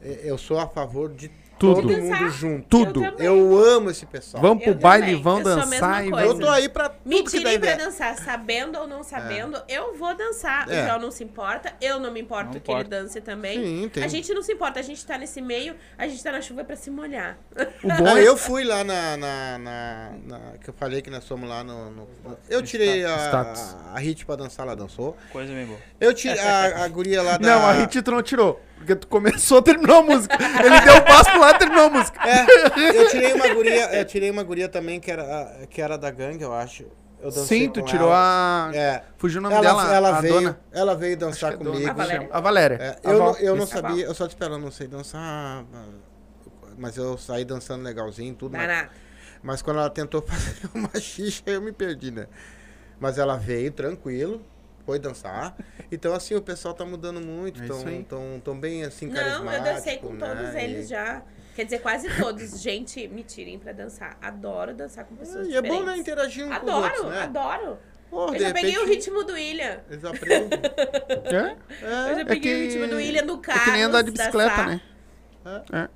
É, Eu sou a favor de Tudo. todo mundo junto. Tudo. Eu. Eu amo esse pessoal. Vão pro Eu baile, também, vão eu a dançar e. Eu tô aí pra Me tudo tirem pra ideia. dançar, sabendo ou não sabendo, eu vou dançar. É. O Joel não se importa, eu não me importo Não que ele importa. dance também. Sim, tem. A gente não se importa, a gente tá nesse meio, a gente tá na chuva pra se molhar. O bom é... eu fui lá na, na, na- na- Que eu falei que nós fomos lá no. no- eu tirei a, Status. a Hit pra dançar, ela dançou. Coisa bem boa. Eu tirei a, a guria lá da. Não, a Hit tu não tirou. Porque tu começou, terminou a música. Ele deu o passo pro a música. É, eu tirei uma guria, eu tirei uma guria também que era, a- que era da gangue, eu acho. Eu dancei Sim, tu tirou ela. a... É. Fugiu o nome Ela, dela, ela a veio, dona. ela veio dançar é comigo. A Valéria. A Valéria. É, A eu, Val- não, eu não isso. sabia, eu só te esperando, não sei dançar. Mas eu saí dançando legalzinho, tudo. Mas, mas quando ela tentou fazer uma xixa, eu me perdi, né? Mas ela veio tranquilo. depois dançar. Então, assim, o pessoal tá mudando muito, É tão, tão, tão bem, assim, Não, eu dancei com né? todos eles já. Quer dizer, quase todos. Gente, me tirem pra dançar. Adoro dançar com pessoas E é bom, né, interagir um com os Adoro, outros, né? adoro. Pô, eu já peguei o repente, ritmo do William. Eles aprendem. É? Eu já É peguei que- o ritmo do William no É carro. que nem andar de bicicleta, né? É. É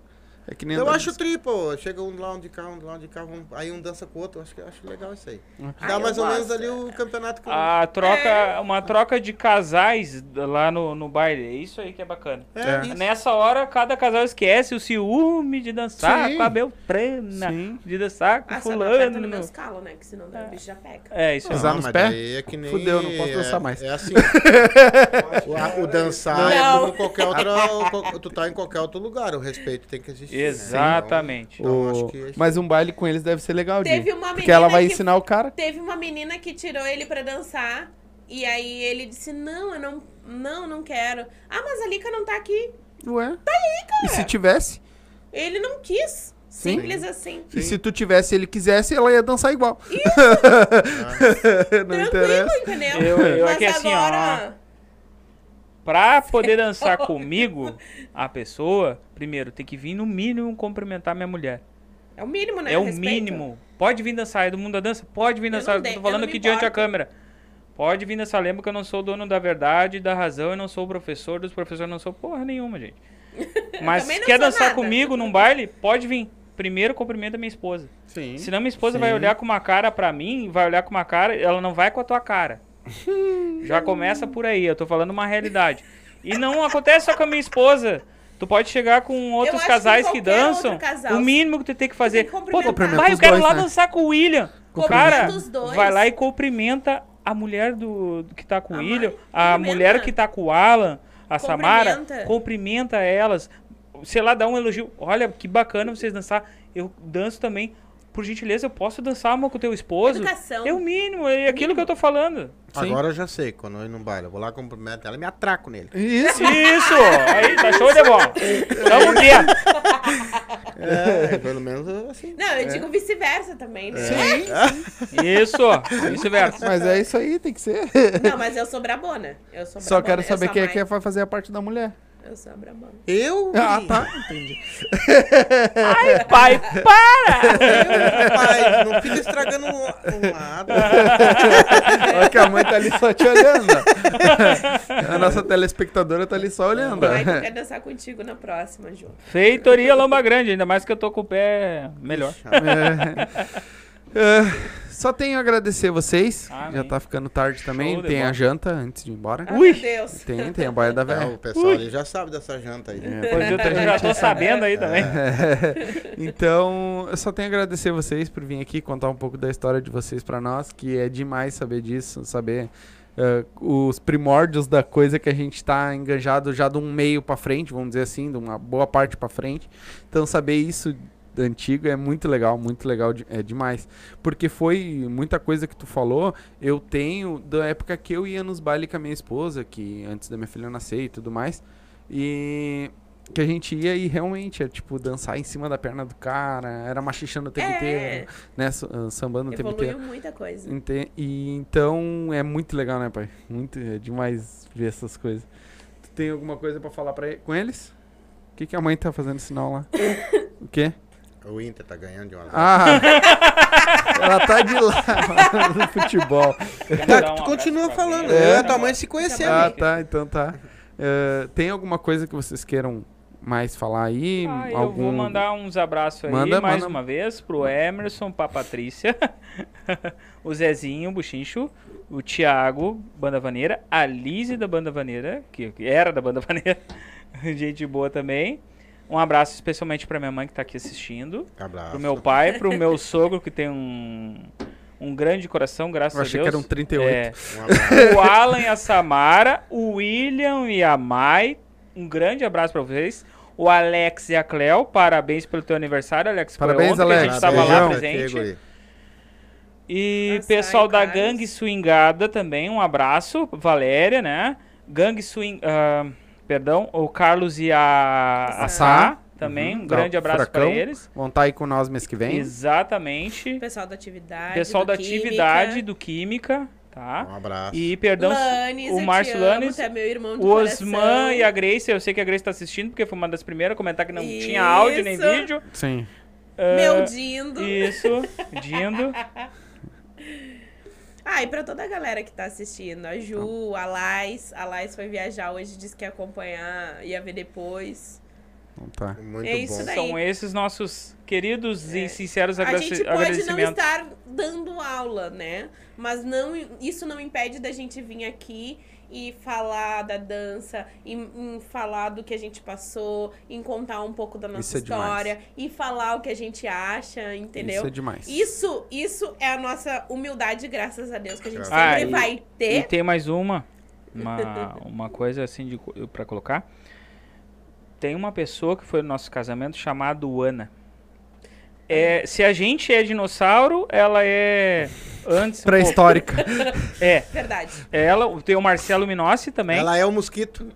que nem Eu acho tripo, chega um lá um de cá, um lá um de cá, um- aí um dança com o outro, acho que acho legal isso aí. Ah, Dá eu mais ou menos ali o campeonato que eu- A troca, É. uma troca de casais lá no, no baile. É isso aí que é bacana. É, É. isso. Nessa hora, cada casal esquece o ciúme de dançar Sim. com a Beltrana, Sim. de dançar com Ah, só não no fulano. meus calos, né? Que senão daí o bicho já pega. É, isso aí. Nos mas pés? É que nem, Fudeu, não posso é- dançar mais. É assim. o, o dançar é Não. como qualquer outra. Tu tá em qualquer outro lugar, o respeito tem que existir. Né? Exatamente. Então, O- que Mas um baile com eles deve ser legal. Teve uma Porque ela vai que- ensinar o cara. Teve uma menina que tirou ele pra dançar. E aí ele disse: Não, eu não. Não, não quero. Ah, mas a Lica não tá aqui. Ué? Tá aí, cara. E se tivesse? Ele não quis. Sim. Simples assim. E se tu tivesse ele quisesse, ela ia dançar igual. Não Tranquilo, interessa. entendeu? Eu- eu mas aqui assim, ó, agora. Pra poder dançar comigo, a pessoa, primeiro, tem que vir no mínimo cumprimentar minha mulher. É o mínimo, né? É o Respeito. mínimo. Pode vir dançar, é do mundo da dança? Pode vir Eu dançar. não Eu de- tô eu falando não me aqui diante da câmera. Pode vir dançar. Lembra que eu não sou dono da verdade, da razão, eu não sou o professor dos professores, eu não sou porra nenhuma, gente. Mas quer dançar nada. comigo num baile, pode vir. Primeiro cumprimenta minha esposa. Sim. Senão minha esposa Sim. vai olhar com uma cara pra mim, vai olhar com uma cara, ela não vai com a tua cara. Já começa por aí, eu tô falando uma realidade. E não acontece só com a minha esposa. Tu pode chegar com outros que casais que, qualquer dançam. outro casal, O mínimo que tu tem que fazer. tem que Pô, cumprimentar. vai, eu os quero dois, lá né? dançar com o William. Cumprimenta Cara, os dois. vai lá e cumprimenta a mulher do, do que tá com o A William, mãe, a cumprimenta. mulher que tá com o Alan, a Samara, Cumprimenta. cumprimenta elas. Sei lá, dá um elogio. Olha, que bacana vocês dançar. Eu danço também. Por gentileza, eu posso dançar uma com o teu esposo? Educação. É o mínimo, é aquilo que eu tô falando. Sim. Agora eu já sei, quando eu ir num baile, eu vou lá cumprimento ela e me atraco nele. Isso. Isso! Aí, tá show de bola. Tamo dentro. É, pelo menos assim. Não, eu digo vice-versa também, né? Isso, vice-versa. Mas é isso aí, tem que ser. Não, mas eu sou brabona. Eu sou Só brabona, quero eu saber quem é que vai fazer a parte da mulher. Eu sou a brabona. Eu? Ah, tá. Entendi. Ai, pai, para! Pai, não fica estragando um, um lado. Olha que a mãe tá ali só te olhando. A nossa telespectadora tá ali só olhando. Vai que eu ó. quero dançar contigo na próxima, Ju. Feitoria Lomba Grande, ainda mais que eu tô com o pé melhor. É. É, só tenho a agradecer vocês. Amém. Já tá ficando tarde também. Show Tem a bola. janta antes de ir embora. Ai, Ui. meu Deus. Tem, tem a boia da É, velha. o pessoal ali já sabe dessa janta aí. Pois eu, eu já tô sabendo aí também. Então, eu só tenho a agradecer vocês por vir aqui contar um pouco da história de vocês pra nós, que é demais saber disso, saber eh, os primórdios da coisa que a gente tá enganjado já de um meio pra frente, vamos dizer assim, de uma boa parte pra frente. Então, saber isso antigo é muito legal, muito legal, de- é demais. Porque foi muita coisa que tu falou, eu tenho da época que eu ia nos bailes com a minha esposa, que antes da minha filha nascer e tudo mais. E que a gente ia e realmente é tipo dançar em cima da perna do cara, era machichando o tempo É. inteiro, né? ah, Sambando o tempo Evoluiu inteiro. muita coisa. Ente- E então é muito legal, né, pai? Muito é demais ver essas coisas. Tu tem alguma coisa pra falar para com eles? O que, que a mãe tá fazendo sinal lá? o quê? O Inter tá ganhando de uma Ah! ela tá de lá no futebol. Tá, tu continua falando. alguém. É, tua mãe se conhecendo. Ah, tá, então tá. Eh, tem alguma coisa que vocês queiram mais falar aí? Ah, eu Algum... vou mandar uns abraços aí Manda, mais manda. uma vez pro Emerson, pra Patrícia, o Zezinho, o Buchincho, o Thiago, Banda Vaneira, a Lise da Banda Vaneira, que que era da Banda Vaneira, gente boa também. Um abraço especialmente pra minha mãe que tá aqui assistindo, Abraço. pro meu pai, pro meu sogro que tem um, um grande coração, graças Eu a achei Deus. que eram 38. É, Um abraço. o Alan e a Samara, o William e a Mai. Um grande abraço pra vocês. O Alex e a Cleo, parabéns pelo teu aniversário, Alex. Foi Parabéns, ontem que A Alex. gente estava lá presente. E Nossa, pessoal ai, da. Gangue Swingada também, um abraço. Valéria, né? Gangue Swing. ah, perdão, o Carlos e a, a Sá também. Uhum, um tá, grande abraço pra eles. Vão estar aí com nós mês que vem. Exatamente. Pessoal da atividade. Pessoal do da Química. atividade do Química. tá? Um abraço. E perdão, Lanes, o Márcio amo, Lanes, é meu o coração. Osman e a Grace. Eu sei que a Grace tá assistindo, porque foi uma das primeiras a comentar que não tinha áudio nem Isso. vídeo. Sim. Meu Ah, Dindo. Isso, Dindo. Ah, e pra toda a galera que tá assistindo, a Ju, a Lais, a Lais foi viajar hoje, disse que ia acompanhar, ia ver depois. Então tá. Muito É isso bom. daí. São esses nossos queridos e sinceros A agradeci- gente pode não agradecimentos. estar dando aula, né? Mas não, isso não impede da gente vir aqui e falar da dança, e, em falar do que a gente passou, em contar um pouco da nossa é história, e falar o que a gente acha, entendeu? Isso é demais. Isso, isso é a nossa humildade, graças a Deus, que a gente Graças a sempre Deus. vai E ter. tem mais uma, uma, uma coisa assim pra colocar. Tem uma pessoa que foi no nosso casamento chamado Ana. É, se a gente é dinossauro, ela é antes. Pré-histórica. É, Verdade. ela. Tem o Marcelo Minossi também. Ela é o mosquito.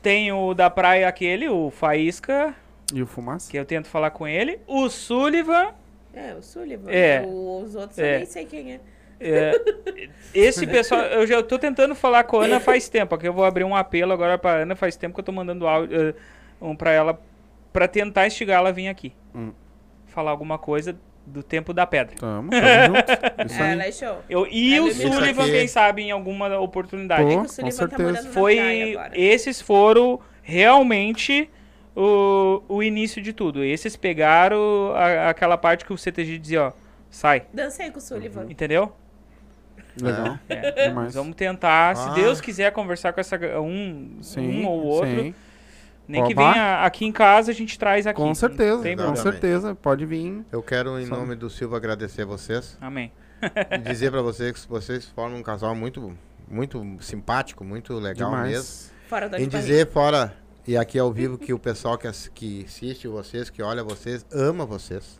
Tem o da praia aquele, o Faísca, e o fumaça? que eu tento falar com ele. O Sullivan. É, o Sullivan. É. O- Os outros É. eu nem sei quem é. É, esse pessoal, eu já tô tentando falar com a Ana faz tempo. Aqui eu vou abrir um apelo agora pra Ana. Faz tempo que eu tô mandando áudio eh, um pra ela pra tentar instigar ela a vir aqui. Hum. Falar alguma coisa do tempo da pedra. Tamo, tamo junto. Isso É, aí. ela é show. Eu, e É o Sullivan, aqui- quem sabe, em alguma oportunidade. Pô, É com tá certeza. Foi. Esses foram realmente o, o início de tudo. Esses pegaram a- aquela parte que o CTG dizia, ó, sai. Dancei com o Sullivan. Entendeu? Legal. É. Demais. Vamos tentar, se Ah. Deus quiser conversar com essa um, Sim, um ou outro, sim. Nem que venha aqui em casa, a gente traz aqui. Com certeza, com problema. certeza. Pode vir. Eu quero, em Só- nome do Silva, agradecer a vocês. Amém. e dizer pra vocês que vocês formam um casal muito, muito simpático, muito legal mesmo. Demais. Fora da Em dizer fora, e aqui ao vivo, que o pessoal que, que assiste vocês, que olha vocês, ama vocês.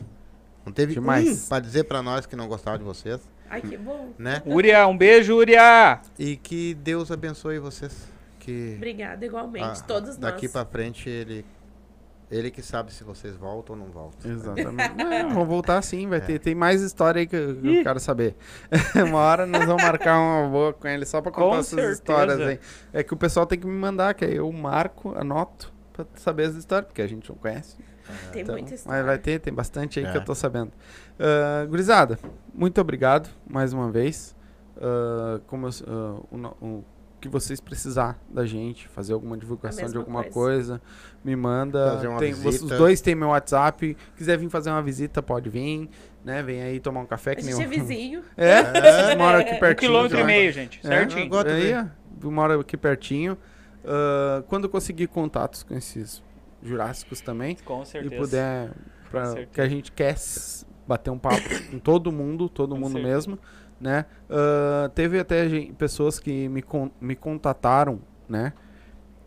Não teve Demais. um pra dizer pra nós que não gostava de vocês, Ai, que bom. né? Úria, um beijo, Úria! E que Deus abençoe vocês. Que Obrigada, igualmente. ah, todos daqui nós. pra frente ele ele que sabe se vocês voltam ou não voltam. Exatamente. É, vamos voltar sim, vai ter. Tem mais história aí que eu, que eu quero saber. uma hora nós vamos marcar uma boa com ele só pra contar Com essas certeza. histórias aí. É que o pessoal tem que me mandar, que aí eu marco, anoto pra saber as histórias, porque a gente não conhece. Tem Então, muita história. mas vai ter, tem bastante aí que É. eu tô sabendo. Ah, gurizada, muito obrigado mais uma vez. Ah, como eu- ah, o, o que vocês precisar da gente, fazer alguma divulgação de alguma coisa. coisa, me manda. Fazer uma Tem- visita. os dois têm meu WhatsApp. Quiser vir fazer uma visita, pode vir. Né? Vem aí tomar um café. A Que gente nem é vizinho. É, vocês moram aqui Um pertinho. quilômetro e meio, gente. É, Certinho. Tu Aí, moro aqui pertinho. Ah, quando eu conseguir contatos com esses jurássicos também, Com e certeza. puder, pra, certeza. que a gente quer bater um papo com todo mundo, todo Com mundo certeza. mesmo, né? Ah, teve até gen- pessoas que me, con me contataram, né?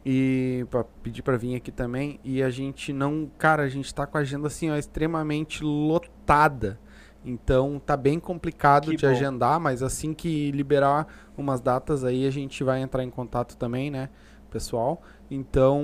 E pra pedir pra vir aqui também, e a gente não, cara, a gente tá com a agenda assim, ó, extremamente lotada. Então tá bem complicado Que de bom. agendar, mas assim que liberar umas datas aí, a gente vai entrar em contato também, né, pessoal? Então,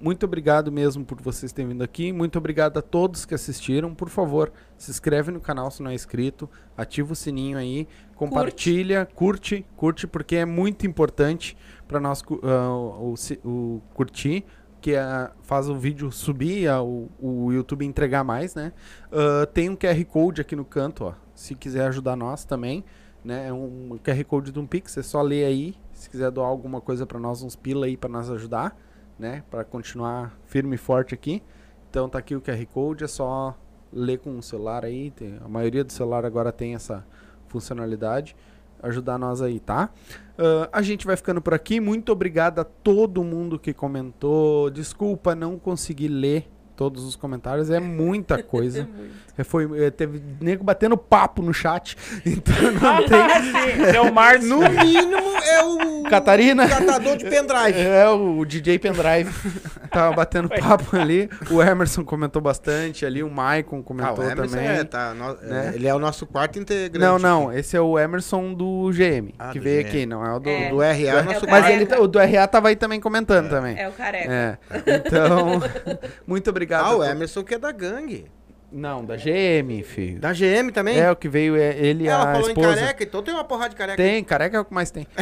muito obrigado mesmo por vocês terem vindo aqui. Muito obrigado a todos que assistiram. Por favor, se inscreve no canal se não é inscrito, ativa o sininho aí, compartilha, curte, curte, porque é muito importante para nós ah, o, o curtir, que ah, faz o vídeo subir, ah, o, o YouTube entregar mais, né? Ah, tem um QR Code aqui no canto, ó. Se quiser ajudar nós também, né? É um QR Code de um Pix, é só ler aí. Se quiser doar alguma coisa para nós, uns pila aí para nós ajudar, né? Para continuar firme e forte aqui. Então tá aqui o QR Code, é só ler com o celular aí. tem- a maioria do celular agora tem essa funcionalidade. Ajudar nós aí, tá? Ah, a gente vai ficando por aqui. Muito obrigado a todo mundo que comentou. Desculpa não conseguir ler todos os comentários, é muita coisa. É, Foi, é, teve nego batendo papo no chat, então não tem. Ah, sim, é o Márcio. No mínimo é o Catarina? catador de pendrive. É, o DJ Pendrive tava batendo papo ali. O Emerson comentou bastante ali, o Maicon Ah, comentou o Emerson também. é, tá, no- né? Ele é o nosso quarto integrante. Não, não, esse é o emerson do GM, Ah, que do veio GM. aqui, não é o do. É. Do RA é o nosso É o Mas ele, o do RA tava aí também comentando também. É o careca. É. Então, muito obrigado. Ah, a o Emerson que é da gangue. Não, da GM, filho. Da GM também? É, o que veio é ele e Ela a falou esposa. em careca, então tem uma porrada de careca. Tem, careca é o que mais tem.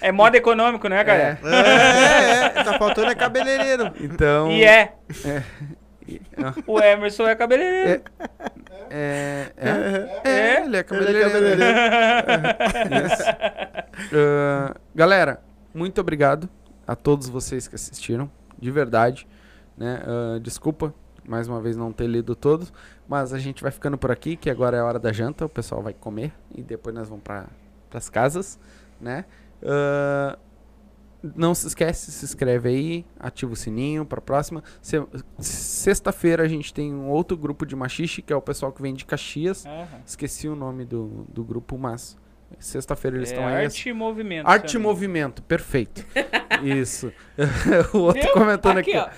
É modo econômico, né, cara? É, é, é, tá faltando é cabeleireiro. Então. E é. ah, O Emerson é cabeleireiro. É, é, é, É? ele é cabeleireiro. Isso. Ah, galera, muito obrigado a todos vocês que assistiram, de verdade. Né? Ah, desculpa mais uma vez não ter lido todos, mas a gente vai ficando por aqui, que agora é a hora da janta, o pessoal vai comer e depois nós vamos para as casas, né? Ah, não se esquece, se inscreve aí, ativa o sininho para próxima. Se- Sexta-feira a gente tem um outro grupo de machixe, que é o pessoal que vem de Caxias. Aham. Esqueci o nome do, do grupo, mas sexta-feira eles É estão aí. arte e movimento. Arte e? Movimento, perfeito. Isso. o outro Viu? comentando aqui. Aqui,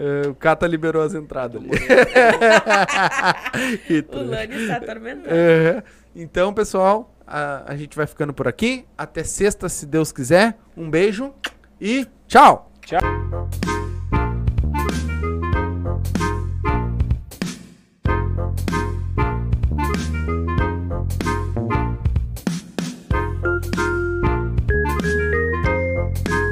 Eh, o Cata liberou as entradas ali. O. Lani está atormentado. É. Então, pessoal, a, a gente vai ficando por aqui. Até sexta, se Deus quiser. Um beijo e tchau!